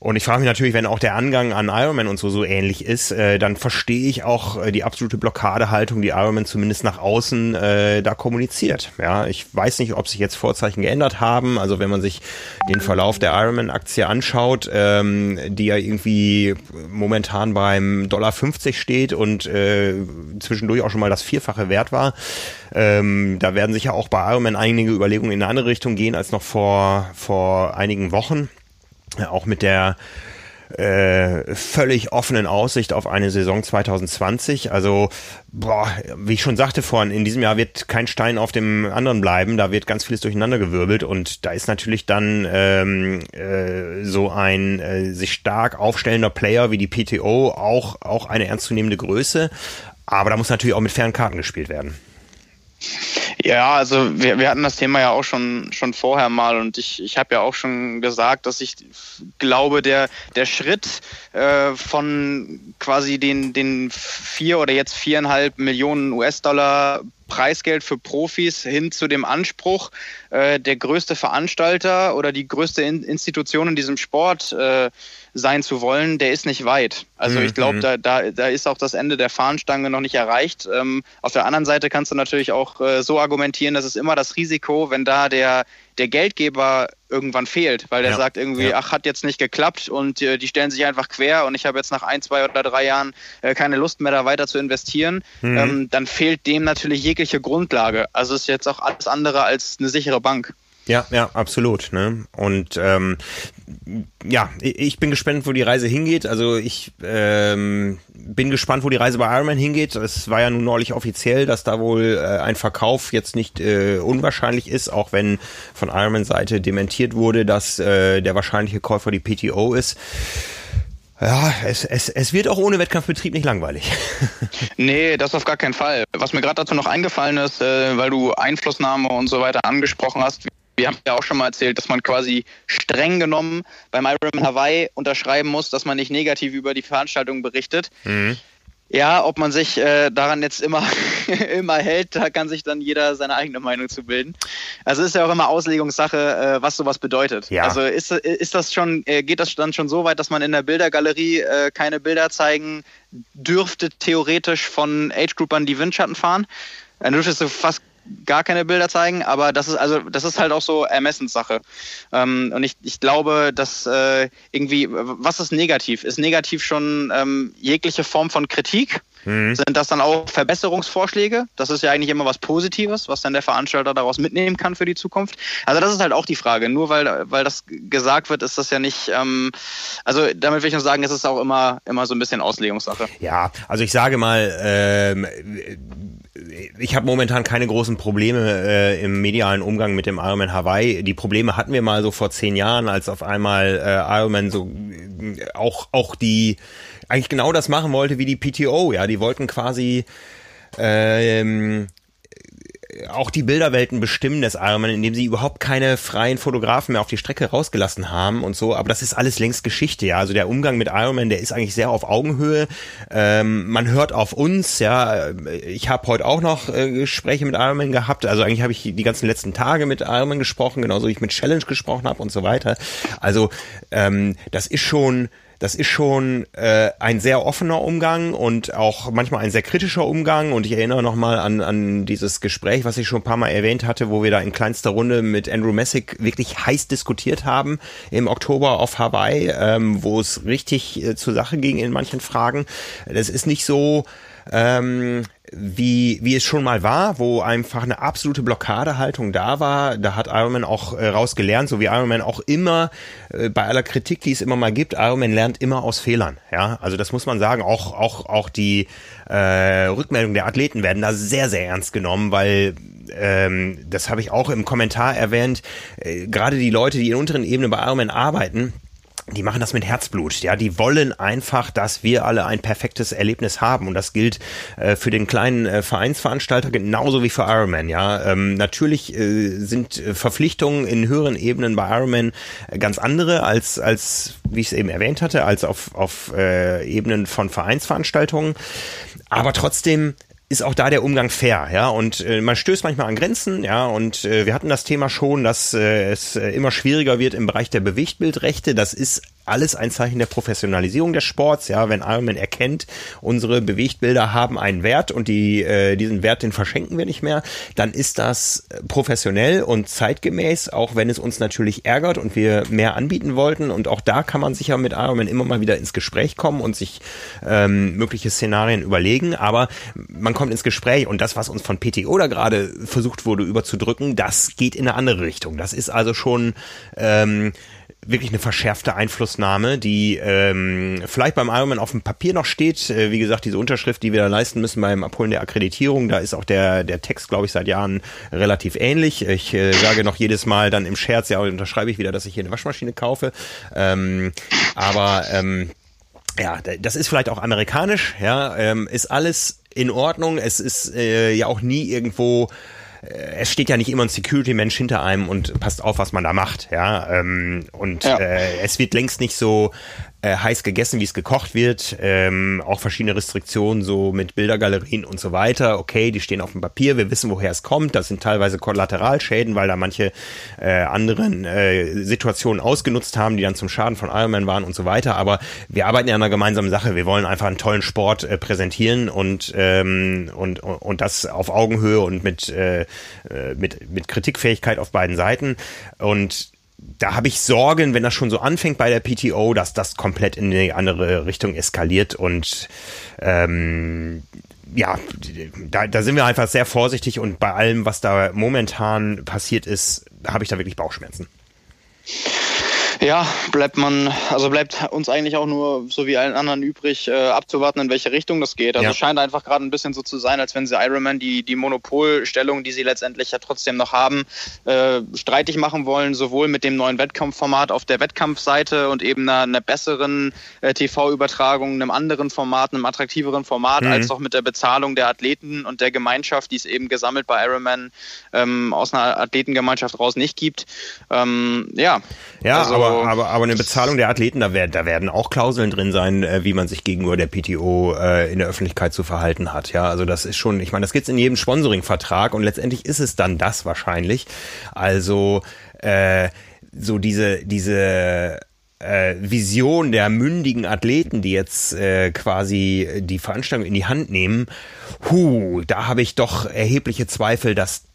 und ich frage mich natürlich, wenn auch der Angang an Ironman und so so ähnlich ist, äh, dann verstehe ich auch äh, die absolute Blockadehaltung, die Ironman zumindest nach außen äh, da kommuniziert. Ja, ich weiß nicht, ob sich jetzt Vorzeichen geändert haben. Also wenn man sich den Verlauf der Ironman-Aktie anschaut, ähm, die ja irgendwie momentan beim Dollar 50 steht und äh, zwischendurch auch schon mal das Vierfache wert war, ähm, da werden sicher auch bei Ironman einige Überlegungen in eine andere Richtung gehen als noch vor vor einigen Wochen auch mit der äh, völlig offenen Aussicht auf eine Saison 2020. Also, boah, wie ich schon sagte vorhin, in diesem Jahr wird kein Stein auf dem anderen bleiben, da wird ganz vieles durcheinandergewirbelt und da ist natürlich dann ähm, äh, so ein äh, sich stark aufstellender Player wie die PTO auch, auch eine ernstzunehmende Größe, aber da muss natürlich auch mit fairen Karten gespielt werden. Ja, also wir, wir hatten das Thema ja auch schon, schon vorher mal und ich, ich habe ja auch schon gesagt, dass ich glaube, der, der Schritt äh, von quasi den, den vier oder jetzt viereinhalb Millionen US-Dollar Preisgeld für Profis hin zu dem Anspruch, äh, der größte Veranstalter oder die größte in Institution in diesem Sport äh, sein zu wollen, der ist nicht weit. Also mhm. ich glaube, da, da, da ist auch das Ende der Fahnenstange noch nicht erreicht. Ähm, auf der anderen Seite kannst du natürlich auch äh, so argumentieren, dass es immer das Risiko, wenn da der, der Geldgeber irgendwann fehlt, weil der ja. sagt irgendwie, ja. ach, hat jetzt nicht geklappt und äh, die stellen sich einfach quer und ich habe jetzt nach ein, zwei oder drei Jahren äh, keine Lust mehr da weiter zu investieren, mhm. ähm, dann fehlt dem natürlich jegliche Grundlage. Also ist jetzt auch alles andere als eine sichere Bank. Ja, ja, absolut. Ne? Und ähm, ja, ich bin gespannt, wo die Reise hingeht. Also ich ähm, bin gespannt, wo die Reise bei Ironman hingeht. Es war ja nun neulich offiziell, dass da wohl äh, ein Verkauf jetzt nicht äh, unwahrscheinlich ist, auch wenn von Ironman-Seite dementiert wurde, dass äh, der wahrscheinliche Käufer die PTO ist. Ja, es, es, es wird auch ohne Wettkampfbetrieb nicht langweilig. nee, das auf gar keinen Fall. Was mir gerade dazu noch eingefallen ist, äh, weil du Einflussnahme und so weiter angesprochen hast, wir haben ja auch schon mal erzählt, dass man quasi streng genommen beim Ironman Hawaii unterschreiben muss, dass man nicht negativ über die Veranstaltung berichtet. Mhm. Ja, ob man sich äh, daran jetzt immer, immer hält, da kann sich dann jeder seine eigene Meinung zu bilden. Also ist ja auch immer Auslegungssache, äh, was sowas bedeutet. Ja. Also ist, ist das schon, äh, geht das dann schon so weit, dass man in der Bildergalerie äh, keine Bilder zeigen dürfte, theoretisch von Age-Groupern, die Windschatten fahren? Dann dürftest du fast gar keine Bilder zeigen, aber das ist also das ist halt auch so Ermessenssache. Ähm, und ich, ich glaube, dass äh, irgendwie, was ist negativ? Ist negativ schon ähm, jegliche Form von Kritik? Mhm. Sind das dann auch Verbesserungsvorschläge? Das ist ja eigentlich immer was Positives, was dann der Veranstalter daraus mitnehmen kann für die Zukunft. Also das ist halt auch die Frage. Nur weil, weil das gesagt wird, ist das ja nicht, ähm, also damit will ich nur sagen, es ist auch immer, immer so ein bisschen Auslegungssache. Ja, also ich sage mal, ähm, ich habe momentan keine großen Probleme äh, im medialen Umgang mit dem Ironman Hawaii. Die Probleme hatten wir mal so vor zehn Jahren, als auf einmal äh, Ironman so äh, auch auch die eigentlich genau das machen wollte wie die PTO. Ja, die wollten quasi ähm, auch die Bilderwelten bestimmen des Ironman, indem sie überhaupt keine freien Fotografen mehr auf die Strecke rausgelassen haben und so. Aber das ist alles längst Geschichte, ja. Also der Umgang mit Ironman, der ist eigentlich sehr auf Augenhöhe. Ähm, man hört auf uns, ja. Ich habe heute auch noch äh, Gespräche mit Ironman gehabt. Also eigentlich habe ich die ganzen letzten Tage mit Ironman gesprochen, genauso wie ich mit Challenge gesprochen habe und so weiter. Also ähm, das ist schon das ist schon äh, ein sehr offener Umgang und auch manchmal ein sehr kritischer Umgang. Und ich erinnere nochmal an, an dieses Gespräch, was ich schon ein paar Mal erwähnt hatte, wo wir da in kleinster Runde mit Andrew Messick wirklich heiß diskutiert haben im Oktober auf Hawaii, ähm, wo es richtig äh, zur Sache ging in manchen Fragen. Das ist nicht so ähm, wie, wie es schon mal war, wo einfach eine absolute Blockadehaltung da war. Da hat Ironman auch äh, rausgelernt, so wie Ironman auch immer äh, bei aller Kritik, die es immer mal gibt, Ironman lernt immer aus Fehlern. Ja, also das muss man sagen. Auch auch auch die äh, Rückmeldungen der Athleten werden da sehr sehr ernst genommen, weil ähm, das habe ich auch im Kommentar erwähnt. Äh, gerade die Leute, die in unteren Ebenen bei Ironman arbeiten die machen das mit Herzblut. Ja, die wollen einfach, dass wir alle ein perfektes Erlebnis haben. Und das gilt äh, für den kleinen äh, Vereinsveranstalter genauso wie für Ironman. Ja, ähm, natürlich äh, sind äh, Verpflichtungen in höheren Ebenen bei Ironman äh, ganz andere als, als wie ich es eben erwähnt hatte, als auf, auf äh, Ebenen von Vereinsveranstaltungen. Aber trotzdem ist auch da der Umgang fair, ja, und äh, man stößt manchmal an Grenzen, ja, und äh, wir hatten das Thema schon, dass äh, es äh, immer schwieriger wird im Bereich der Bewegtbildrechte. Das ist alles ein Zeichen der Professionalisierung des Sports. Ja, wenn Ironman erkennt, unsere Bewegtbilder haben einen Wert und die, äh, diesen Wert, den verschenken wir nicht mehr, dann ist das professionell und zeitgemäß, auch wenn es uns natürlich ärgert und wir mehr anbieten wollten. Und auch da kann man sicher mit Ironman immer mal wieder ins Gespräch kommen und sich ähm, mögliche Szenarien überlegen. Aber man kommt ins Gespräch und das, was uns von PTO da gerade versucht wurde überzudrücken, das geht in eine andere Richtung. Das ist also schon ähm, wirklich eine verschärfte Einflussnahme, die ähm, vielleicht beim Ironman auf dem Papier noch steht. Äh, wie gesagt, diese Unterschrift, die wir da leisten müssen beim Abholen der Akkreditierung, da ist auch der, der Text, glaube ich, seit Jahren relativ ähnlich. Ich äh, sage noch jedes Mal dann im Scherz, ja, unterschreibe ich wieder, dass ich hier eine Waschmaschine kaufe. Ähm, aber ähm, ja, das ist vielleicht auch amerikanisch, ja, ähm, ist alles in Ordnung. Es ist äh, ja auch nie irgendwo es steht ja nicht immer ein Security-Mensch hinter einem und passt auf, was man da macht, ja. Ähm, und ja. Äh, es wird längst nicht so äh, heiß gegessen, wie es gekocht wird. Ähm, auch verschiedene Restriktionen, so mit Bildergalerien und so weiter. Okay, die stehen auf dem Papier, wir wissen, woher es kommt. Das sind teilweise Kollateralschäden, weil da manche äh, anderen äh, Situationen ausgenutzt haben, die dann zum Schaden von Ironman waren und so weiter. Aber wir arbeiten ja an einer gemeinsamen Sache. Wir wollen einfach einen tollen Sport äh, präsentieren und, ähm, und, und das auf Augenhöhe und mit, äh, mit, mit Kritikfähigkeit auf beiden Seiten. Und da habe ich Sorgen, wenn das schon so anfängt bei der PTO, dass das komplett in eine andere Richtung eskaliert und ähm, ja, da, da sind wir einfach sehr vorsichtig und bei allem, was da momentan passiert ist, habe ich da wirklich Bauchschmerzen. Ja, bleibt man, also bleibt uns eigentlich auch nur, so wie allen anderen übrig, äh, abzuwarten, in welche Richtung das geht. Also ja. es scheint einfach gerade ein bisschen so zu sein, als wenn sie Ironman die, die Monopolstellung, die sie letztendlich ja trotzdem noch haben, äh, streitig machen wollen, sowohl mit dem neuen Wettkampfformat auf der Wettkampfseite und eben einer, einer besseren äh, TV-Übertragung, einem anderen Format, einem attraktiveren Format, mhm. als auch mit der Bezahlung der Athleten und der Gemeinschaft, die es eben gesammelt bei Ironman ähm, aus einer Athletengemeinschaft raus nicht gibt. Ähm, ja, ja also, aber aber, aber eine Bezahlung der Athleten, da, werd, da werden auch Klauseln drin sein, äh, wie man sich gegenüber der PTO äh, in der Öffentlichkeit zu verhalten hat. Ja, also das ist schon, ich meine, das gibt's in jedem Sponsoring-Vertrag und letztendlich ist es dann das wahrscheinlich. Also äh, so diese, diese äh, Vision der mündigen Athleten, die jetzt äh, quasi die Veranstaltung in die Hand nehmen, hu, da habe ich doch erhebliche Zweifel, dass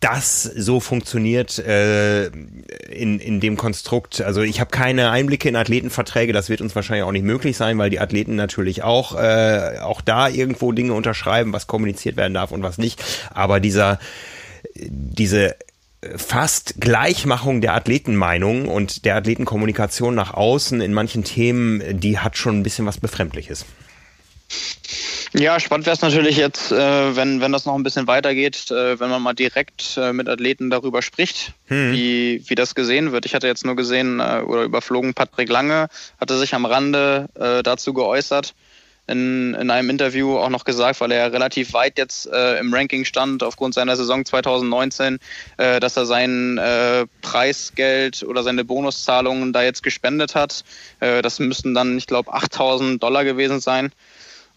das so funktioniert äh, in, in dem Konstrukt. Also ich habe keine Einblicke in Athletenverträge, das wird uns wahrscheinlich auch nicht möglich sein, weil die Athleten natürlich auch, äh, auch da irgendwo Dinge unterschreiben, was kommuniziert werden darf und was nicht. Aber dieser, diese fast Gleichmachung der Athletenmeinung und der Athletenkommunikation nach außen in manchen Themen, die hat schon ein bisschen was Befremdliches. Ja, spannend wäre es natürlich jetzt, äh, wenn, wenn das noch ein bisschen weitergeht, äh, wenn man mal direkt äh, mit Athleten darüber spricht, hm. wie, wie das gesehen wird. Ich hatte jetzt nur gesehen äh, oder überflogen, Patrick Lange hatte sich am Rande äh, dazu geäußert, in, in einem Interview auch noch gesagt, weil er relativ weit jetzt äh, im Ranking stand aufgrund seiner Saison 2019, äh, dass er sein Preisgeld oder seine Bonuszahlungen da jetzt gespendet hat. Das müssten dann, ich glaube, 8000 Dollar gewesen sein.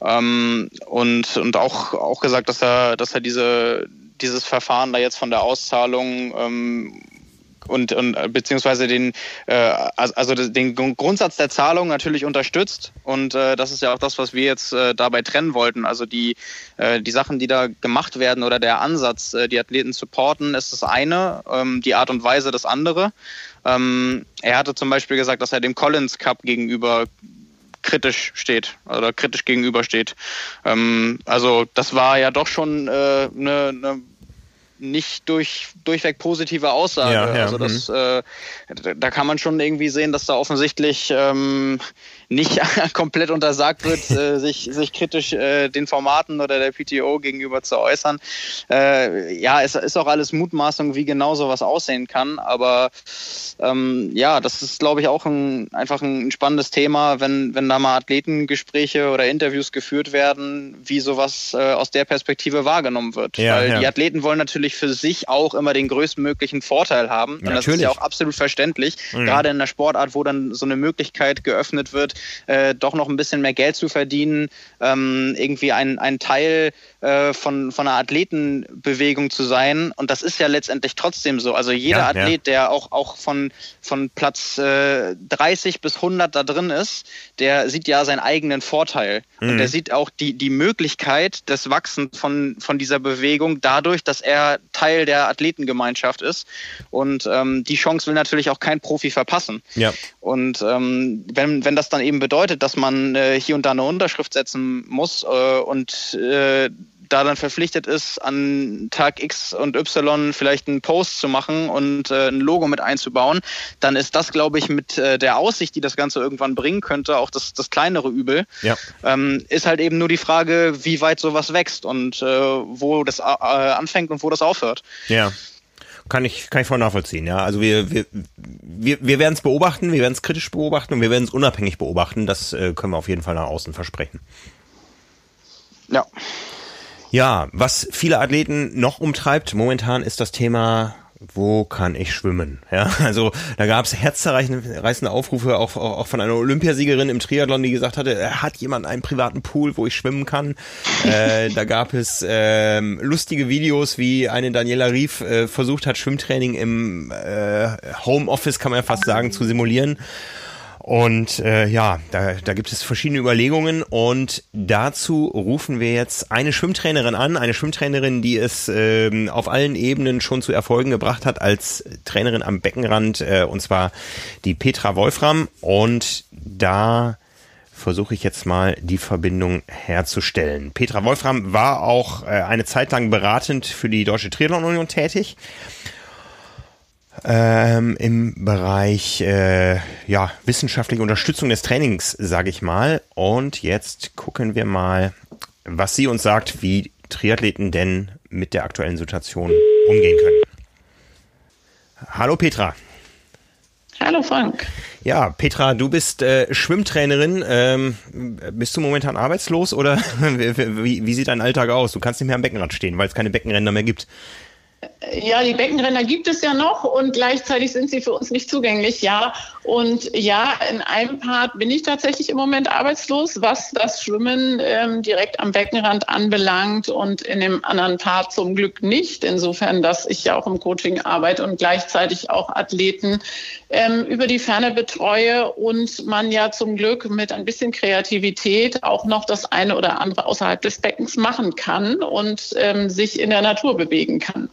Ähm, und und auch, auch gesagt, dass er, dass er diese, dieses Verfahren da jetzt von der Auszahlung ähm, und, und beziehungsweise den äh, also den Grundsatz der Zahlung natürlich unterstützt und äh, das ist ja auch das, was wir jetzt äh, dabei trennen wollten. Also die äh, die Sachen, die da gemacht werden oder der Ansatz, äh, die Athleten supporten, ist das eine, ähm, die Art und Weise das andere. Ähm, er hatte zum Beispiel gesagt, dass er dem Collins Cup gegenüber kritisch steht oder kritisch gegenübersteht. Ähm, also das war ja doch schon eine äh, ne, ne nicht durch, durchweg positive Aussage. Ja, ja, also das, mhm. äh, da kann man schon irgendwie sehen, dass da offensichtlich ähm, nicht komplett untersagt wird, äh, sich, sich kritisch äh, den Formaten oder der PTO gegenüber zu äußern. Äh, ja, es ist auch alles Mutmaßung, wie genau sowas aussehen kann, aber ähm, ja, das ist, glaube ich, auch ein, einfach ein spannendes Thema, wenn, wenn da mal Athletengespräche oder Interviews geführt werden, wie sowas äh, aus der Perspektive wahrgenommen wird. Ja, Weil die Athleten wollen natürlich für sich auch immer den größtmöglichen Vorteil haben. Und natürlich. das ist ja auch absolut verständlich, mhm. gerade in einer Sportart, wo dann so eine Möglichkeit geöffnet wird, äh, doch noch ein bisschen mehr Geld zu verdienen, ähm, irgendwie ein, ein Teil äh, von, von einer Athletenbewegung zu sein. Und das ist ja letztendlich trotzdem so. Also jeder ja, Athlet, ja. der auch, auch von, von Platz äh, 30 bis 100 da drin ist, der sieht ja seinen eigenen Vorteil. Mhm. Und der sieht auch die, die Möglichkeit des Wachsens von, von dieser Bewegung dadurch, dass er Teil der Athletengemeinschaft ist. Und ähm, die Chance will natürlich auch kein Profi verpassen. Ja. Und ähm, wenn, wenn das dann eben bedeutet, dass man äh, hier und da eine Unterschrift setzen muss äh, und äh, da dann verpflichtet ist, an Tag X und Y vielleicht einen Post zu machen und äh, ein Logo mit einzubauen, dann ist das, glaube ich, mit äh, der Aussicht, die das Ganze irgendwann bringen könnte, auch das, das kleinere Übel. Ja. Ähm, ist halt eben nur die Frage, wie weit sowas wächst und äh, wo das äh, anfängt und wo das aufhört. Ja. Kann ich, kann ich voll nachvollziehen, ja. Also wir, wir, wir, wir werden es beobachten, wir werden es kritisch beobachten und wir werden es unabhängig beobachten. Das äh, können wir auf jeden Fall nach außen versprechen. Ja. Ja, was viele Athleten noch umtreibt momentan ist das Thema wo kann ich schwimmen? Ja, also da gab es herzzerreißende Aufrufe auch, auch, auch von einer Olympiasiegerin im Triathlon, die gesagt hatte, er hat jemand einen privaten Pool, wo ich schwimmen kann. äh, da gab es äh, lustige Videos, wie eine Daniela Rief äh, versucht hat, Schwimmtraining im äh, Homeoffice, kann man ja fast sagen, zu simulieren. Und äh, ja, da, da gibt es verschiedene Überlegungen und dazu rufen wir jetzt eine Schwimmtrainerin an, eine Schwimmtrainerin, die es ähm, auf allen Ebenen schon zu Erfolgen gebracht hat als Trainerin am Beckenrand, äh, und zwar die Petra Wolfram. Und da versuche ich jetzt mal die Verbindung herzustellen. Petra Wolfram war auch äh, eine Zeit lang beratend für die Deutsche Triathlon Union tätig ähm, im Bereich äh, ja, wissenschaftliche Unterstützung des Trainings, sage ich mal. Und jetzt gucken wir mal, was sie uns sagt, wie Triathleten denn mit der aktuellen Situation umgehen können. Hallo Petra. Hallo Frank. Ja, Petra, du bist äh, Schwimmtrainerin. Ähm, bist du momentan arbeitslos oder wie, wie sieht dein Alltag aus? Du kannst nicht mehr am Beckenrad stehen, weil es keine Beckenränder mehr gibt. Ja, die Beckenränder gibt es ja noch und gleichzeitig sind sie für uns nicht zugänglich, ja. Und ja, in einem Part bin ich tatsächlich im Moment arbeitslos, was das Schwimmen ähm, direkt am Beckenrand anbelangt und in dem anderen Part zum Glück nicht. Insofern, dass ich ja auch im Coaching arbeite und gleichzeitig auch Athleten ähm, über die Ferne betreue und man ja zum Glück mit ein bisschen Kreativität auch noch das eine oder andere außerhalb des Beckens machen kann und ähm, sich in der Natur bewegen kann.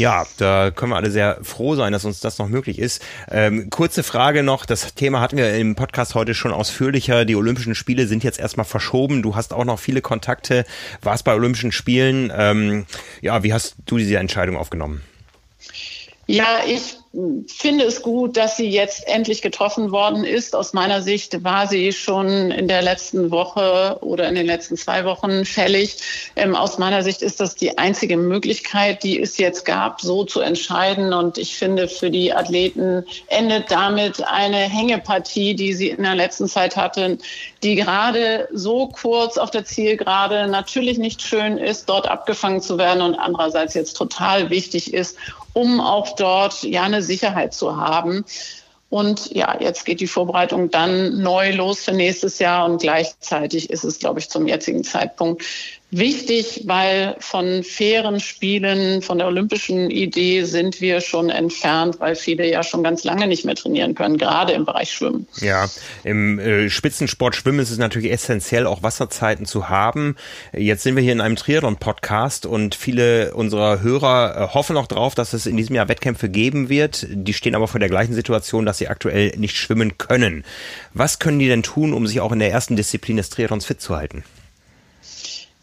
Ja, da können wir alle sehr froh sein, dass uns das noch möglich ist. Ähm, kurze Frage noch, das Thema hatten wir im Podcast heute schon ausführlicher. Die Olympischen Spiele sind jetzt erstmal verschoben. Du hast auch noch viele Kontakte, warst bei Olympischen Spielen. Ähm, ja, wie hast du diese Entscheidung aufgenommen? Ja, ich finde es gut, dass sie jetzt endlich getroffen worden ist. Aus meiner Sicht war sie schon in der letzten Woche oder in den letzten zwei Wochen fällig. Ähm, aus meiner Sicht ist das die einzige Möglichkeit, die es jetzt gab, so zu entscheiden. Und ich finde, für die Athleten endet damit eine Hängepartie, die sie in der letzten Zeit hatten, die gerade so kurz auf der Zielgerade natürlich nicht schön ist, dort abgefangen zu werden und andererseits jetzt total wichtig ist, um auch dort ja eine Sicherheit zu haben. Und ja, jetzt geht die Vorbereitung dann neu los für nächstes Jahr und gleichzeitig ist es, glaube ich, zum jetzigen Zeitpunkt wichtig, weil von fairen Spielen, von der olympischen Idee sind wir schon entfernt, weil viele ja schon ganz lange nicht mehr trainieren können, gerade im Bereich Schwimmen. Ja, im äh, Spitzensport Schwimmen ist es natürlich essentiell, auch Wasserzeiten zu haben. Jetzt sind wir hier in einem Triathlon-Podcast und viele unserer Hörer äh, hoffen auch drauf, dass es in diesem Jahr Wettkämpfe geben wird. Die stehen aber vor der gleichen Situation, dass sie aktuell nicht schwimmen können. Was können die denn tun, um sich auch in der ersten Disziplin des Triathlons fit zu halten?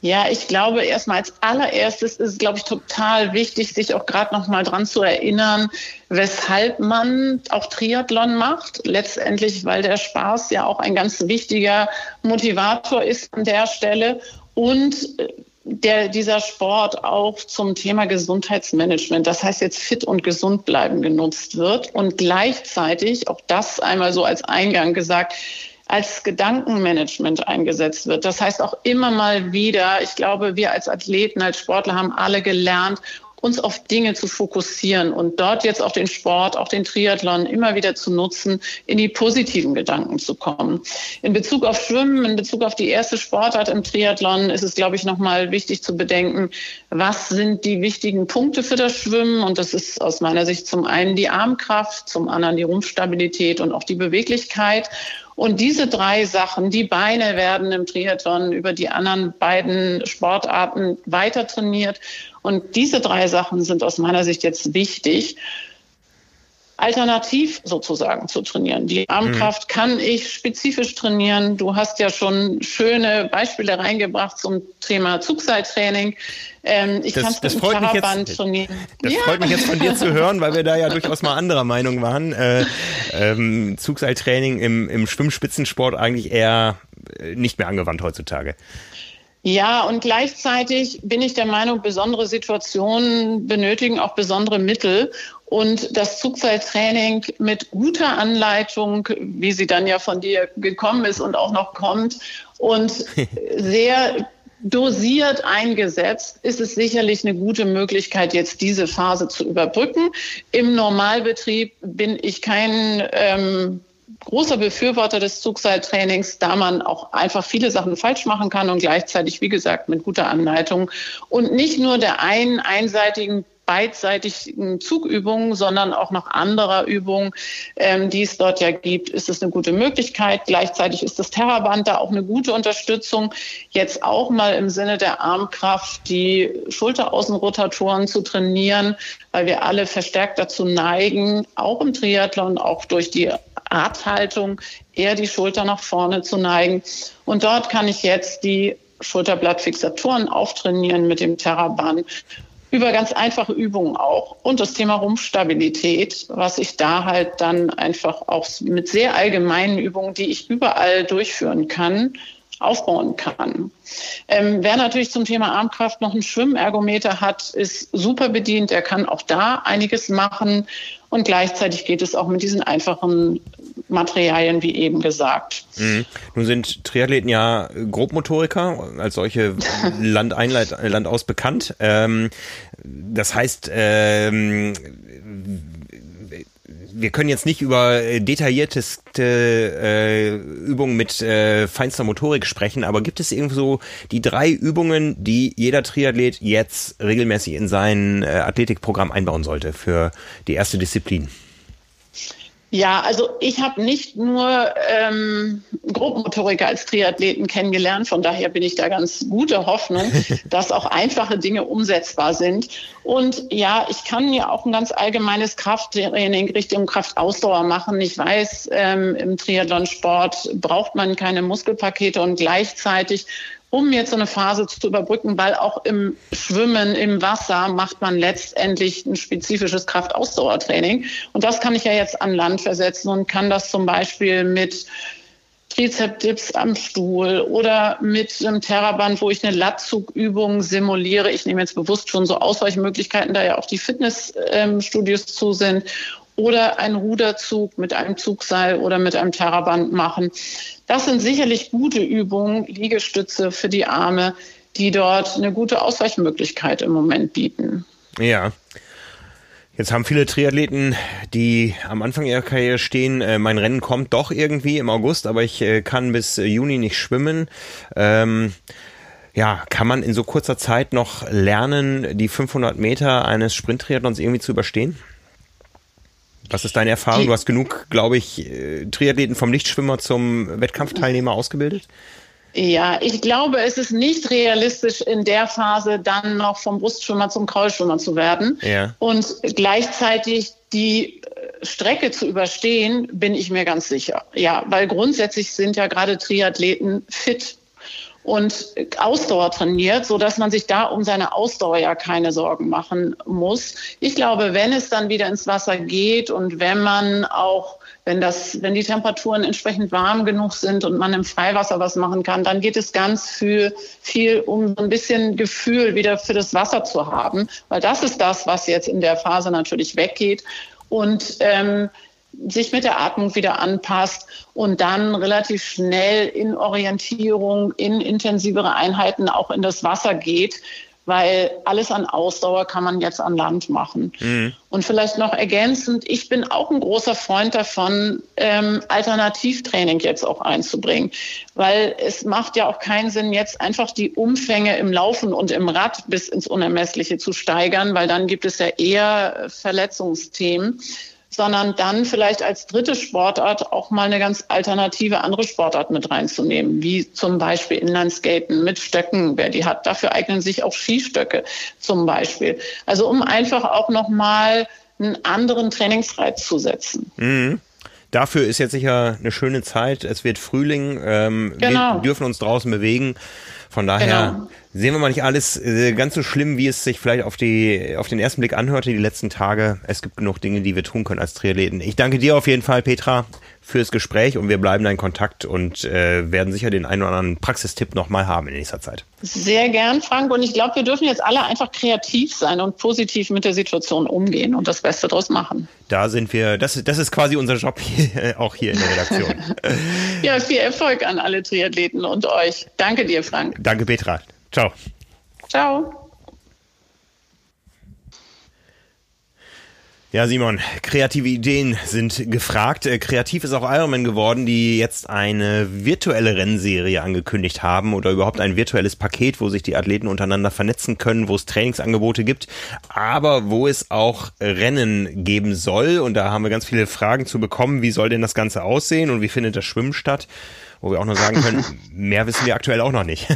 Ja, ich glaube, erstmal als allererstes ist es, glaube ich, total wichtig, sich auch gerade noch mal dran zu erinnern, weshalb man auch Triathlon macht. Letztendlich, weil der Spaß ja auch ein ganz wichtiger Motivator ist an der Stelle und äh, der, dieser Sport auch zum Thema Gesundheitsmanagement, das heißt jetzt fit und gesund bleiben genutzt wird und gleichzeitig, auch das einmal so als Eingang gesagt, als Gedankenmanagement eingesetzt wird. Das heißt auch immer mal wieder, ich glaube, wir als Athleten, als Sportler haben alle gelernt, uns auf Dinge zu fokussieren und dort jetzt auch den Sport, auch den Triathlon immer wieder zu nutzen, in die positiven Gedanken zu kommen. In Bezug auf Schwimmen, in Bezug auf die erste Sportart im Triathlon ist es, glaube ich, nochmal wichtig zu bedenken, was sind die wichtigen Punkte für das Schwimmen? Und das ist aus meiner Sicht zum einen die Armkraft, zum anderen die Rumpfstabilität und auch die Beweglichkeit. Und diese drei Sachen, die Beine werden im Triathlon über die anderen beiden Sportarten weiter trainiert. Und diese drei Sachen sind aus meiner Sicht jetzt wichtig alternativ sozusagen zu trainieren. Die Armkraft mhm. kann ich spezifisch trainieren. Du hast ja schon schöne Beispiele reingebracht zum Thema Zugseiltraining. Ähm, ich kann das freut mich jetzt, trainieren. Das ja. freut mich jetzt von dir zu hören, weil wir da ja durchaus mal anderer Meinung waren. Äh, ähm, Zugseiltraining im, im Schwimmspitzensport eigentlich eher äh, nicht mehr angewandt heutzutage. Ja, und gleichzeitig bin ich der Meinung, besondere Situationen benötigen auch besondere Mittel. Und das Zugseiltraining mit guter Anleitung, wie sie dann ja von dir gekommen ist und auch noch kommt, und sehr dosiert eingesetzt, ist es sicherlich eine gute Möglichkeit, jetzt diese Phase zu überbrücken. Im Normalbetrieb bin ich kein ähm, großer Befürworter des Zugseiltrainings, da man auch einfach viele Sachen falsch machen kann und gleichzeitig, wie gesagt, mit guter Anleitung und nicht nur der einen einseitigen beidseitigen Zugübungen, sondern auch noch anderer Übungen, ähm, die es dort ja gibt, ist es eine gute Möglichkeit. Gleichzeitig ist das Terraband da auch eine gute Unterstützung, jetzt auch mal im Sinne der Armkraft die Schulteraußenrotatoren zu trainieren, weil wir alle verstärkt dazu neigen, auch im Triathlon, auch durch die Radhaltung, eher die Schulter nach vorne zu neigen. Und dort kann ich jetzt die Schulterblattfixatoren auftrainieren mit dem Terraband über ganz einfache Übungen auch. Und das Thema Rumpfstabilität, was ich da halt dann einfach auch mit sehr allgemeinen Übungen, die ich überall durchführen kann, aufbauen kann. Ähm, wer natürlich zum Thema Armkraft noch einen Schwimmergometer hat, ist super bedient. Er kann auch da einiges machen. Und gleichzeitig geht es auch mit diesen einfachen Materialien, wie eben gesagt. Mhm. Nun sind Triathleten ja Grobmotoriker, als solche Land ein, Land aus bekannt. Ähm, das heißt, ähm, wir können jetzt nicht über detaillierteste äh, Übungen mit äh, feinster Motorik sprechen, aber gibt es irgendwo so die drei Übungen, die jeder Triathlet jetzt regelmäßig in sein äh, Athletikprogramm einbauen sollte für die erste Disziplin? Ja, also ich habe nicht nur ähm, Grobmotoriker als Triathleten kennengelernt, von daher bin ich da ganz gute Hoffnung, dass auch einfache Dinge umsetzbar sind. Und ja, ich kann ja auch ein ganz allgemeines Krafttraining Richtung Kraftausdauer machen. Ich weiß, ähm, im Triathlonsport braucht man keine Muskelpakete und gleichzeitig um jetzt so eine Phase zu überbrücken, weil auch im Schwimmen, im Wasser macht man letztendlich ein spezifisches Kraftausdauertraining. Und das kann ich ja jetzt an Land versetzen und kann das zum Beispiel mit Trizep-Dips am Stuhl oder mit einem Terraband, wo ich eine Lattzugübung simuliere. Ich nehme jetzt bewusst schon so Ausweichmöglichkeiten, da ja auch die Fitnessstudios zu sind. Oder einen Ruderzug mit einem Zugseil oder mit einem Terraband machen. Das sind sicherlich gute Übungen, Liegestütze für die Arme, die dort eine gute Ausweichmöglichkeit im Moment bieten. Ja. Jetzt haben viele Triathleten, die am Anfang ihrer Karriere stehen, äh, mein Rennen kommt doch irgendwie im August, aber ich äh, kann bis äh, Juni nicht schwimmen. Ähm, ja, kann man in so kurzer Zeit noch lernen, die 500 Meter eines Sprint-Triathlons irgendwie zu überstehen? Was ist deine Erfahrung? Du hast genug, glaube ich, äh, Triathleten vom Nichtschwimmer zum Wettkampfteilnehmer ausgebildet? Ja, ich glaube, es ist nicht realistisch, in der Phase dann noch vom Brustschwimmer zum Kraulschwimmer zu werden. Ja. Und gleichzeitig die äh, Strecke zu überstehen, bin ich mir ganz sicher. Ja, weil grundsätzlich sind ja gerade Triathleten fit und Ausdauer trainiert, so dass man sich da um seine Ausdauer ja keine Sorgen machen muss. Ich glaube, wenn es dann wieder ins Wasser geht und wenn man auch wenn das, wenn die Temperaturen entsprechend warm genug sind und man im Freiwasser was machen kann, dann geht es ganz viel, viel um ein bisschen Gefühl wieder für das Wasser zu haben, weil das ist das, was jetzt in der Phase natürlich weggeht. Und ähm, sich mit der Atmung wieder anpasst und dann relativ schnell in Orientierung, in intensivere Einheiten auch in das Wasser geht, weil alles an Ausdauer kann man jetzt an Land machen. Mhm. Und vielleicht noch ergänzend, ich bin auch ein großer Freund davon, ähm, Alternativtraining jetzt auch einzubringen, weil es macht ja auch keinen Sinn, jetzt einfach die Umfänge im Laufen und im Rad bis ins Unermessliche zu steigern, weil dann gibt es ja eher Verletzungsthemen sondern dann vielleicht als dritte Sportart auch mal eine ganz alternative andere Sportart mit reinzunehmen, wie zum Beispiel Inlineskaten mit Stöcken, wer die hat. Dafür eignen sich auch Skistöcke zum Beispiel. Also um einfach auch nochmal einen anderen Trainingsreiz zu setzen. Mhm. Dafür ist jetzt sicher eine schöne Zeit. Es wird Frühling. Ähm, genau. Wir dürfen uns draußen bewegen. Von daher genau. sehen wir mal nicht alles äh, ganz so schlimm, wie es sich vielleicht auf, die, auf den ersten Blick anhörte die letzten Tage. Es gibt genug Dinge, die wir tun können als Triathleten. Ich danke dir auf jeden Fall, Petra, fürs Gespräch und wir bleiben da in Kontakt und äh, werden sicher den einen oder anderen Praxistipp nochmal haben in nächster Zeit. Sehr gern, Frank. Und ich glaube, wir dürfen jetzt alle einfach kreativ sein und positiv mit der Situation umgehen und das Beste daraus machen. Da sind wir, das, das ist quasi unser Job hier, auch hier in der Redaktion. ja, viel Erfolg an alle Triathleten und euch. Danke dir, Frank. Danke, Petra. Ciao. Ciao. Ja, Simon, kreative Ideen sind gefragt. Äh, kreativ ist auch Ironman geworden, die jetzt eine virtuelle Rennserie angekündigt haben oder überhaupt ein virtuelles Paket, wo sich die Athleten untereinander vernetzen können, wo es Trainingsangebote gibt, aber wo es auch Rennen geben soll. Und da haben wir ganz viele Fragen zu bekommen. Wie soll denn das Ganze aussehen und wie findet das Schwimmen statt? Wo wir auch nur sagen können, mehr wissen wir aktuell auch noch nicht.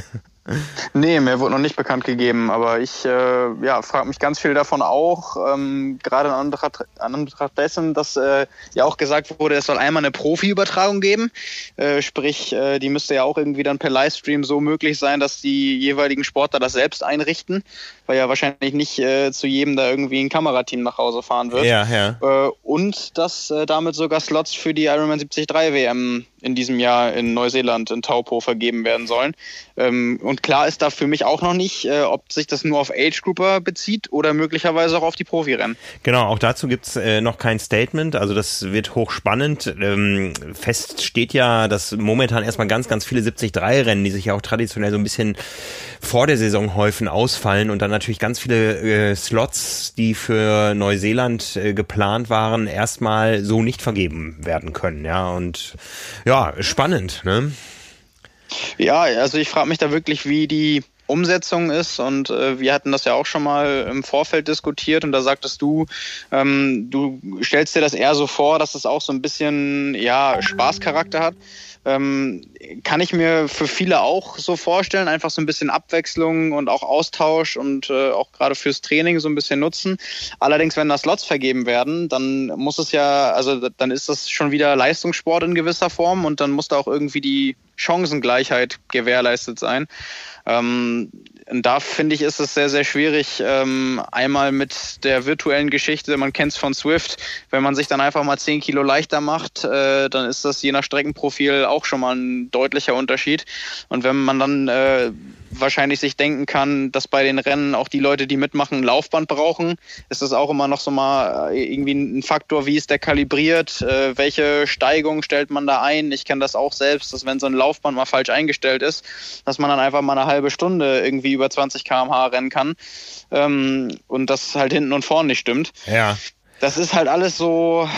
Nee, mir wurde noch nicht bekannt gegeben, aber ich äh, ja, frage mich ganz viel davon auch, ähm, gerade in Anbetracht, an Anbetracht dessen, dass äh, ja auch gesagt wurde, es soll einmal eine Profi-Übertragung geben, äh, sprich, äh, die müsste ja auch irgendwie dann per Livestream so möglich sein, dass die jeweiligen Sportler das selbst einrichten, weil ja wahrscheinlich nicht äh, zu jedem da irgendwie ein Kamerateam nach Hause fahren wird. Ja, ja. Äh, und dass äh, damit sogar Slots für die Ironman 73 WM in diesem Jahr in Neuseeland in Taupo vergeben werden sollen. Ähm, und klar ist da für mich auch noch nicht, äh, ob sich das nur auf Age Grouper bezieht oder möglicherweise auch auf die Profirennen. Genau, auch dazu gibt's äh, noch kein Statement. Also das wird hochspannend. Ähm, fest steht ja, dass momentan erstmal ganz, ganz viele 73-Rennen, die sich ja auch traditionell so ein bisschen vor der Saison häufen, ausfallen und dann natürlich ganz viele äh, Slots, die für Neuseeland äh, geplant waren, erstmal so nicht vergeben werden können. Ja, und ja, spannend, ne? Ja, also ich frage mich da wirklich, wie die Umsetzung ist und äh, wir hatten das ja auch schon mal im Vorfeld diskutiert und da sagtest du, ähm, du stellst dir das eher so vor, dass es auch so ein bisschen ja Spaßcharakter hat. Ähm, kann ich mir für viele auch so vorstellen, einfach so ein bisschen Abwechslung und auch Austausch und äh, auch gerade fürs Training so ein bisschen nutzen. Allerdings, wenn da Slots vergeben werden, dann muss es ja, also dann ist das schon wieder Leistungssport in gewisser Form und dann muss da auch irgendwie die Chancengleichheit gewährleistet sein. Ähm, und da finde ich, ist es sehr, sehr schwierig, ähm, einmal mit der virtuellen Geschichte, man kennt es von Swift, wenn man sich dann einfach mal 10 Kilo leichter macht, äh, dann ist das je nach Streckenprofil auch schon mal ein deutlicher Unterschied. Und wenn man dann äh, wahrscheinlich sich denken kann, dass bei den Rennen auch die Leute, die mitmachen, ein Laufband brauchen, ist das auch immer noch so mal äh, irgendwie ein Faktor, wie ist der kalibriert, äh, welche Steigung stellt man da ein. Ich kenne das auch selbst, dass wenn so ein Laufband mal falsch eingestellt ist, dass man dann einfach mal eine halbe Stunde irgendwie über 20 km/h rennen kann ähm, und das halt hinten und vorne nicht stimmt. Ja das ist halt alles so,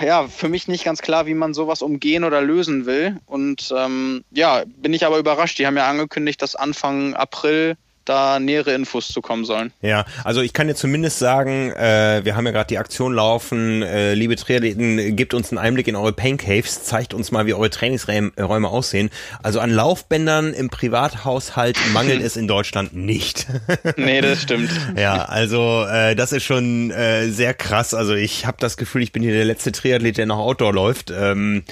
ja, für mich nicht ganz klar, wie man sowas umgehen oder lösen will. Und ähm, ja, bin ich aber überrascht. Die haben ja angekündigt, dass Anfang April da nähere Infos zu kommen sollen. Ja, also ich kann dir zumindest sagen, äh, wir haben ja gerade die Aktion laufen, äh, liebe Triathleten, gebt uns einen Einblick in eure Pain Caves, zeigt uns mal, wie eure Trainingsräume aussehen. Also an Laufbändern im Privathaushalt mangelt es in Deutschland nicht. nee, das stimmt. Ja, also äh, das ist schon äh, sehr krass. Also ich habe das Gefühl, ich bin hier der letzte Triathlet, der noch Outdoor läuft. Ähm,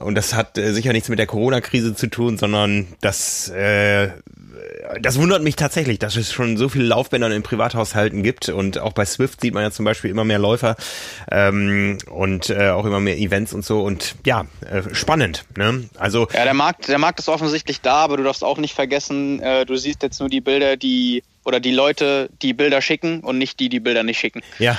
und das hat äh, sicher nichts mit der Corona-Krise zu tun, sondern das äh, das wundert mich tatsächlich, dass es schon so viele Laufbänder in Privathaushalten gibt und auch bei Swift sieht man ja zum Beispiel immer mehr Läufer ähm, und äh, auch immer mehr Events und so und ja, äh, spannend. Ne? Also ja, der Markt, der Markt ist offensichtlich da, aber du darfst auch nicht vergessen, äh, du siehst jetzt nur die Bilder, die oder die Leute, die Bilder schicken und nicht die, die Bilder nicht schicken. Ja,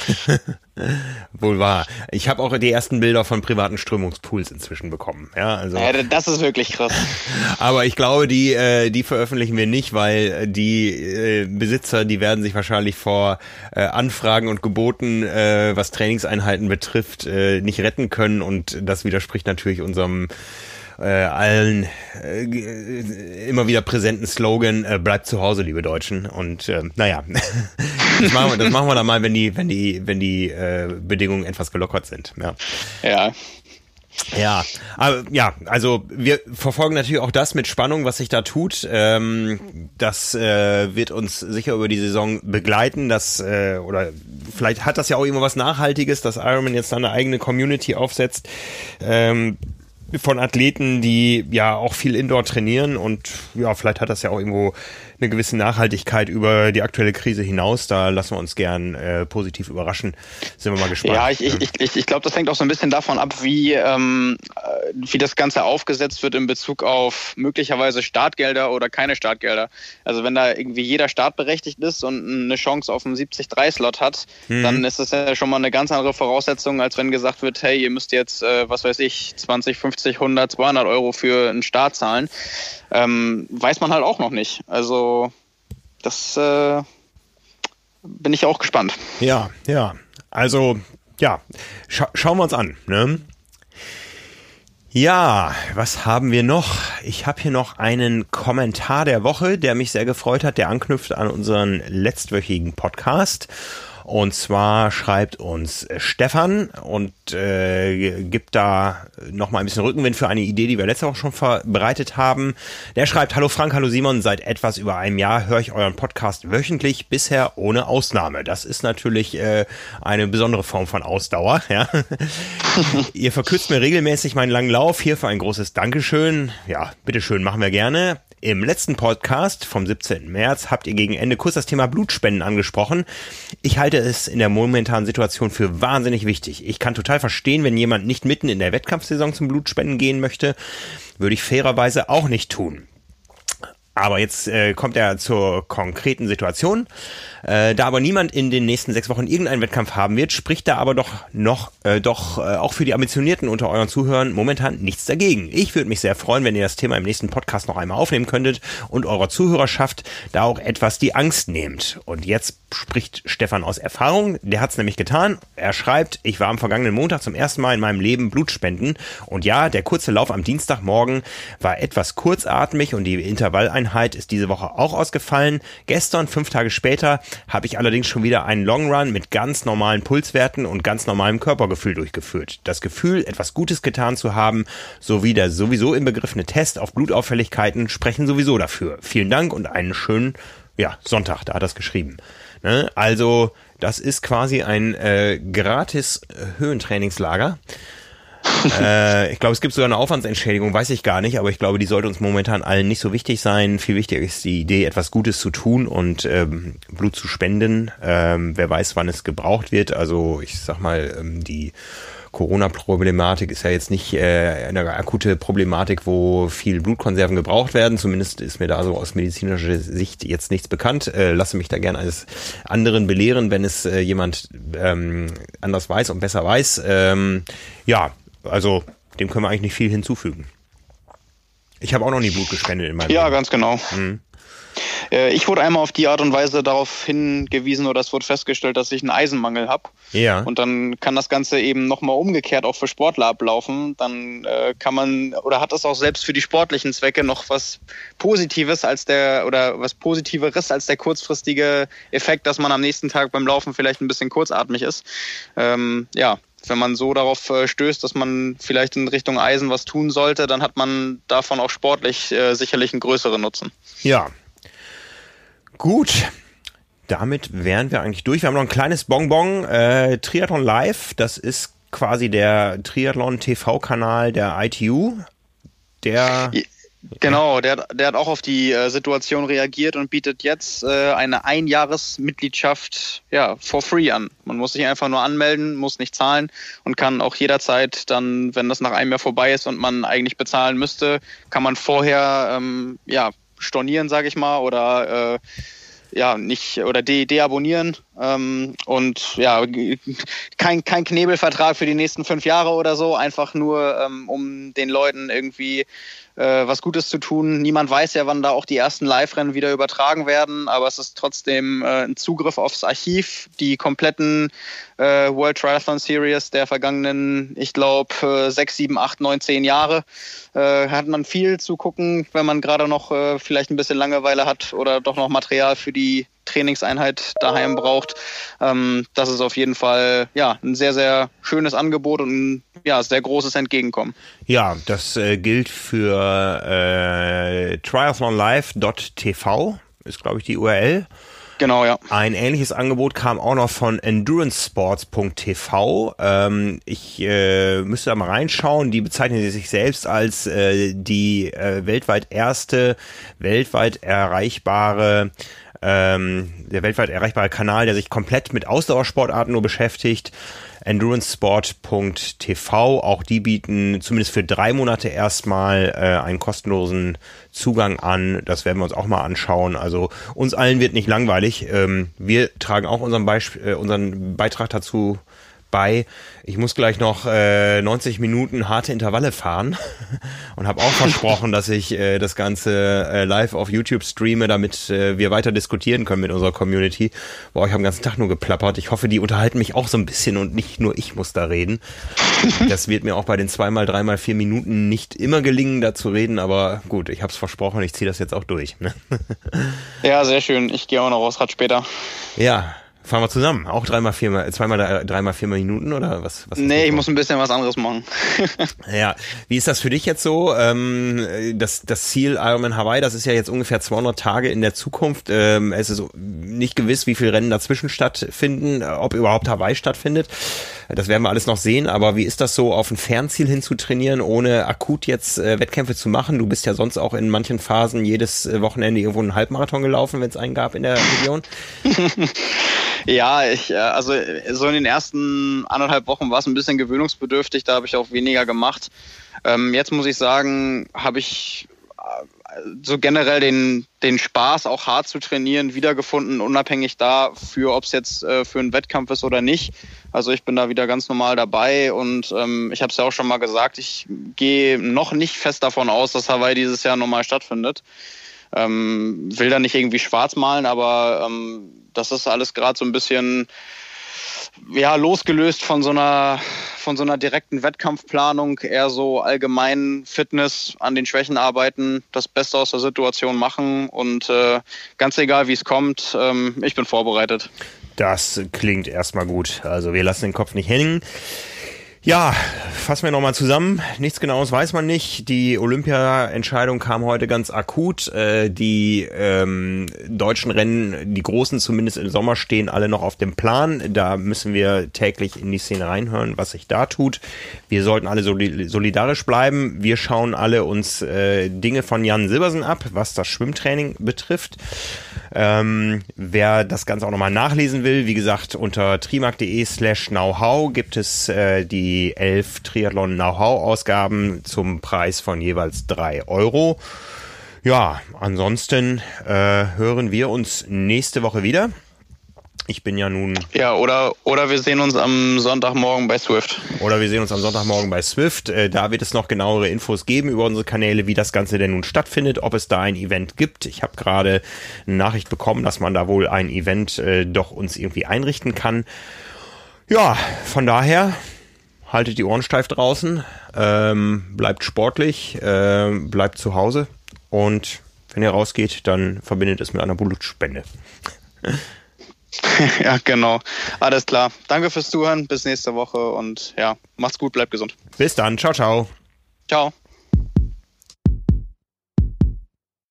wohl wahr. Ich habe auch die ersten Bilder von privaten Strömungspools inzwischen bekommen. Ja, also. Ja, das ist wirklich krass. Aber ich glaube, die, äh, die veröffentlichen wir nicht, weil die äh, Besitzer, die werden sich wahrscheinlich vor äh, Anfragen und Geboten, äh, was Trainingseinheiten betrifft, äh, nicht retten können und das widerspricht natürlich unserem äh, allen äh, immer wieder präsenten Slogan, äh, bleibt zu Hause, liebe Deutschen. Und äh, naja, das machen, wir, das machen wir dann mal, wenn die, wenn die, wenn die äh, Bedingungen etwas gelockert sind. Ja. ja. Ja, aber ja, also wir verfolgen natürlich auch das mit Spannung, was sich da tut. Ähm, das äh, wird uns sicher über die Saison begleiten. Das äh, oder vielleicht hat das ja auch immer was Nachhaltiges, dass Ironman jetzt eine eigene Community aufsetzt. Ähm, von Athleten, die ja auch viel Indoor trainieren und ja, vielleicht hat das ja auch irgendwo eine gewisse Nachhaltigkeit über die aktuelle Krise hinaus. Da lassen wir uns gern äh, positiv überraschen. Sind wir mal gespannt. Ja, ich, ich, ich, ich glaube, das hängt auch so ein bisschen davon ab, wie, ähm, äh, wie das Ganze aufgesetzt wird in Bezug auf möglicherweise Startgelder oder keine Startgelder. Also wenn da irgendwie jeder startberechtigt ist und eine Chance auf einen 70-3-Slot hat, mhm. dann ist das ja schon mal eine ganz andere Voraussetzung, als wenn gesagt wird, hey, ihr müsst jetzt, äh, was weiß ich, 20, 50, 100, 200 Euro für einen Start zahlen. Ähm, weiß man halt auch noch nicht. Also das äh, bin ich auch gespannt. Ja, ja. Also, ja, scha schauen wir uns an. Ne? Ja, was haben wir noch? Ich habe hier noch einen Kommentar der Woche, der mich sehr gefreut hat, der anknüpft an unseren letztwöchigen Podcast. Und zwar schreibt uns Stefan und äh, gibt da nochmal ein bisschen Rückenwind für eine Idee, die wir letzte Woche schon verbreitet haben. Der schreibt, Hallo Frank, hallo Simon, seit etwas über einem Jahr höre ich euren Podcast wöchentlich, bisher ohne Ausnahme. Das ist natürlich äh, eine besondere Form von Ausdauer. Ja. Ihr verkürzt mir regelmäßig meinen langen Lauf. Hierfür ein großes Dankeschön. Ja, bitteschön, machen wir gerne. Im letzten Podcast vom 17. März habt ihr gegen Ende kurz das Thema Blutspenden angesprochen. Ich halte es in der momentanen Situation für wahnsinnig wichtig. Ich kann total verstehen, wenn jemand nicht mitten in der Wettkampfsaison zum Blutspenden gehen möchte, würde ich fairerweise auch nicht tun. Aber jetzt äh, kommt er zur konkreten Situation. Äh, da aber niemand in den nächsten sechs Wochen irgendeinen Wettkampf haben wird, spricht da aber doch noch, äh, doch äh, auch für die Ambitionierten unter euren Zuhörern momentan nichts dagegen. Ich würde mich sehr freuen, wenn ihr das Thema im nächsten Podcast noch einmal aufnehmen könntet und eurer Zuhörerschaft da auch etwas die Angst nehmt. Und jetzt spricht Stefan aus Erfahrung. Der hat es nämlich getan. Er schreibt, ich war am vergangenen Montag zum ersten Mal in meinem Leben Blutspenden. Und ja, der kurze Lauf am Dienstagmorgen war etwas kurzatmig und die Intervalleinheit ist diese Woche auch ausgefallen. Gestern, fünf Tage später, habe ich allerdings schon wieder einen Long Run mit ganz normalen Pulswerten und ganz normalem Körpergefühl durchgeführt. Das Gefühl, etwas Gutes getan zu haben, sowie der sowieso inbegriffene Test auf Blutauffälligkeiten sprechen sowieso dafür. Vielen Dank und einen schönen ja, Sonntag, da hat er es geschrieben. Ne? Also, das ist quasi ein äh, gratis Höhentrainingslager äh, ich glaube, es gibt sogar eine Aufwandsentschädigung, weiß ich gar nicht, aber ich glaube, die sollte uns momentan allen nicht so wichtig sein. Viel wichtiger ist die Idee, etwas Gutes zu tun und ähm, Blut zu spenden. Ähm, wer weiß, wann es gebraucht wird. Also ich sag mal, ähm, die Corona-Problematik ist ja jetzt nicht äh, eine akute Problematik, wo viel Blutkonserven gebraucht werden. Zumindest ist mir da so aus medizinischer Sicht jetzt nichts bekannt. Äh, lasse mich da gerne eines anderen belehren, wenn es äh, jemand ähm, anders weiß und besser weiß. Ähm, ja, also dem können wir eigentlich nicht viel hinzufügen. Ich habe auch noch nie Blut gespendet in meinem Ja, Leben. ganz genau. Mhm. Ich wurde einmal auf die Art und Weise darauf hingewiesen oder es wurde festgestellt, dass ich einen Eisenmangel habe. Ja. Und dann kann das Ganze eben nochmal umgekehrt auch für Sportler ablaufen. Dann äh, kann man oder hat das auch selbst für die sportlichen Zwecke noch was Positives als der oder was Positiveres als der kurzfristige Effekt, dass man am nächsten Tag beim Laufen vielleicht ein bisschen kurzatmig ist. Ähm, ja, wenn man so darauf äh, stößt, dass man vielleicht in Richtung Eisen was tun sollte, dann hat man davon auch sportlich äh, sicherlich einen größeren Nutzen. Ja. Gut. Damit wären wir eigentlich durch. Wir haben noch ein kleines Bonbon. Äh, Triathlon Live, das ist quasi der Triathlon TV-Kanal der ITU. Der. Genau, der, der hat auch auf die äh, Situation reagiert und bietet jetzt äh, eine Einjahresmitgliedschaft ja, for free an. Man muss sich einfach nur anmelden, muss nicht zahlen und kann auch jederzeit dann, wenn das nach einem Jahr vorbei ist und man eigentlich bezahlen müsste, kann man vorher ähm, ja, stornieren, sage ich mal, oder äh, ja nicht oder de deabonnieren ähm, und ja kein kein Knebelvertrag für die nächsten fünf Jahre oder so einfach nur ähm, um den Leuten irgendwie äh, was Gutes zu tun. Niemand weiß ja, wann da auch die ersten Live-Rennen wieder übertragen werden, aber es ist trotzdem äh, ein Zugriff aufs Archiv. Die kompletten äh, World Triathlon Series der vergangenen, ich glaube, äh, sechs, sieben, acht, neun, zehn Jahre äh, hat man viel zu gucken, wenn man gerade noch äh, vielleicht ein bisschen Langeweile hat oder doch noch Material für die Trainingseinheit daheim braucht. Ähm, das ist auf jeden Fall ja ein sehr, sehr schönes Angebot und ein ja, sehr großes Entgegenkommen. Ja, das äh, gilt für äh, triathlonlive.tv, ist glaube ich die URL. Genau, ja. Ein ähnliches Angebot kam auch noch von endurancesports.tv. Ähm, ich äh, müsste da mal reinschauen. Die bezeichnen sich selbst als äh, die äh, weltweit erste, weltweit erreichbare ähm, der weltweit erreichbare Kanal, der sich komplett mit Ausdauersportarten nur beschäftigt. EnduranceSport.tv, auch die bieten zumindest für drei Monate erstmal äh, einen kostenlosen Zugang an. Das werden wir uns auch mal anschauen. Also uns allen wird nicht langweilig. Ähm, wir tragen auch unseren, Beisp äh, unseren Beitrag dazu bei. Ich muss gleich noch äh, 90 Minuten harte Intervalle fahren und habe auch versprochen, dass ich äh, das Ganze äh, live auf YouTube streame, damit äh, wir weiter diskutieren können mit unserer Community. Boah, ich habe den ganzen Tag nur geplappert. Ich hoffe, die unterhalten mich auch so ein bisschen und nicht nur ich muss da reden. Das wird mir auch bei den zweimal, dreimal, vier Minuten nicht immer gelingen, da zu reden, aber gut, ich habe es versprochen, ich ziehe das jetzt auch durch. Ne? Ja, sehr schön. Ich gehe auch noch aufs Rad später. Ja, Fahren wir zusammen? Auch dreimal, viermal, zweimal, dreimal, viermal Minuten oder was? was nee, ich muss ein bisschen was anderes machen. ja, wie ist das für dich jetzt so? Ähm, das, das Ziel Ironman Hawaii, das ist ja jetzt ungefähr 200 Tage in der Zukunft. Ähm, es ist nicht gewiss, wie viele Rennen dazwischen stattfinden, ob überhaupt Hawaii stattfindet. Das werden wir alles noch sehen, aber wie ist das so, auf ein Fernziel hin zu trainieren, ohne akut jetzt äh, Wettkämpfe zu machen? Du bist ja sonst auch in manchen Phasen jedes äh, Wochenende irgendwo einen Halbmarathon gelaufen, wenn es einen gab in der Region. Ja, ich, äh, also so in den ersten anderthalb Wochen war es ein bisschen gewöhnungsbedürftig, da habe ich auch weniger gemacht. Ähm, jetzt muss ich sagen, habe ich so generell den, den Spaß, auch hart zu trainieren, wiedergefunden, unabhängig dafür, ob es jetzt äh, für einen Wettkampf ist oder nicht. Also ich bin da wieder ganz normal dabei und ähm, ich habe es ja auch schon mal gesagt, ich gehe noch nicht fest davon aus, dass Hawaii dieses Jahr normal stattfindet. Ähm, will da nicht irgendwie schwarz malen, aber ähm, das ist alles gerade so ein bisschen ja, losgelöst von so einer von so einer direkten Wettkampfplanung, eher so allgemein Fitness an den Schwächen arbeiten, das Beste aus der Situation machen und äh, ganz egal wie es kommt, ähm, ich bin vorbereitet. Das klingt erstmal gut. Also wir lassen den Kopf nicht hängen. Ja, fassen wir nochmal zusammen. Nichts Genaues weiß man nicht. Die Olympia-Entscheidung kam heute ganz akut. Äh, die ähm, deutschen Rennen, die großen zumindest im Sommer, stehen alle noch auf dem Plan. Da müssen wir täglich in die Szene reinhören, was sich da tut. Wir sollten alle solidarisch bleiben. Wir schauen alle uns äh, Dinge von Jan Silbersen ab, was das Schwimmtraining betrifft. Ähm, wer das Ganze auch nochmal nachlesen will, wie gesagt, unter trimark.de slash knowhow gibt es äh, die elf Triathlon Know-how Ausgaben zum Preis von jeweils drei Euro. Ja, ansonsten äh, hören wir uns nächste Woche wieder. Ich bin ja nun. Ja, oder, oder wir sehen uns am Sonntagmorgen bei Swift. Oder wir sehen uns am Sonntagmorgen bei Swift. Äh, da wird es noch genauere Infos geben über unsere Kanäle, wie das Ganze denn nun stattfindet, ob es da ein Event gibt. Ich habe gerade eine Nachricht bekommen, dass man da wohl ein Event äh, doch uns irgendwie einrichten kann. Ja, von daher haltet die Ohren steif draußen, ähm, bleibt sportlich, äh, bleibt zu Hause und wenn ihr rausgeht, dann verbindet es mit einer Blutspende. ja, genau. Alles klar. Danke fürs Zuhören. Bis nächste Woche und ja, macht's gut, bleibt gesund. Bis dann. Ciao, ciao. Ciao.